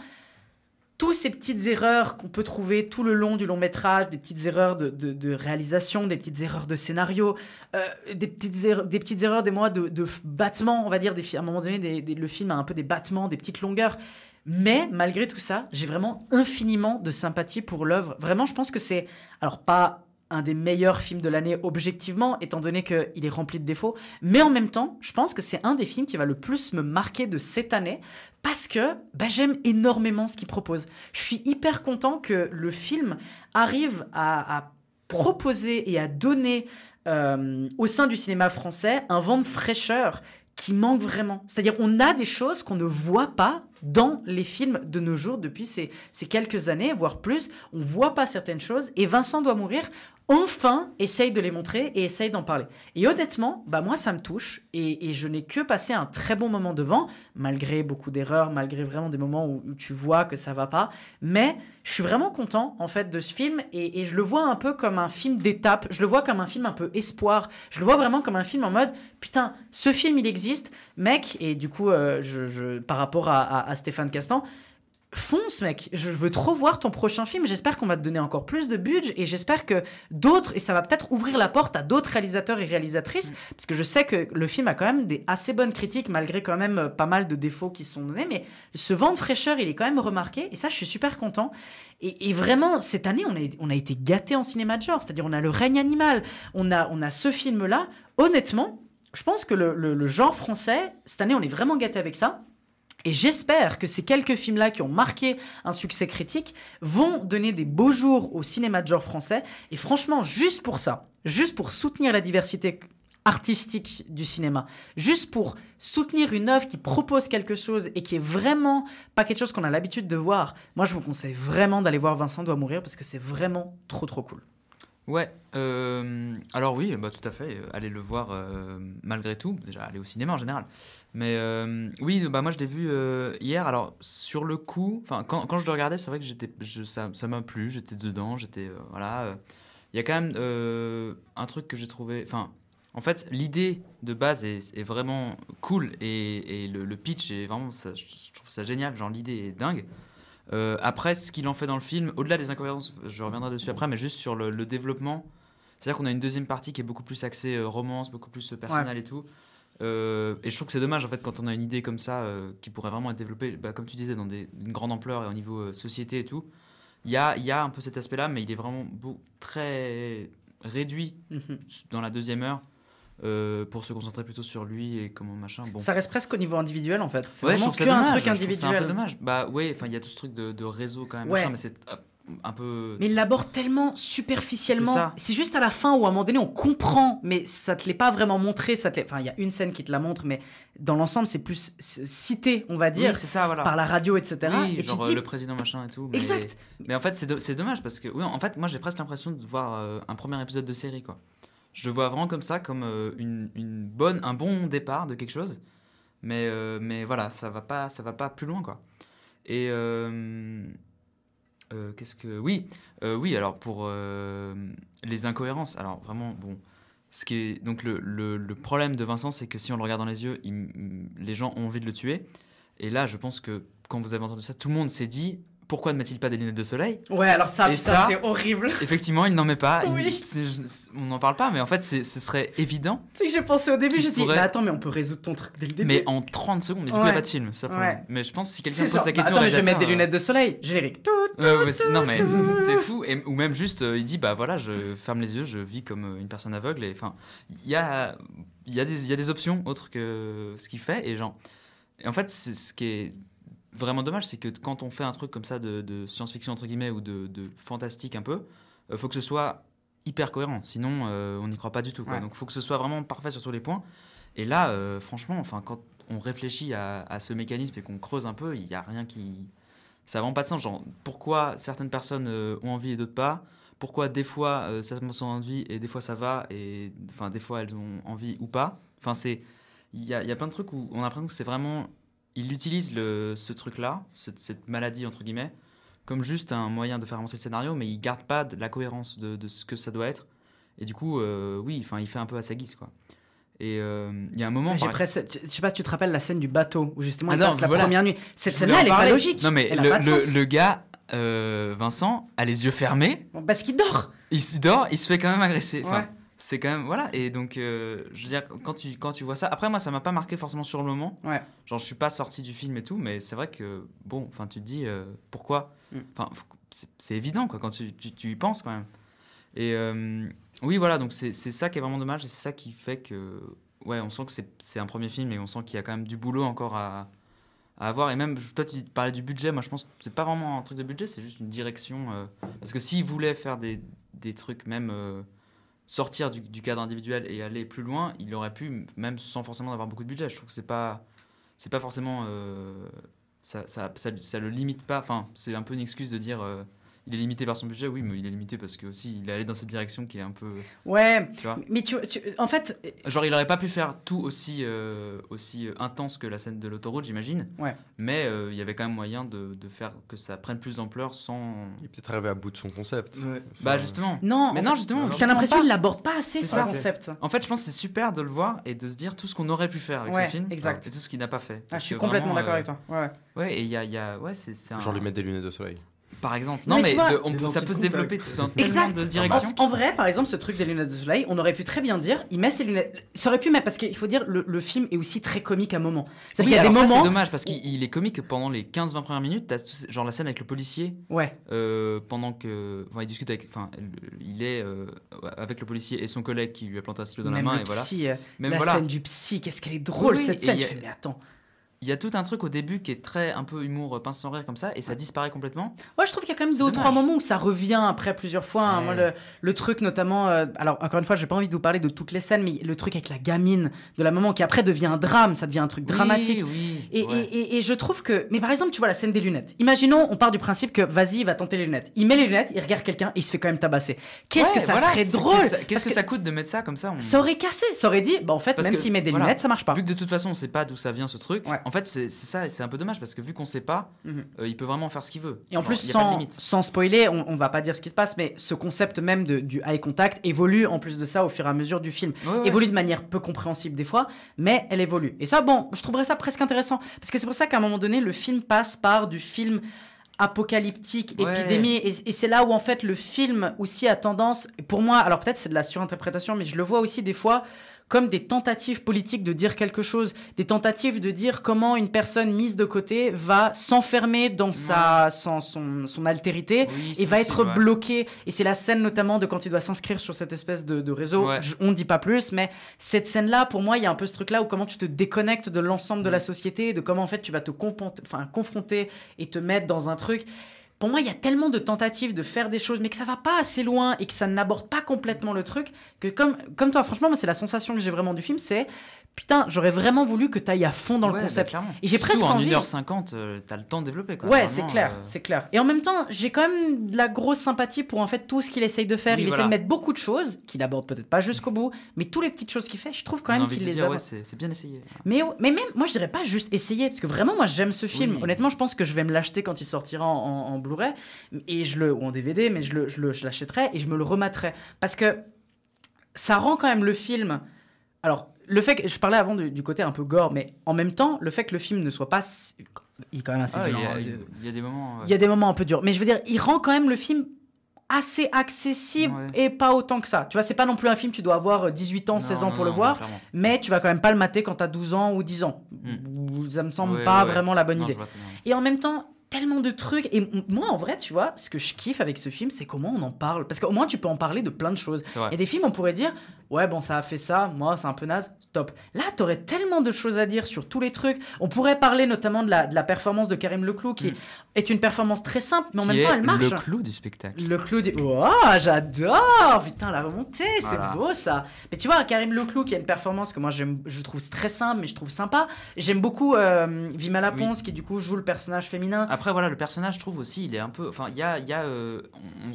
toutes ces petites erreurs qu'on peut trouver tout le long du long métrage, des petites erreurs de, réalisation, des petites erreurs de scénario, euh, des, petites erreurs, des petites erreurs des mois de, battements, on va dire, des, à un moment donné, le film a un peu des battements, des petites longueurs. Mais malgré tout ça, j'ai vraiment infiniment de sympathie pour l'œuvre. Vraiment, je pense que c'est, alors pas un des meilleurs films de l'année objectivement, étant donné qu'il est rempli de défauts, mais en même temps, je pense que c'est un des films qui va le plus me marquer de cette année, parce que bah, j'aime énormément ce qu'il propose. Je suis hyper content que le film arrive à, proposer et à donner euh, au sein du cinéma français un vent de fraîcheur qui manque vraiment. C'est-à-dire on a des choses qu'on ne voit pas dans les films de nos jours depuis ces, ces quelques années, voire plus. On voit pas certaines choses et Vincent doit mourir. Enfin, essaye de les montrer et essaye d'en parler. Et honnêtement, bah moi ça me touche et, je n'ai que passé un très bon moment devant, malgré beaucoup d'erreurs, malgré vraiment des moments où, tu vois que ça va pas. Mais je suis vraiment content en fait de ce film et, je le vois un peu comme un film d'étape. Je le vois comme un film un peu espoir. Je le vois vraiment comme un film en mode putain, ce film il existe, mec. Et du coup, euh, je, par rapport à Stéphane Castan. Fonce, mec. Je veux trop voir ton prochain film. J'espère qu'on va te donner encore plus de budget et j'espère que d'autres, et ça va peut-être ouvrir la porte à d'autres réalisateurs et réalisatrices, parce que je sais que le film a quand même des assez bonnes critiques, malgré quand même euh, pas mal de défauts qui sont donnés. Mais ce vent de fraîcheur, il est quand même remarqué et ça, je suis super content. Et, et vraiment, cette année, on a, on a été gâtés en cinéma de genre. C'est-à-dire, on a le règne animal, on a, on a ce film-là. Honnêtement, je pense que le, le- le genre français, cette année, on est vraiment gâté avec ça. Et j'espère que ces quelques films-là qui ont marqué un succès critique vont donner des beaux jours au cinéma de genre français. Et franchement, juste pour ça, juste pour soutenir la diversité artistique du cinéma, juste pour soutenir une œuvre qui propose quelque chose et qui est vraiment pas quelque chose qu'on a l'habitude de voir, moi je vous conseille vraiment d'aller voir Vincent doit mourir parce que c'est vraiment trop trop cool. Ouais, euh, alors oui, bah, tout à fait, euh, allez le voir euh, malgré tout, déjà aller au cinéma en général. Mais euh, oui, bah, moi je l'ai vu hier, alors sur le coup, quand, quand je le regardais, c'est vrai que j'étais, je- ça ça m'a plu, j'étais dedans, j'étais, voilà. Il y a quand même un truc que j'ai trouvé, enfin, en fait, l'idée de base est, vraiment cool et, et le, pitch est vraiment, je trouve ça génial, genre l'idée est dingue. Euh, après, ce qu'il en fait dans le film, au-delà des incohérences, je reviendrai dessus après, mais juste sur le, le développement. C'est-à-dire qu'on a une deuxième partie qui est beaucoup plus axée euh, romance, beaucoup plus euh, personnelle et tout. Euh, et je trouve que c'est dommage en fait quand on a une idée comme ça qui pourrait vraiment être développée, bah, comme tu disais, dans des, une grande ampleur et au niveau société et tout. Il y a, y a un peu cet aspect-là, mais il est vraiment beau- très réduit Mhm. dans la deuxième heure euh, pour se concentrer plutôt sur lui et comment machin. Bon. Ça reste presque au niveau individuel en fait. C'est Ouais, je vraiment ça que un dommage. truc je ça individuel. un peu dommage. Bah ouais, enfin il y a tout ce truc de, de réseau quand même, Ouais. machin, mais c'est un peu. Mais il l'aborde tellement superficiellement. C'est ça. C'est juste à la fin où à un moment donné on comprend, mais ça te l'est pas vraiment montré. Ça te enfin, il y a une scène qui te la montre, mais dans l'ensemble c'est plus cité, on va dire, Oui, c'est ça, voilà. par la radio, etc. Oui, et tu genre te euh, dis, le président machin et tout. Mais, Exact. Mais en fait, c'est do- c'est dommage parce que, oui, en fait, moi j'ai presque l'impression de voir euh, un premier épisode de série, quoi. Je le vois vraiment comme ça, comme euh, une, une bonne, un bon départ de quelque chose. Mais, euh, mais voilà, ça va pas, ça va pas plus loin, quoi. Et euh, qu'est-ce que, oui, oui. Alors pour les incohérences, alors vraiment, bon. Ce qui est, donc le, le, problème de Vincent, c'est que si on le regarde dans les yeux, les gens ont envie de le tuer. Et là, je pense que quand vous avez entendu ça, tout le monde s'est dit pourquoi ne met-il pas des lunettes de soleil Ouais, alors ça, putain, c'est horrible. Effectivement, il n'en met pas. Oui. on n'en parle pas, mais en fait, ce serait évident. Tu sais que j'ai pensé au début, je dis, pourrait- mais attends, mais on peut résoudre ton truc dès le début. Mais en 30 secondes, mais du coup, il n'y a pas de film. Ça, Ouais. Mais je pense que si quelqu'un pose la bah, question. attends, au mais je vais mettre des réalisateur, lunettes de soleil. Générique. Tout, tout, ouais, c'est- non mais tout. c'est fou et, ou même juste euh, il dit bah voilà je ferme les yeux je vis comme euh, une personne aveugle et enfin il y a y a y a des options autres que ce qu'il fait et genre et en fait c'est ce qui est vraiment dommage c'est que quand on fait un truc comme ça de, de science-fiction entre guillemets ou de, de fantastique un peu euh, faut que ce soit hyper cohérent sinon euh, on n'y croit pas du tout quoi. Ouais. donc faut que ce soit vraiment parfait sur tous les points et là euh, franchement enfin quand on réfléchit à, à ce mécanisme et qu'on creuse un peu il n'y a rien qui ça n'a vraiment pas de sens. Genre, pourquoi certaines personnes ont envie et d'autres pas? Pourquoi des fois euh, certaines personnes ont envie et des fois ça va et enfin des fois elles ont envie ou pas? Enfin, c'est il y a, il y a plein de trucs où on a l'impression que c'est vraiment il utilise le, ce truc-là, cette, cette maladie entre guillemets, comme juste un moyen de faire avancer le scénario, mais il garde pas de la cohérence de, de ce que ça doit être. Et du coup, euh, oui, enfin, il fait un peu à sa guise quoi. Et euh, il y a un moment. J'ai par- presque- Je sais pas si tu te rappelles la scène du bateau où justement Ah il non, passe la voilà. première nuit. Cette Je scène-là, elle est pas logique. Non, mais le, le- gars, euh, Vincent, a les yeux fermés. Parce qu'il dort. Il se dort, il se fait quand même agresser. Enfin. C'est quand même. Voilà. Et donc, euh, je veux dire, quand tu, quand tu vois ça. Après, moi, ça m'a pas marqué forcément sur le moment. Ouais. Genre, je suis pas sorti du film et tout, mais c'est vrai que, bon, enfin, tu te dis euh, pourquoi? Mm. Enfin, c'est évident, quoi, quand tu, tu, tu y penses quand même. Et euh, oui, voilà, donc c'est ça qui est vraiment dommage et c'est ça qui fait que. Ouais, on sent que c'est- un premier film et on sent qu'il y a quand même du boulot encore à, à avoir. Et même, toi, tu parlais du budget. Moi, je pense que c'est pas vraiment un truc de budget, c'est juste une direction. parce que s'ils voulaient faire des, des trucs, même sortir du, cadre individuel et aller plus loin, il aurait pu, même sans forcément avoir beaucoup de budget. Je trouve que c'est pas, c'est pas forcément. euh, ça, ça le limite pas. Enfin, c'est un peu une excuse de dire. euh, il est limité par son budget, oui, mais il est limité parce que aussi il est allé dans cette direction qui est un peu. Ouais. Tu vois Mais tu, tu- en fait, Genre, il aurait pas pu faire tout aussi, euh, aussi euh, intense que la scène de l'autoroute, j'imagine. Ouais. Mais euh, il y avait quand même moyen de, de faire que ça prenne plus d'ampleur sans. Il est peut-être arrivé à bout de son concept. Bah, justement. Non, mais non, fait, justement. t'as justement l'impression qu'il l'aborde pas assez, C'est ce ça. concept. En fait, je pense que c'est super de le voir et de se dire tout ce qu'on aurait pu faire avec Ouais, ce film. exact. Et tout ce qu'il n'a pas fait. Ah, je suis complètement d'accord euh, avec toi. Ouais, ouais. Ouais, et il y a, il y a- Ouais, c'est c'est un. Genre lui mettre des lunettes de soleil. Par exemple. Non, mais tu mais, vois- de- on peut- ça peut se développer dans tellement Exact. de directions. En, en vrai, par exemple, ce truc des lunettes de soleil, on aurait pu très bien dire, il met ses lunettes. Ça aurait pu mettre, parce qu'il faut dire, le, le film est aussi très comique à moments. C'est-à-dire Oui, qu'il y a des ça, moments. c'est dommage parce qu'il il est comique pendant les 15-20 premières minutes. Ce- genre la scène avec le policier. Ouais. euh, pendant que. Enfin, il discute avec. Enfin, le- il est euh, avec le policier et son collègue qui lui a planté un stylo dans Même la main. le et voilà. psy, euh, Même la voilà. scène du psy, qu'est-ce qu'elle est drôle Oui, cette et scène. a- fais, mais attends. Il y a tout un truc au début qui est très un peu humour pince sans rire comme ça et ça disparaît complètement. Ouais, je trouve qu'il y a quand même deux ou trois moments où ça revient après plusieurs fois. hein. Ouais. Moi, le, le truc notamment. euh, alors, encore une fois, j'ai pas envie de vous parler de toutes les scènes, mais le truc avec la gamine de la maman qui après devient un drame, ça devient un truc Oui, dramatique. oui, et, ouais. et- et- et je trouve que. Mais par exemple, tu vois la scène des lunettes. Imaginons, on part du principe que vas-y, il va tenter les lunettes. Il met les lunettes, il regarde quelqu'un et il se fait quand même tabasser. Qu'est-ce que ça voilà, serait drôle qu'est-ce que ça- que, coûte de mettre ça comme ça on- Ça aurait cassé, ça aurait dit, bah en fait, Parce même s'il met des voilà, lunettes, ça marche pas. Vu que de toute façon on sait pas d'où ça vient ce truc, en fait c'est ça, c'est un peu dommage parce que vu qu'on sait pas, Mhm. euh, il peut vraiment faire ce qu'il veut. Et en Genre, plus, sans, spoiler, on, on va pas dire ce qui se passe, mais ce concept même de, du eye contact évolue en plus de ça au fur et à mesure du film. Ouais, ouais. Évolue de manière peu compréhensible des fois, mais elle évolue. Et ça, bon, je trouverais ça presque intéressant. Parce que c'est pour ça qu'à un moment donné, le film passe par du film apocalyptique, Ouais. épidémie, et, et c'est là où en fait le film aussi a tendance, pour moi, alors peut-être c'est de la surinterprétation, mais je le vois aussi des fois comme des tentatives politiques de dire quelque chose, des tentatives de dire comment une personne mise de côté va s'enfermer dans sa, son, son, son altérité Oui, et va être ouais. bloqué. Et c'est la scène notamment de quand il doit s'inscrire sur cette espèce de, de réseau. Ouais. Je- on ne dit pas plus, mais cette scène-là, pour moi, il y a un peu ce truc-là où comment tu te déconnectes de l'ensemble de Mm. la société, de comment en fait tu vas te enfin, confronter et te mettre dans un truc. Pour moi, il y a tellement de tentatives de faire des choses, mais que ça va pas assez loin et que ça n'aborde pas complètement le truc, que comme, comme toi, franchement, moi, c'est la sensation que j'ai vraiment du film, c'est putain, j'aurais vraiment voulu que tu ailles à fond dans Ouais, le bah, concept. clairement. et j'ai presque en envie. 1h50, euh, t'as le temps de développer. Quoi. Ouais, c'est clair, euh, c'est clair. Et en même temps, j'ai quand même de la grosse sympathie pour en fait tout ce qu'il essaye de faire. Oui, il voilà. de mettre beaucoup de choses qu'il aborde peut-être pas jusqu'au bout, mais toutes les petites choses qu'il fait, je trouve quand a même qu'il les aborde. ouais, c'est bien essayé. Mais, mais même, moi je dirais pas juste essayer, parce que vraiment moi j'aime ce film. Oui. Honnêtement, je pense que je vais me l'acheter quand il sortira en, en- en Blu-ray, et je le, ou en DVD, mais je le- je le- je l'achèterai et je me le remettrai. Parce que ça rend quand même le film. Alors, le fait que je parlais avant du, du côté un peu gore, mais en même temps, le fait que le film ne soit pas. Il est quand même assez Ah, il, y a, il y a des moments. Il y a des moments un peu durs. Mais je veux dire, il rend quand même le film assez accessible et pas autant que ça. Tu vois, c'est pas non plus un film, tu dois avoir 18 ans, 16 ans non, pour le voir, mais tu vas quand même pas le mater quand t'as 12 ans ou 10 ans. Ou- Ça me semble Ouais, pas vraiment la bonne idée. Et en même temps, tellement de trucs. Et moi, en vrai, tu vois, ce que je kiffe avec ce film, c'est comment on en parle. Parce qu'au moins, tu peux en parler de plein de choses. A des films, on pourrait dire, ouais, bon, ça a fait ça, moi, c'est un peu naze, top. Là, t'aurais tellement de choses à dire sur tous les trucs. On pourrait parler notamment de la, de la performance de Karim Leclou, qui est une performance très simple, mais en Mm. Qui même temps, elle marche. Le clou du spectacle. Le clou du. Wow, j'adore Putain, la remontée, c'est beau ça. Mais tu vois, Karim Leclou qui a une performance que moi je trouve très simple, mais je trouve sympa. J'aime beaucoup euh, Vima Laponce qui du coup joue le personnage féminin. Après, voilà, le personnage, je trouve aussi, il est un peu. Enfin, il y a. il y a, euh,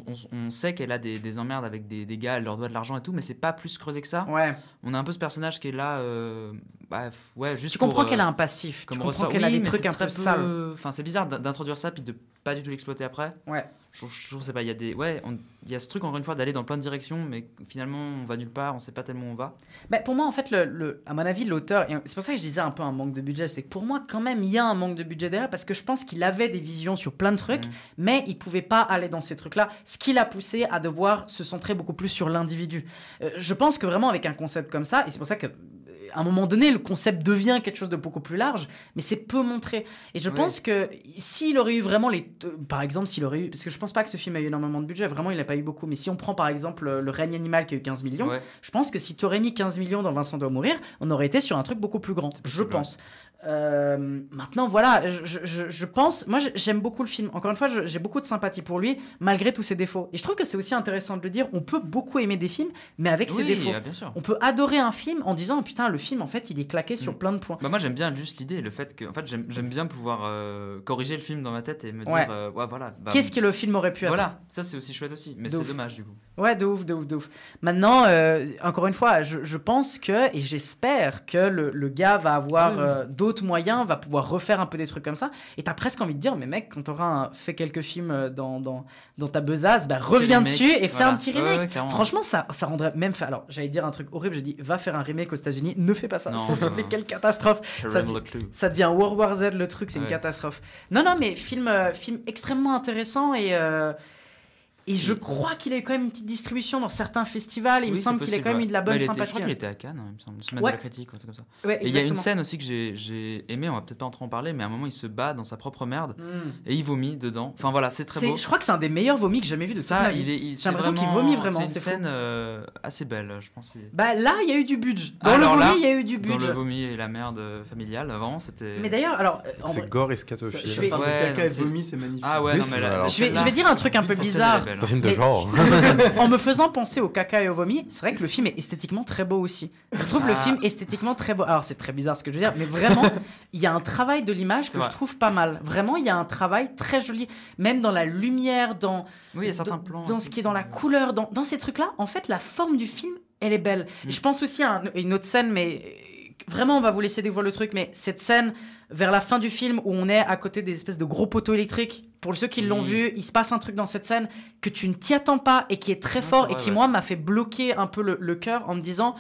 on, on- on sait qu'elle a des, des emmerdes avec des, des gars, elle leur doit de l'argent et tout, mais c'est pas plus creusé que ça. Ouais. On a un peu ce personnage qui est là. euh, bah, ouais, juste Tu comprends pour, qu'elle euh, a un passif. Tu comme comprends ressort. qu'elle a des trucs un très peu sales. Enfin, c'est bizarre d'in- d'introduire ça puis de pas du tout l'exploiter après. Ouais. Je je c'est pas. Il y a des. Ouais, il y a ce truc, encore une fois, d'aller dans plein de directions, mais finalement, on va nulle part, on sait pas tellement où on va. Bah, pour moi, en fait, le, le- à mon avis, l'auteur, c'est pour ça que je disais un peu un manque de budget, c'est que pour moi, quand même, il y a un manque de budget derrière parce que je pense qu'il avait des visions sur plein de trucs, Mm. mais il pouvait pas aller dans ces trucs-là, ce qui l'a poussé à devoir se centrer beaucoup plus sur l'individu. Euh, je pense que vraiment, avec un concept comme ça, et c'est pour ça que. À un moment donné, le concept devient quelque chose de beaucoup plus large, mais c'est peu montré. Et je Ouais. pense que s'il aurait eu vraiment les. Par exemple, s'il aurait eu. Parce que je pense pas que ce film ait eu énormément de budget, vraiment, il n'a pas eu beaucoup. Mais si on prend par exemple euh, Le règne animal qui a eu 15 millions, Ouais. je pense que si tu aurais mis 15 millions dans Vincent doit mourir, on aurait été sur un truc beaucoup plus grand. Je pense. Euh, maintenant, voilà, je, je- je pense. Moi, j'aime beaucoup le film. Encore une fois, j'ai beaucoup de sympathie pour lui, malgré tous ses défauts. Et je trouve que c'est aussi intéressant de le dire. On peut beaucoup aimer des films, mais avec ses défauts. euh, bien sûr. On peut adorer un film en disant putain, le film, en fait, il est claqué sur Mm. plein de points. Bah moi j'aime bien juste l'idée, le fait que en fait j'aime bien pouvoir euh, corriger le film dans ma tête et me dire Ouais. euh, ouais voilà. bah, Qu'est-ce que le film aurait pu être Voilà, ça c'est aussi chouette aussi, mais c'est dommage du coup. Ouais, de ouf, de ouf, de ouf. Maintenant, encore une fois, je, je pense que, et j'espère que le, le gars va avoir Ah oui, oui. euh, d'autres moyens, va pouvoir refaire un peu des trucs comme ça. Et t'as presque envie de dire, mais mec, quand t'auras fait quelques films euh, dans, dans, dans ta besace, bah, reviens remake, dessus et fais voilà. un petit remake. ouais. Franchement, ça, ça rendrait même. Fait... Alors, j'allais dire un truc horrible, j'ai dit, va faire un remake aux États-Unis, ne fais pas ça. Non, non, non. quelle catastrophe. Ça, devient World War Z, le truc, c'est une catastrophe. Non, non, mais film, euh, film extrêmement intéressant et. euh, et je crois qu'il a eu quand même une petite distribution dans certains festivals. Il me semble qu'il a quand même eu de la Bah, bonne il était- sympathie. Je crois qu'il était à Cannes, il me semble, semaine Ouais. de la critique ou un truc comme ça. Ouais, et il y a une scène aussi que j'ai- j'ai aimé, on va peut-être pas entrer en parler, mais à un moment il se bat dans sa propre merde Mm. et il vomit dedans. Enfin voilà, c'est très beau. Je crois que c'est un des meilleurs vomis que j'ai jamais vu de toute Ça, ma vie. il est, il- J'ai c'est l'impression qu'il vomit vraiment. C'est une scène euh, assez belle, je pense. Bah là, il y a eu du budget. Dans Alors le là, vomi, il y a eu du Dans budget. le vomi et la merde euh, familiale, vraiment, c'était. Mais d'ailleurs, alors. euh, en C'est gore et Ouais, caca et c'est- vomi, c'est magnifique. Ah ouais, non, mais. Je vais, dire un truc un peu bizarre. C'est un hein. film de Mais- genre. en me faisant penser au caca et au vomi, c'est vrai que le film est esthétiquement très beau aussi. Je trouve le Ah. film esthétiquement très beau. Alors c'est très bizarre ce que je veux dire, mais vraiment, il y a un travail de l'image que je trouve pas mal. Vraiment, il y a un travail très joli, même dans la lumière, dans Oui, il y a certains plans. dans ce qui est dans la couleur, dans, dans ces trucs-là. En fait, la forme du film, elle est belle. Mm. Je pense aussi à un- une autre scène, mais vraiment, on va vous laisser découvrir le truc. Mais cette scène vers la fin du film où on est à côté des espèces de gros poteaux électriques. Pour ceux qui l'ont vu, il se passe un truc dans cette scène que tu ne t'y attends pas et qui est très fort et qui, ouais. moi, m'a fait bloquer un peu le, le cœur en me disant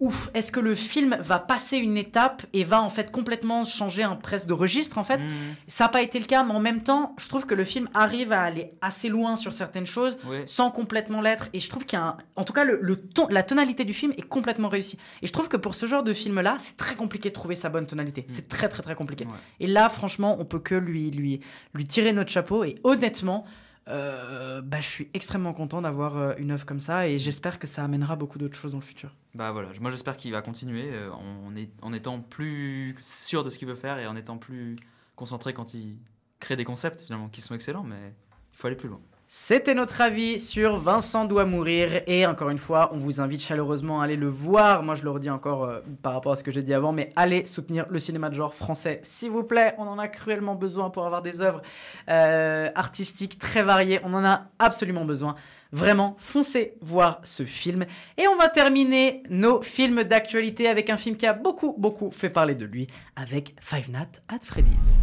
ouf, est-ce que le film va passer une étape et va en fait complètement changer un presque de registre en fait Mhm. Ça n'a pas été le cas, mais en même temps, je trouve que le film arrive à aller assez loin sur certaines choses sans complètement l'être. Et je trouve qu'il y a un... En tout cas, le, le ton, la tonalité du film est complètement réussie. Et je trouve que pour ce genre de film-là, c'est très compliqué de trouver sa bonne tonalité. C'est très très très compliqué. Et là, franchement, on peut que lui, lui, lui tirer notre chapeau. Et honnêtement, euh, bah, je suis extrêmement content d'avoir euh, une œuvre comme ça. Et j'espère que ça amènera beaucoup d'autres choses dans le futur. Bah voilà, moi j'espère qu'il va continuer euh, en, en étant plus sûr de ce qu'il veut faire et en étant plus concentré quand il crée des concepts finalement qui sont excellents, mais il faut aller plus loin. C'était notre avis sur Vincent doit mourir et encore une fois, on vous invite chaleureusement à aller le voir. Moi, je le redis encore euh, par rapport à ce que j'ai dit avant, mais allez soutenir le cinéma de genre français, s'il vous plaît. On en a cruellement besoin pour avoir des œuvres euh, artistiques très variées. On en a absolument besoin. Vraiment, foncez voir ce film. Et on va terminer nos films d'actualité avec un film qui a beaucoup, beaucoup fait parler de lui, avec Five Nights at Freddy's.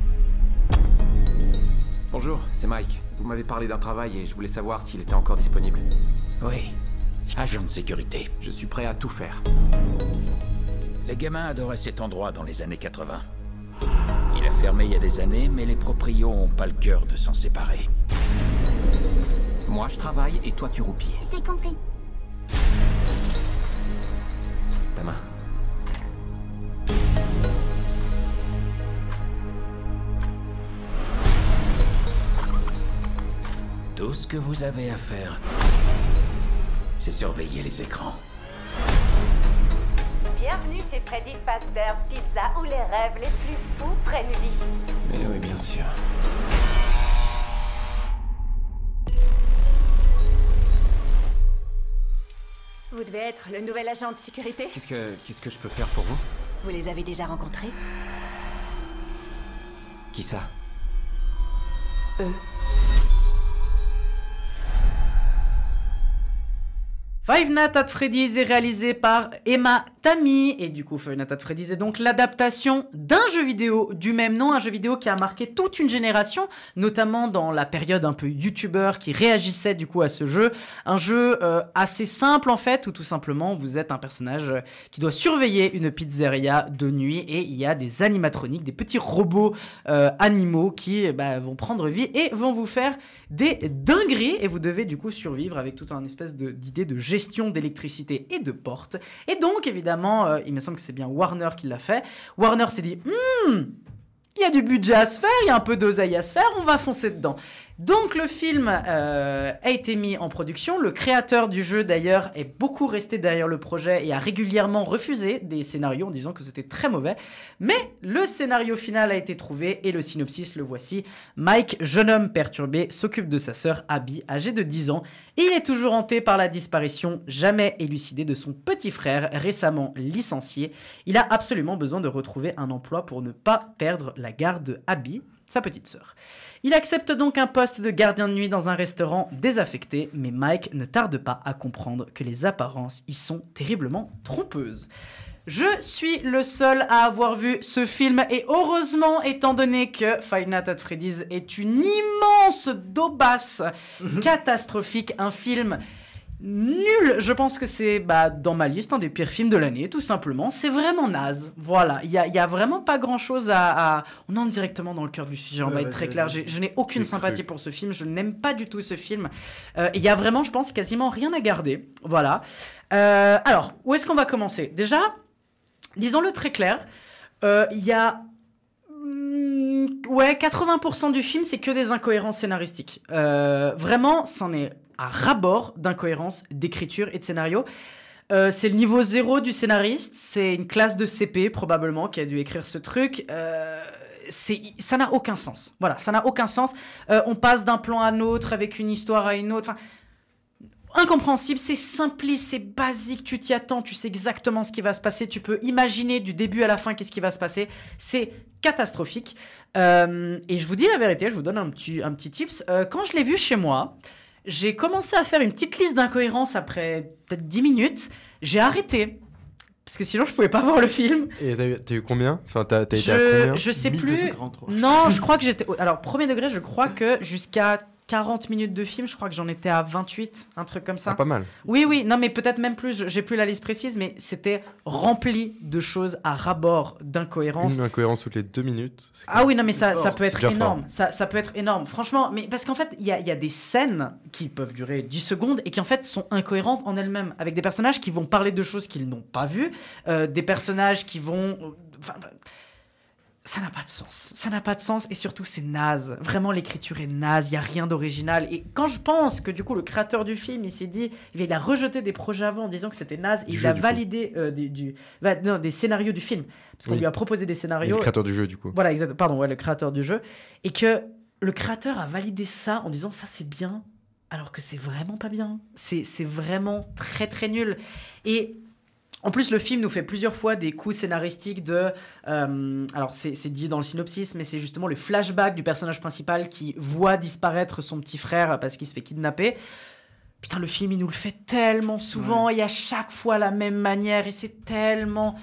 Bonjour, c'est Mike. Vous m'avez parlé d'un travail et je voulais savoir s'il était encore disponible. Oui. Agent de sécurité. Je suis prêt à tout faire. Les gamins adoraient cet endroit dans les années 80. Il a fermé il y a des années, mais les proprios ont pas le cœur de s'en séparer. Moi, je travaille et toi, tu roupilles. C'est compris. Ta main. Tout ce que vous avez à faire, c'est surveiller les écrans. Bienvenue chez Freddy's Fazbear Pizza où les rêves les plus fous prennent vie. Mais oui, bien sûr. Vous devez être le nouvel agent de sécurité Qu'est-ce que, qu'est-ce que je peux faire pour vous? Vous les avez déjà rencontrés? Qui ça? Eux. Five Nights at Freddy's est réalisé par Emma Tammy. Et du coup Five Nights at Freddy's est donc l'adaptation d'un jeu vidéo du même nom, un jeu vidéo qui a marqué toute une génération, notamment dans la période un peu youtubeur qui réagissait du coup à ce jeu, un jeu euh, assez simple en fait où tout simplement vous êtes un personnage euh, qui doit surveiller une pizzeria de nuit et il y a des animatroniques, des petits robots euh, animaux qui eh ben, vont prendre vie et vont vous faire des dingueries. Et vous devez du coup survivre avec toute un espèce de- d'idée de gestion d'électricité et de portes. Et donc évidemment, euh, il me semble que c'est bien Warner qui l'a fait. Warner s'est dit, Hmm, il y a du budget à se faire, il y a un peu d'oseille à se faire, on va foncer dedans. Donc le film euh, a été mis en production. Le créateur du jeu d'ailleurs est beaucoup resté derrière le projet et a régulièrement refusé des scénarios en disant que c'était très mauvais. Mais le scénario final a été trouvé et le synopsis le voici. Mike, jeune homme perturbé, s'occupe de sa sœur Abby, âgée de 10 ans, et il est toujours hanté par la disparition jamais élucidée de son petit frère récemment licencié. Il a absolument besoin de retrouver un emploi pour ne pas perdre la garde de Abby, sa petite sœur. Il accepte donc un poste de gardien de nuit dans un restaurant désaffecté, mais Mike ne tarde pas à comprendre que les apparences y sont terriblement trompeuses. Je suis le seul à avoir vu ce film et heureusement étant donné que Five Nights at Freddy's est une immense daubasse catastrophique, un film nul. Je pense que c'est bah, dans ma liste un des pires films de l'année, tout simplement. C'est vraiment naze. Voilà, il y a, y a vraiment pas grand chose à, à- On entre directement dans le cœur du sujet, on Ouais, va être très clair. Je n'ai aucune sympathie cru. pour ce film, je n'aime pas du tout ce film. Euh, Il y a vraiment, je pense, quasiment rien à garder. Voilà. Euh, alors, où est-ce qu'on va commencer? Déjà, disons-le très clair, euh, il y a Hmm, Ouais, 80% du film, c'est que des incohérences scénaristiques. Euh, vraiment, c'en est à ras-bord d'incohérences d'écriture et de scénario. Euh, c'est le niveau zéro du scénariste. C'est une classe de CP, probablement, qui a dû écrire ce truc. Euh, ça n'a aucun sens. Voilà, ça n'a aucun sens. Euh, on passe d'un plan à un autre, avec une histoire à une autre. Incompréhensible, c'est simpliste, c'est basique, tu t'y attends, tu sais exactement ce qui va se passer, tu peux imaginer du début à la fin qu'est-ce qui va se passer. C'est catastrophique. Et je vous dis la vérité, je vous donne un petit, un petit tips. Quand je l'ai vu chez moi, j'ai commencé à faire une petite liste d'incohérences après peut-être 10 minutes. J'ai arrêté. Parce que sinon, je pouvais pas voir le film. Et t'as eu, t'as eu combien? Enfin, t'as t'as été à combien? Je, je sais plus. Non, je crois que j'étais. Alors, premier degré, je crois que jusqu'à 40 minutes de film, je crois que j'en étais à 28, un truc comme ça. Ah, pas mal. Oui, oui, non, mais peut-être même plus, je- j'ai plus la liste précise, mais c'était rempli de choses à rabord d'incohérences. Une incohérence toutes les deux minutes. Ah oui, non, mais ça, ça peut être énorme. Ça, ça peut être énorme. Franchement, mais parce qu'en fait, il y a, il y a des scènes qui peuvent durer 10 secondes et qui en fait sont incohérentes en elles-mêmes, avec des personnages qui vont parler de choses qu'ils n'ont pas vues, euh, des personnages qui vont. euh, enfin, ça n'a pas de sens. Ça n'a pas de sens et surtout c'est naze. Vraiment l'écriture est naze, il y a rien d'original. Et quand je pense que du coup le créateur du film il s'est dit, il a rejeté des projets avant en disant que c'était naze, il jeu, a validé euh, des, du, va- non, des scénarios du film parce qu'on Oui. lui a proposé des Et scénarios. le créateur du jeu, du coup. Voilà, exact. Pardon, ouais, le créateur du jeu. Et que le créateur a validé ça en disant ça c'est bien, alors que c'est vraiment pas bien. C'est vraiment très très nul. Et en plus, le film nous fait plusieurs fois des coups scénaristiques de. euh, alors, c'est dit dans le synopsis, mais c'est justement le flashback du personnage principal qui voit disparaître son petit frère parce qu'il se fait kidnapper. Putain, le film, il nous le fait tellement souvent et à chaque fois la même manière et c'est tellement.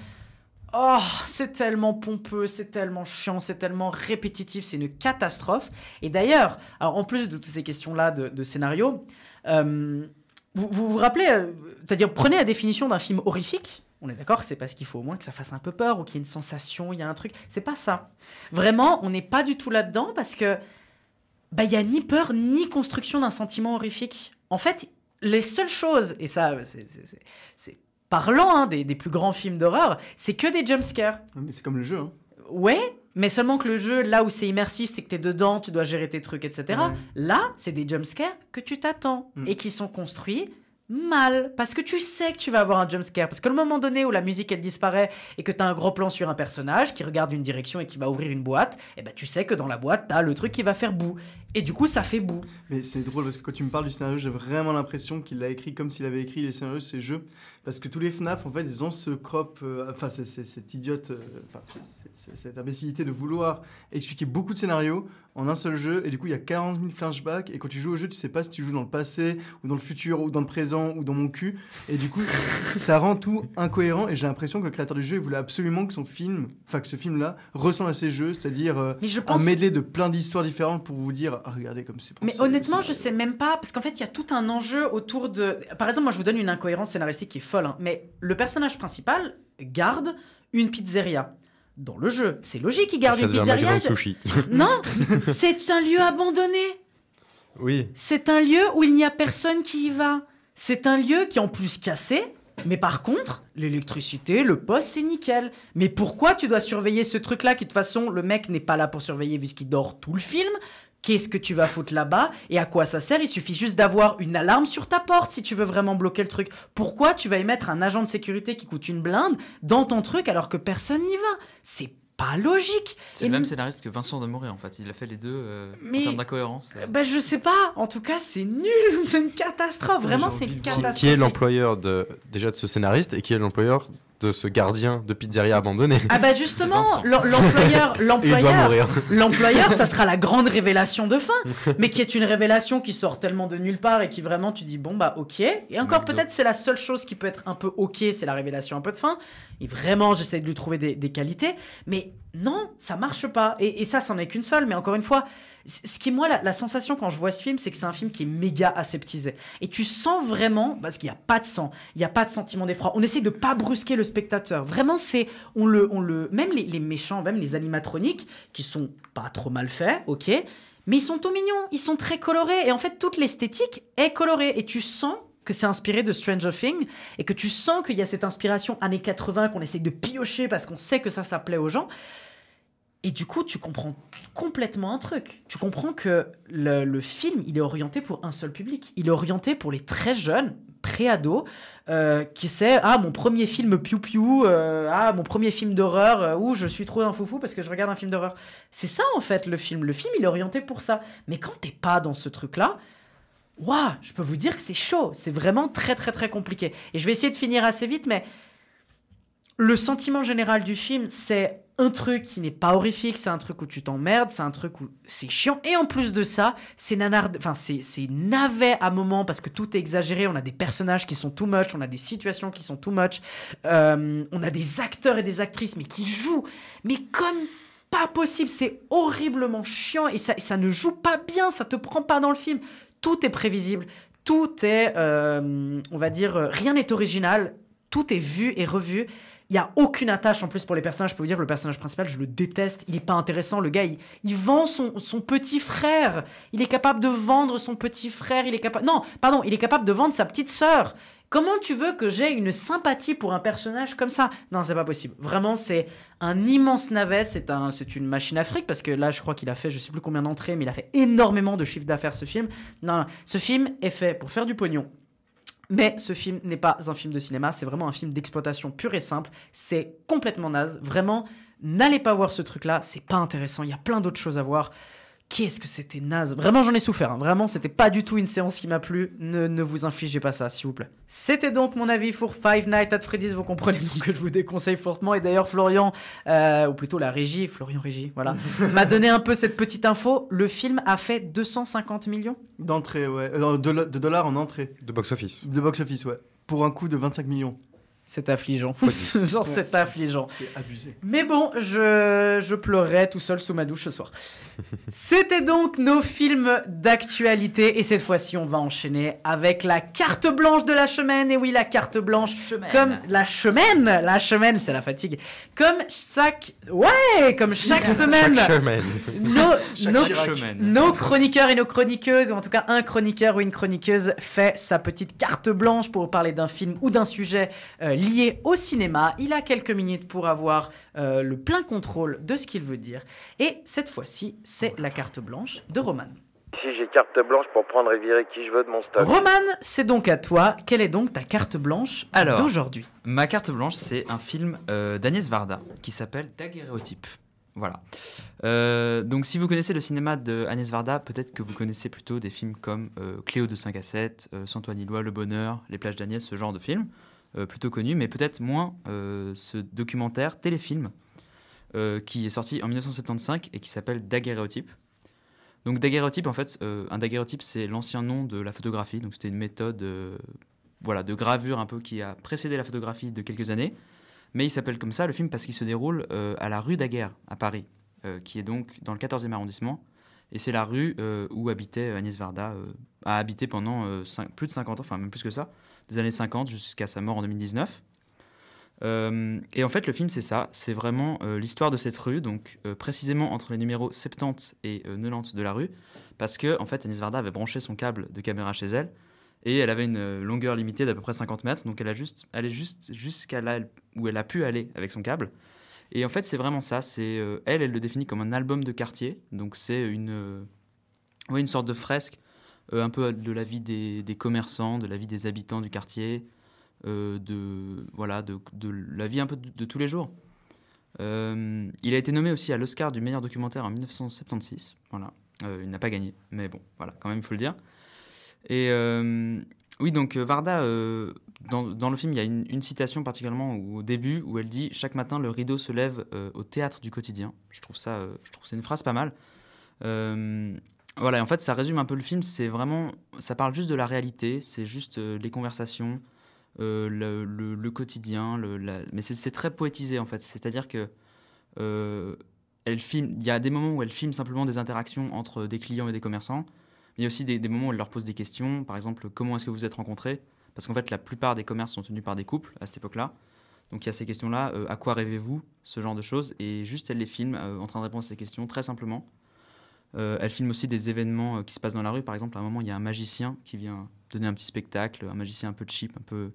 Oh, c'est tellement pompeux, c'est tellement chiant, c'est tellement répétitif, c'est une catastrophe. Et d'ailleurs, alors en plus de toutes ces questions-là de, de scénario, euh, vous, vous vous rappelez, euh, c'est-à-dire prenez la définition d'un film horrifique. On est d'accord, c'est parce qu'il faut au moins que ça fasse un peu peur ou qu'il y ait une sensation, il y a un truc. C'est pas ça. Vraiment, on n'est pas du tout là-dedans parce que bah il y a ni peur ni construction d'un sentiment horrifique. En fait, les seules choses et ça c'est- c'est parlant hein, des, des plus grands films d'horreur, c'est que des jumpscares. Mais c'est comme le jeu. Hein. Ouais, mais seulement que le jeu, là où c'est immersif, c'est que t'es dedans, tu dois gérer tes trucs, etc. Ouais. Là, c'est des jumpscares que tu t'attends Mm. et qui sont construits mal parce que tu sais que tu vas avoir un jumpscare parce qu'à le moment donné où la musique elle disparaît et que t'as un gros plan sur un personnage qui regarde une direction et qui va ouvrir une boîte et ben tu sais que dans la boîte t'as le truc qui va faire bout et du coup ça fait bout Mais c'est drôle parce que quand tu me parles du scénario, j'ai vraiment l'impression qu'il l'a écrit comme s'il avait écrit les scénarios de ces jeux. Parce que tous les FNAF, en fait, ils ont ce crop, euh, enfin, c'est- c'est- cette idiote, euh, enfin, c'est- cette imbécilité de vouloir expliquer beaucoup de scénarios en un seul jeu. Et du coup, il y a 40 000 flashbacks. Et quand tu joues au jeu, tu sais pas si tu joues dans le passé, ou dans le futur, ou dans le présent, ou dans mon cul. Et du coup, ça rend tout incohérent. Et j'ai l'impression que le créateur du jeu, il voulait absolument que son film, enfin, que ce film-là ressemble à ces jeux, c'est-à-dire euh, je un pense- medley de plein d'histoires différentes pour vous dire, ah, regardez comme c'est Mais honnêtement, je sais même pas, parce qu'en fait, il y a tout un enjeu autour de. Par exemple, moi, je vous donne une incohérence scénaristique qui est folle, hein, mais le personnage principal garde une pizzeria. Dans le jeu, c'est logique qu'il garde Ça une un pizzeria. magasin de sushi. Non, c'est un lieu abandonné. Oui. C'est un lieu où il n'y a personne qui y va. C'est un lieu qui est en plus cassé. Mais par contre, l'électricité, le poste, c'est nickel. Mais pourquoi tu dois surveiller ce truc-là qui de toute façon, le mec n'est pas là pour surveiller vu qu'il dort tout le film? Qu'est-ce que tu vas foutre là-bas Et à quoi ça sert? Il suffit juste d'avoir une alarme sur ta porte si tu veux vraiment bloquer le truc. Pourquoi tu vas y mettre un agent de sécurité qui coûte une blinde dans ton truc alors que personne n'y va? C'est pas logique. C'est Et le même scénariste que Vincent Demoré en fait. Il a fait les deux euh, Mais- en termes d'incohérence. euh. Bah je sais pas, en tout cas c'est nul, c'est une catastrophe, vraiment c'est une Qui, catastrophe. qui est l'employeur de, déjà de ce scénariste et qui est l'employeur de ce gardien de pizzeria abandonné Ah bah justement, l'employeur, l'employeur, l'employeur, ça sera la grande révélation de fin, mais qui est une révélation qui sort tellement de nulle part et qui vraiment tu dis bon bah ok. Et encore peut-être c'est la seule chose qui peut être un peu ok, c'est la révélation un peu de fin. Et vraiment j'essaie de lui trouver des, des qualités, mais non, ça marche pas. Et, et ça, c'en est qu'une seule. Mais encore une fois, ce qui moi la, sensation quand je vois ce film, c'est que c'est un film qui est méga aseptisé. Et tu sens vraiment, parce qu'il n'y a pas de sang, il n'y a pas de sentiment d'effroi. On essaie de pas brusquer le spectateur. Vraiment, c'est on le, on le, même les, les méchants, même les animatroniques qui sont pas trop mal faits, ok. Mais ils sont tout mignons, ils sont très colorés. Et en fait, toute l'esthétique est colorée. Et tu sens que c'est inspiré de Stranger Things et que tu sens qu'il y a cette inspiration années 80 qu'on essaie de piocher parce qu'on sait que ça, ça plaît aux gens. Et du coup, tu comprends complètement un truc. Tu comprends que le, film, il est orienté pour un seul public. Il est orienté pour les très jeunes, pré-ados, euh, qui c'est ah mon premier film piou piou, euh, ah mon premier film d'horreur euh, où je suis trop un foufou parce que je regarde un film d'horreur. C'est ça en fait le film. Le film, il est orienté pour ça. Mais quand t'es pas dans ce truc-là, Waouh, je peux vous dire que c'est chaud, c'est vraiment très très très compliqué. Et je vais essayer de finir assez vite, mais le sentiment général du film, c'est un truc qui n'est pas horrifique, c'est un truc où tu t'emmerdes, c'est un truc où c'est chiant. Et en plus de ça, c'est nanard, enfin c'est navet à moments parce que tout est exagéré. On a des personnages qui sont too much, on a des situations qui sont too much, Euh, on a des acteurs et des actrices mais qui jouent, mais comme pas possible, c'est horriblement chiant et ça, ça ne joue pas bien, ça te prend pas dans le film. Tout est prévisible, tout est, euh, on va dire, euh, rien n'est original, tout est vu et revu. Il y a aucune attache en plus pour les personnages. Je peux vous dire, le personnage principal, je le déteste. Il est pas intéressant. Le gars, il, vend son, son petit frère. Il est capable de vendre son petit frère. Il est capable. Non, pardon, il est capable de vendre sa petite sœur. Comment tu veux que j'ai une sympathie pour un personnage comme ça? Non, c'est pas possible. Vraiment, c'est un immense navet. C'est un, une machine à fric parce que là, je crois qu'il a fait, je sais plus combien d'entrées, mais il a fait énormément de chiffre d'affaires ce film. Non, non, ce film est fait pour faire du pognon. Mais ce film n'est pas un film de cinéma, c'est vraiment un film d'exploitation pure et simple. C'est complètement naze. Vraiment, n'allez pas voir ce truc-là, c'est pas intéressant. Il y a plein d'autres choses à voir. Qu'est-ce que c'était naze. Vraiment, j'en ai souffert. hein. Vraiment, c'était pas du tout une séance qui m'a plu. Ne, ne vous infligez pas ça, s'il vous plaît. C'était donc mon avis pour Five Nights at Freddy's. Vous comprenez donc que je vous déconseille fortement. Et d'ailleurs, Florian, euh, ou plutôt la régie, Florian Régie, voilà, m'a donné un peu cette petite info. Le film a fait 250 millions. D'entrée, ouais. Euh, de, de dollars en entrée. De box-office. De box-office, ouais. Pour un coût de 25 millions. C'est affligeant. Genre, c'est affligeant. C'est abusé. Mais bon, je, je pleurerai tout seul sous ma douche ce soir. C'était donc nos films d'actualité. Et cette fois-ci, on va enchaîner avec la carte blanche de la semaine. Et oui, la carte blanche. Comme la semaine. La semaine, c'est la fatigue. Comme chaque. Ouais, comme chaque semaine. Chaque semaine. Nos, Chaque nos- semaine. nos chroniqueurs et nos chroniqueuses, ou en tout cas un chroniqueur ou une chroniqueuse, fait sa petite carte blanche pour parler d'un film ou d'un sujet euh, lié au cinéma. Il a quelques minutes pour avoir euh, le plein contrôle de ce qu'il veut dire. Et cette fois-ci, c'est la carte blanche de Roman. Ici, j'ai carte blanche pour prendre et virer qui je veux de mon stock. Roman, c'est donc à toi. Quelle est donc ta carte blanche Alors, d'aujourd'hui? Ma carte blanche, c'est un film euh, d'Agnès Varda qui s'appelle Daguerréotype. Voilà. Euh, donc, si vous connaissez le cinéma de Agnès Varda, peut-être que vous connaissez plutôt des films comme euh, Cléo de 5 à 7, euh, Santoine Ilois, Le Bonheur, Les plages d'Agnès, ce genre de films, euh, plutôt connus, mais peut-être moins euh, ce documentaire téléfilm euh, qui est sorti en 1975 et qui s'appelle Daguerréotype. Donc, daguerréotype, en fait, euh, un daguerréotype, c'est l'ancien nom de la photographie. Donc, c'était une méthode euh, voilà, de gravure un peu qui a précédé la photographie de quelques années. Mais il s'appelle comme ça le film parce qu'il se déroule euh, à la rue Daguerre, à Paris, euh, qui est donc dans le 14e arrondissement. Et c'est la rue euh, où habitait Agnès Varda, euh, a habité pendant euh, plus de 50 ans, enfin même plus que ça, des années 50 jusqu'à sa mort en 2019. Euh, et en fait, le film, c'est ça. C'est vraiment euh, l'histoire de cette rue, donc euh, précisément entre les numéros 70 et euh, 90 de la rue, parce que en fait, Agnès Varda avait branché son câble de caméra chez elle, et elle avait une longueur limitée d'à peu près 50 mètres, donc elle a juste allé juste jusqu'à là où elle a pu aller avec son câble. Et en fait, c'est vraiment ça. C'est elle, elle le définit comme un album de quartier, donc c'est une ouais, une sorte de fresque un peu de la vie des, commerçants, de la vie des habitants du quartier, euh, de voilà, de, la vie un peu de, tous les jours. Euh, il a été nommé aussi à l'Oscar du meilleur documentaire en 1976. Voilà, Euh, il n'a pas gagné, mais bon, voilà, quand même, il faut le dire. Et euh, oui, donc euh, Varda, euh, dans, le film, il y a une, citation particulièrement au début où elle dit Chaque matin, le rideau se lève euh, au théâtre du quotidien. Je trouve ça, euh, je trouve c'est une phrase pas mal. Voilà, en fait, ça résume un peu le film. C'est vraiment, ça parle juste de la réalité, c'est juste euh, les conversations, euh, le, quotidien, mais c'est- très poétisé en fait. C'est-à-dire que euh, elle filme, il y a des moments où elle filme simplement des interactions entre des clients et des commerçants. mais Il y a aussi des, moments où elle leur pose des questions, par exemple, comment est-ce que vous vous êtes rencontrés? Parce qu'en fait, la plupart des commerces sont tenus par des couples à cette époque-là. Donc il y a ces questions-là, à quoi rêvez-vous? Ce genre de choses. Et juste, elle les filme en train de répondre à ces questions très simplement. Euh, elle filme aussi des événements euh, qui se passent dans la rue. Par exemple, à un moment, il y a un magicien qui vient donner un petit spectacle, un magicien un peu cheap, un peu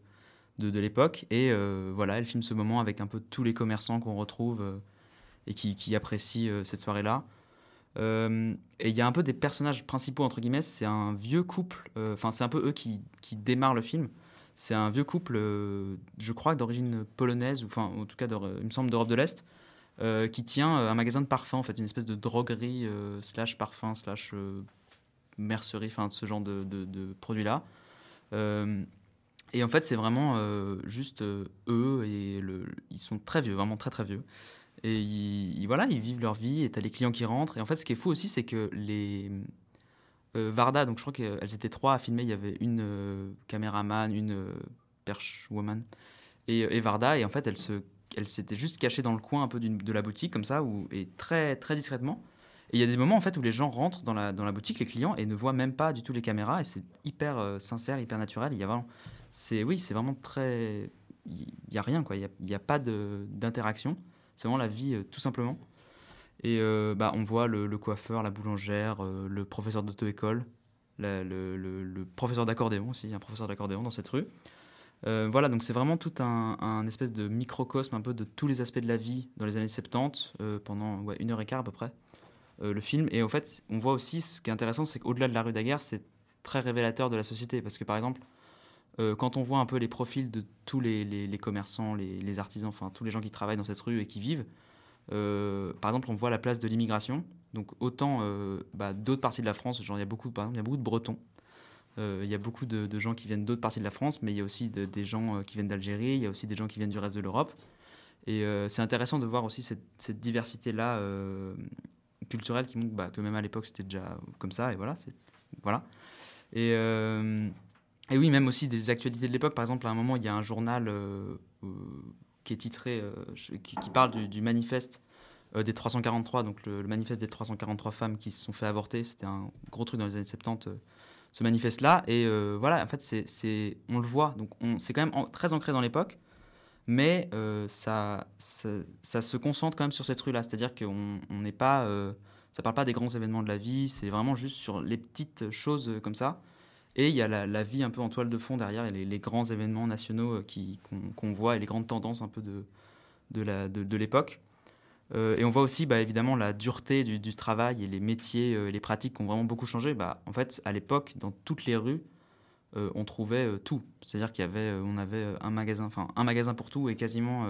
de, l'époque. Et euh, voilà, elle filme ce moment avec un peu tous les commerçants qu'on retrouve et qui, apprécient cette soirée-là. Et il y a un peu des personnages principaux, entre guillemets. C'est un vieux couple, enfin, c'est un peu eux qui, démarrent le film. C'est un vieux couple, je crois, d'origine polonaise, ou enfin, en tout cas, il me semble, d'Europe de l'Est, euh, qui tient euh, un magasin de parfums, en fait, une espèce de droguerie euh, slash parfum slash euh, mercerie, enfin, ce genre de, produits-là. Euh, et en fait, c'est vraiment juste eux, et ils sont très vieux, vraiment très très vieux. Et voilà, ils vivent leur vie, et t'as les clients qui rentrent. Et en fait, ce qui est fou aussi, c'est que les Varda, donc je crois qu'elles étaient trois à filmer. Il y avait une caméraman, une euh, perche woman et Varda. Et en fait, elles se, elle s'était juste cachée dans le coin un peu de la boutique comme ça, et très très discrètement. Et il y a des moments en fait où les gens rentrent dans la, dans la boutique, les clients, et ne voient même pas du tout les caméras, et c'est hyper euh, sincère, hyper naturel. Il y a vraiment, c'est oui, c'est vraiment très, il y a rien quoi, il y a, pas d'interaction. C'est vraiment la vie euh, tout simplement. Et euh, bah, on voit le, coiffeur, la boulangère, le professeur d'auto-école, le, le- professeur d'accordéon aussi, un professeur d'accordéon dans cette rue. Euh, voilà, donc c'est vraiment tout un, espèce de microcosme un peu de tous les aspects de la vie dans les années 70, euh, pendant une heure et quart à peu près, euh, le film. Et en fait, on voit aussi, ce qui est intéressant, c'est qu'au-delà de la rue Daguerre, c'est très révélateur de la société. Parce que par exemple, quand on voit un peu les profils de tous les, commerçants, les, artisans, enfin tous les gens qui travaillent dans cette rue et qui vivent, par exemple, on voit la place de l'immigration. Donc autant bah, d'autres parties de la France, genre il y a beaucoup, par exemple, il y a beaucoup de Bretons. Euh, il y a beaucoup de, gens qui viennent d'autres parties de la France, mais il y a aussi de- des gens euh, qui viennent d'Algérie, il y a aussi des gens qui viennent du reste de l'Europe. Et euh, c'est intéressant de voir aussi cette, diversité-là culturelle qui montre bah, que même à l'époque c'était déjà comme ça, et voilà. voilà. Et, oui, même aussi des actualités de l'époque. Par exemple, à un moment, il y a un journal qui est titré, qui, parle du, du manifeste euh, des 343, donc le, manifeste des 343 femmes qui se sont fait avorter. C'était un gros truc dans les années 70, euh, ce manifeste-là. Et euh, voilà, en fait, c'est, on le voit. Donc, on, c'est quand même très ancré dans l'époque. Mais euh, ça, ça, se concentre quand même sur cette rue-là. C'est-à-dire qu'on on n'est pas. euh, ça parle pas des grands événements de la vie, c'est vraiment juste sur les petites choses comme ça. Et il y a la, vie un peu en toile de fond derrière, et les, grands événements nationaux qu'on, voit et les grandes tendances un peu de, de l'époque. Euh, et on voit aussi bah, évidemment la dureté du, travail et les métiers euh, les pratiques qui ont vraiment beaucoup changé. Bah, en fait, à l'époque, dans toutes les rues, euh, on trouvait tout. C'est-à-dire qu'il y avait, on avait un magasin, enfin un magasin pour tout, et quasiment,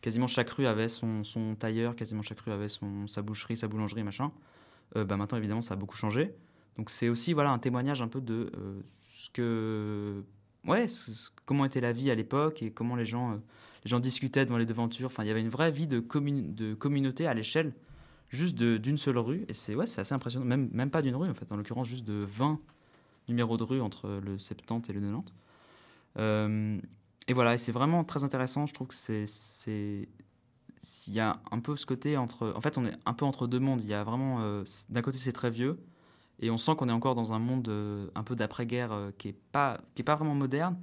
quasiment chaque rue avait son, tailleur, quasiment chaque rue avait son, sa boucherie, sa boulangerie, machin. Bah, maintenant, évidemment, ça a beaucoup changé. Donc c'est aussi voilà un témoignage un peu de ce que, ouais, comment était la vie à l'époque et comment les gens, euh, les gens discutaient devant les devantures. Enfin, il y avait une vraie vie de, commun- de communauté à l'échelle juste d'une seule rue. Et c'est ouais, assez impressionnant. Même, même pas d'une rue, en fait. En l'occurrence, juste de 20 numéros de rue entre le 70 et le 90. Euh, et voilà, c'est vraiment très intéressant. Je trouve que c'est. Il y a un peu ce côté entre. En fait, on est un peu entre deux mondes. Il y a vraiment. euh, D'un côté, c'est très vieux. Et on sent qu'on est encore dans un monde euh, un peu d'après-guerre euh, qui n'est pas, qui est pas vraiment moderne.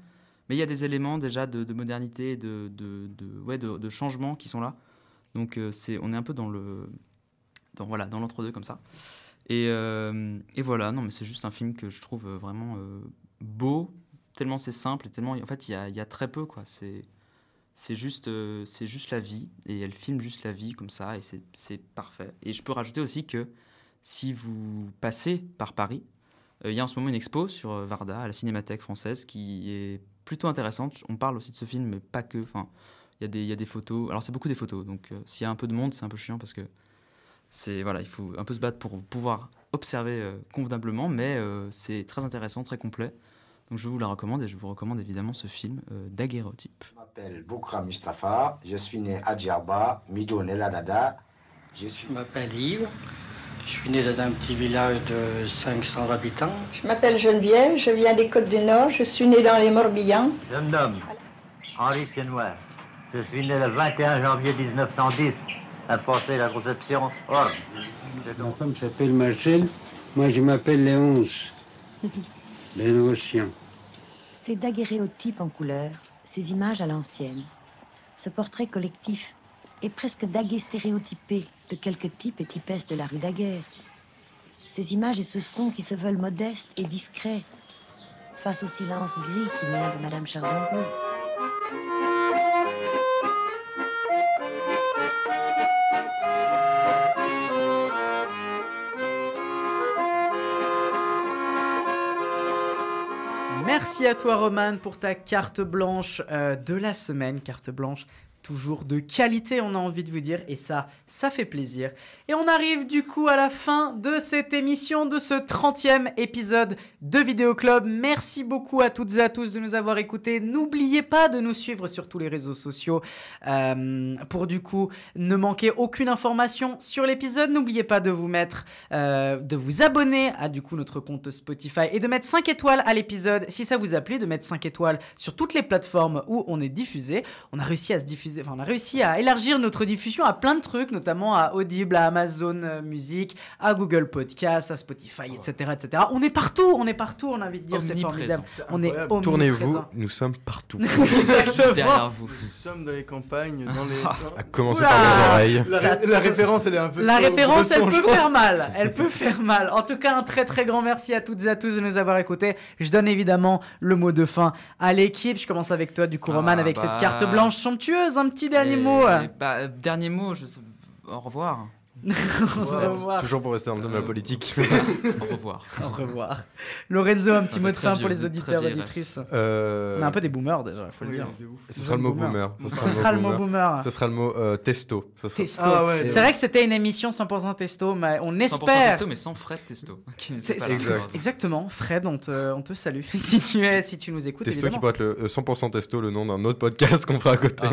Mais il y a des éléments déjà de, de modernité, de, de, ouais, de, changement qui sont là. Donc euh, c'est, on est un peu dans le, dans, voilà, dans l'entre-deux comme ça. Et, et voilà, non mais c'est juste un film que je trouve vraiment beau, tellement c'est simple et tellement, en fait il y a, y a très peu quoi. C'est, c'est juste, c'est juste la vie et elle filme juste la vie comme ça et c'est parfait. Et je peux rajouter aussi que si vous passez par Paris, euh, il y a en ce moment une expo sur euh, Varda à la Cinémathèque française qui est plutôt intéressante. On parle aussi de ce film, mais pas que. Enfin, il y, a des- il y a des photos. Alors, c'est beaucoup des photos. Donc, euh, s'il y a un peu de monde, c'est un peu chiant parce que c'est voilà, il faut un peu se battre pour pouvoir observer euh, convenablement, mais euh, c'est très intéressant, très complet. Donc, je vous la recommande et je vous recommande évidemment ce film euh, daguerreotype. Je m'appelle Boukra Mustafa, je suis né à Djerba, Midoune El Adada. Je suis... Je m'appelle Yves. Je suis né dans un petit village de 500 habitants. Je m'appelle Geneviève, je viens des Côtes du Nord, je suis née dans les Morbihan. Je me nomme Henri Piennoir. Je suis né le 21 janvier 1910 à Pensée la Conception, Orne. Ma femme s'appelle Marcel, moi je m'appelle Léonce. Bénotien. Ces daguerréotypes en couleur, ces images à l'ancienne, ce portrait collectif est presque daguestéréotypé de quelques types et typesses de la rue Daguerre. Ces images et ce son qui se veulent modestes et discrets face au silence gris qui vient de Madame Chardon. Merci à toi Roman pour ta carte blanche euh, de la semaine, carte blanche toujours de qualité on a envie de vous dire et ça ça fait plaisir. Et on arrive du coup à la fin de cette émission de ce 30e épisode de Vidéo Club. Merci beaucoup à toutes et à tous de nous avoir écoutés. N'oubliez pas de nous suivre sur tous les réseaux sociaux euh, pour du coup ne manquer aucune information sur l'épisode. N'oubliez pas de vous mettre euh, de vous abonner à du coup notre compte Spotify et de mettre 5 étoiles à l'épisode si ça vous a plu, de mettre 5 étoiles sur toutes les plateformes où on est diffusé. On a réussi à se diffuser diffuser, enfin on a réussi à élargir notre diffusion à plein de trucs, notamment à Audible, à Amazon euh, Music, à Google Podcast, à Spotify, etc., etc. On est partout, on est partout, on a envie de dire, c'est formidable. C'est On est. Tournez-vous, nous sommes partout. Exactement. derrière vous. Nous sommes dans les campagnes, dans les. À commencer Oula. par vos oreilles. La, référence, elle est un peu. La référence, elle peut faire mal. Elle peut faire mal. En tout cas, un très très grand merci à toutes et à tous de nous avoir écoutés. Je donne évidemment le mot de fin à l'équipe. Je commence avec toi, du coup, Roman, Ah, avec bah. cette carte blanche somptueuse. Un petit dernier Et- mot. bah, euh, dernier mot, je au revoir. Au revoir. Toujours pour rester dans le domaine de la politique. Au revoir. Au revoir. Lorenzo, un petit mot de fin vieux, pour les auditeurs et auditrices. Euh, On est un peu des boomers déjà, il faut le dire. Ce sera le mot boomer. Ce sera le mot boomer. Ce sera le mot euh, testo. Ce sera- Testo. Ah ouais, c'est vrai que c'était une émission 100% testo, mais on 100% espère. testo, mais sans Fred Testo. Qui pas. Exact. Exactement, Fred, on te, on te salue si tu es, si tu nous écoutes. Testo qui pourrait être le euh, 100% testo, le nom d'un autre podcast qu'on fera à côté.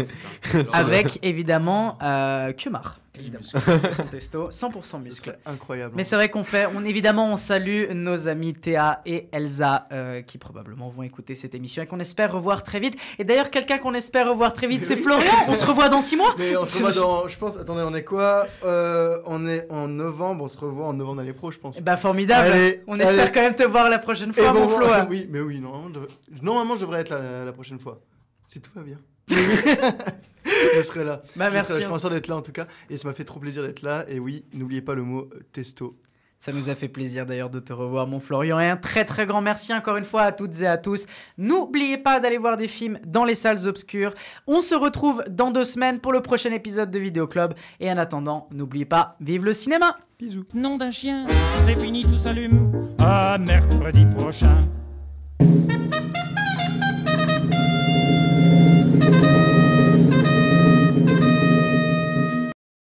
Ah, Avec évidemment euh, Kumar. Évidemment. muscles. 100% testo, 100% Ce muscle. serait incroyable. Mais c'est vrai qu'on fait, on évidemment, on salue nos amis Théa et Elsa euh, qui probablement vont écouter cette émission et qu'on espère revoir très vite. Et d'ailleurs, quelqu'un qu'on espère revoir très vite, c'est Florian. On se revoit dans six mois. Mais on se revoit dans. Je pense. Attendez, on est quoi Euh, On est en novembre. On se revoit en novembre l'année pro, je pense. Bah formidable. Allez, on espère allez. quand même te voir la prochaine Et fois, mon bon, Flo. hein. Oui, mais oui, normalement, je devrais, normalement, je devrais être là la, la prochaine fois. Si tout va bien. je serai là. Bah, Je merci. serai là. Je pense d'être là en tout cas. Et ça m'a fait trop plaisir d'être là. Et oui, n'oubliez pas le mot euh, testo. Ça nous a fait plaisir d'ailleurs de te revoir, mon Florian. Et un très très grand merci encore une fois à toutes et à tous. N'oubliez pas d'aller voir des films dans les salles obscures. On se retrouve dans deux semaines pour le prochain épisode de Vidéo Club. Et en attendant, n'oubliez pas, vive le cinéma Bisous. Nom d'un chien, c'est fini, tout s'allume. À mercredi prochain.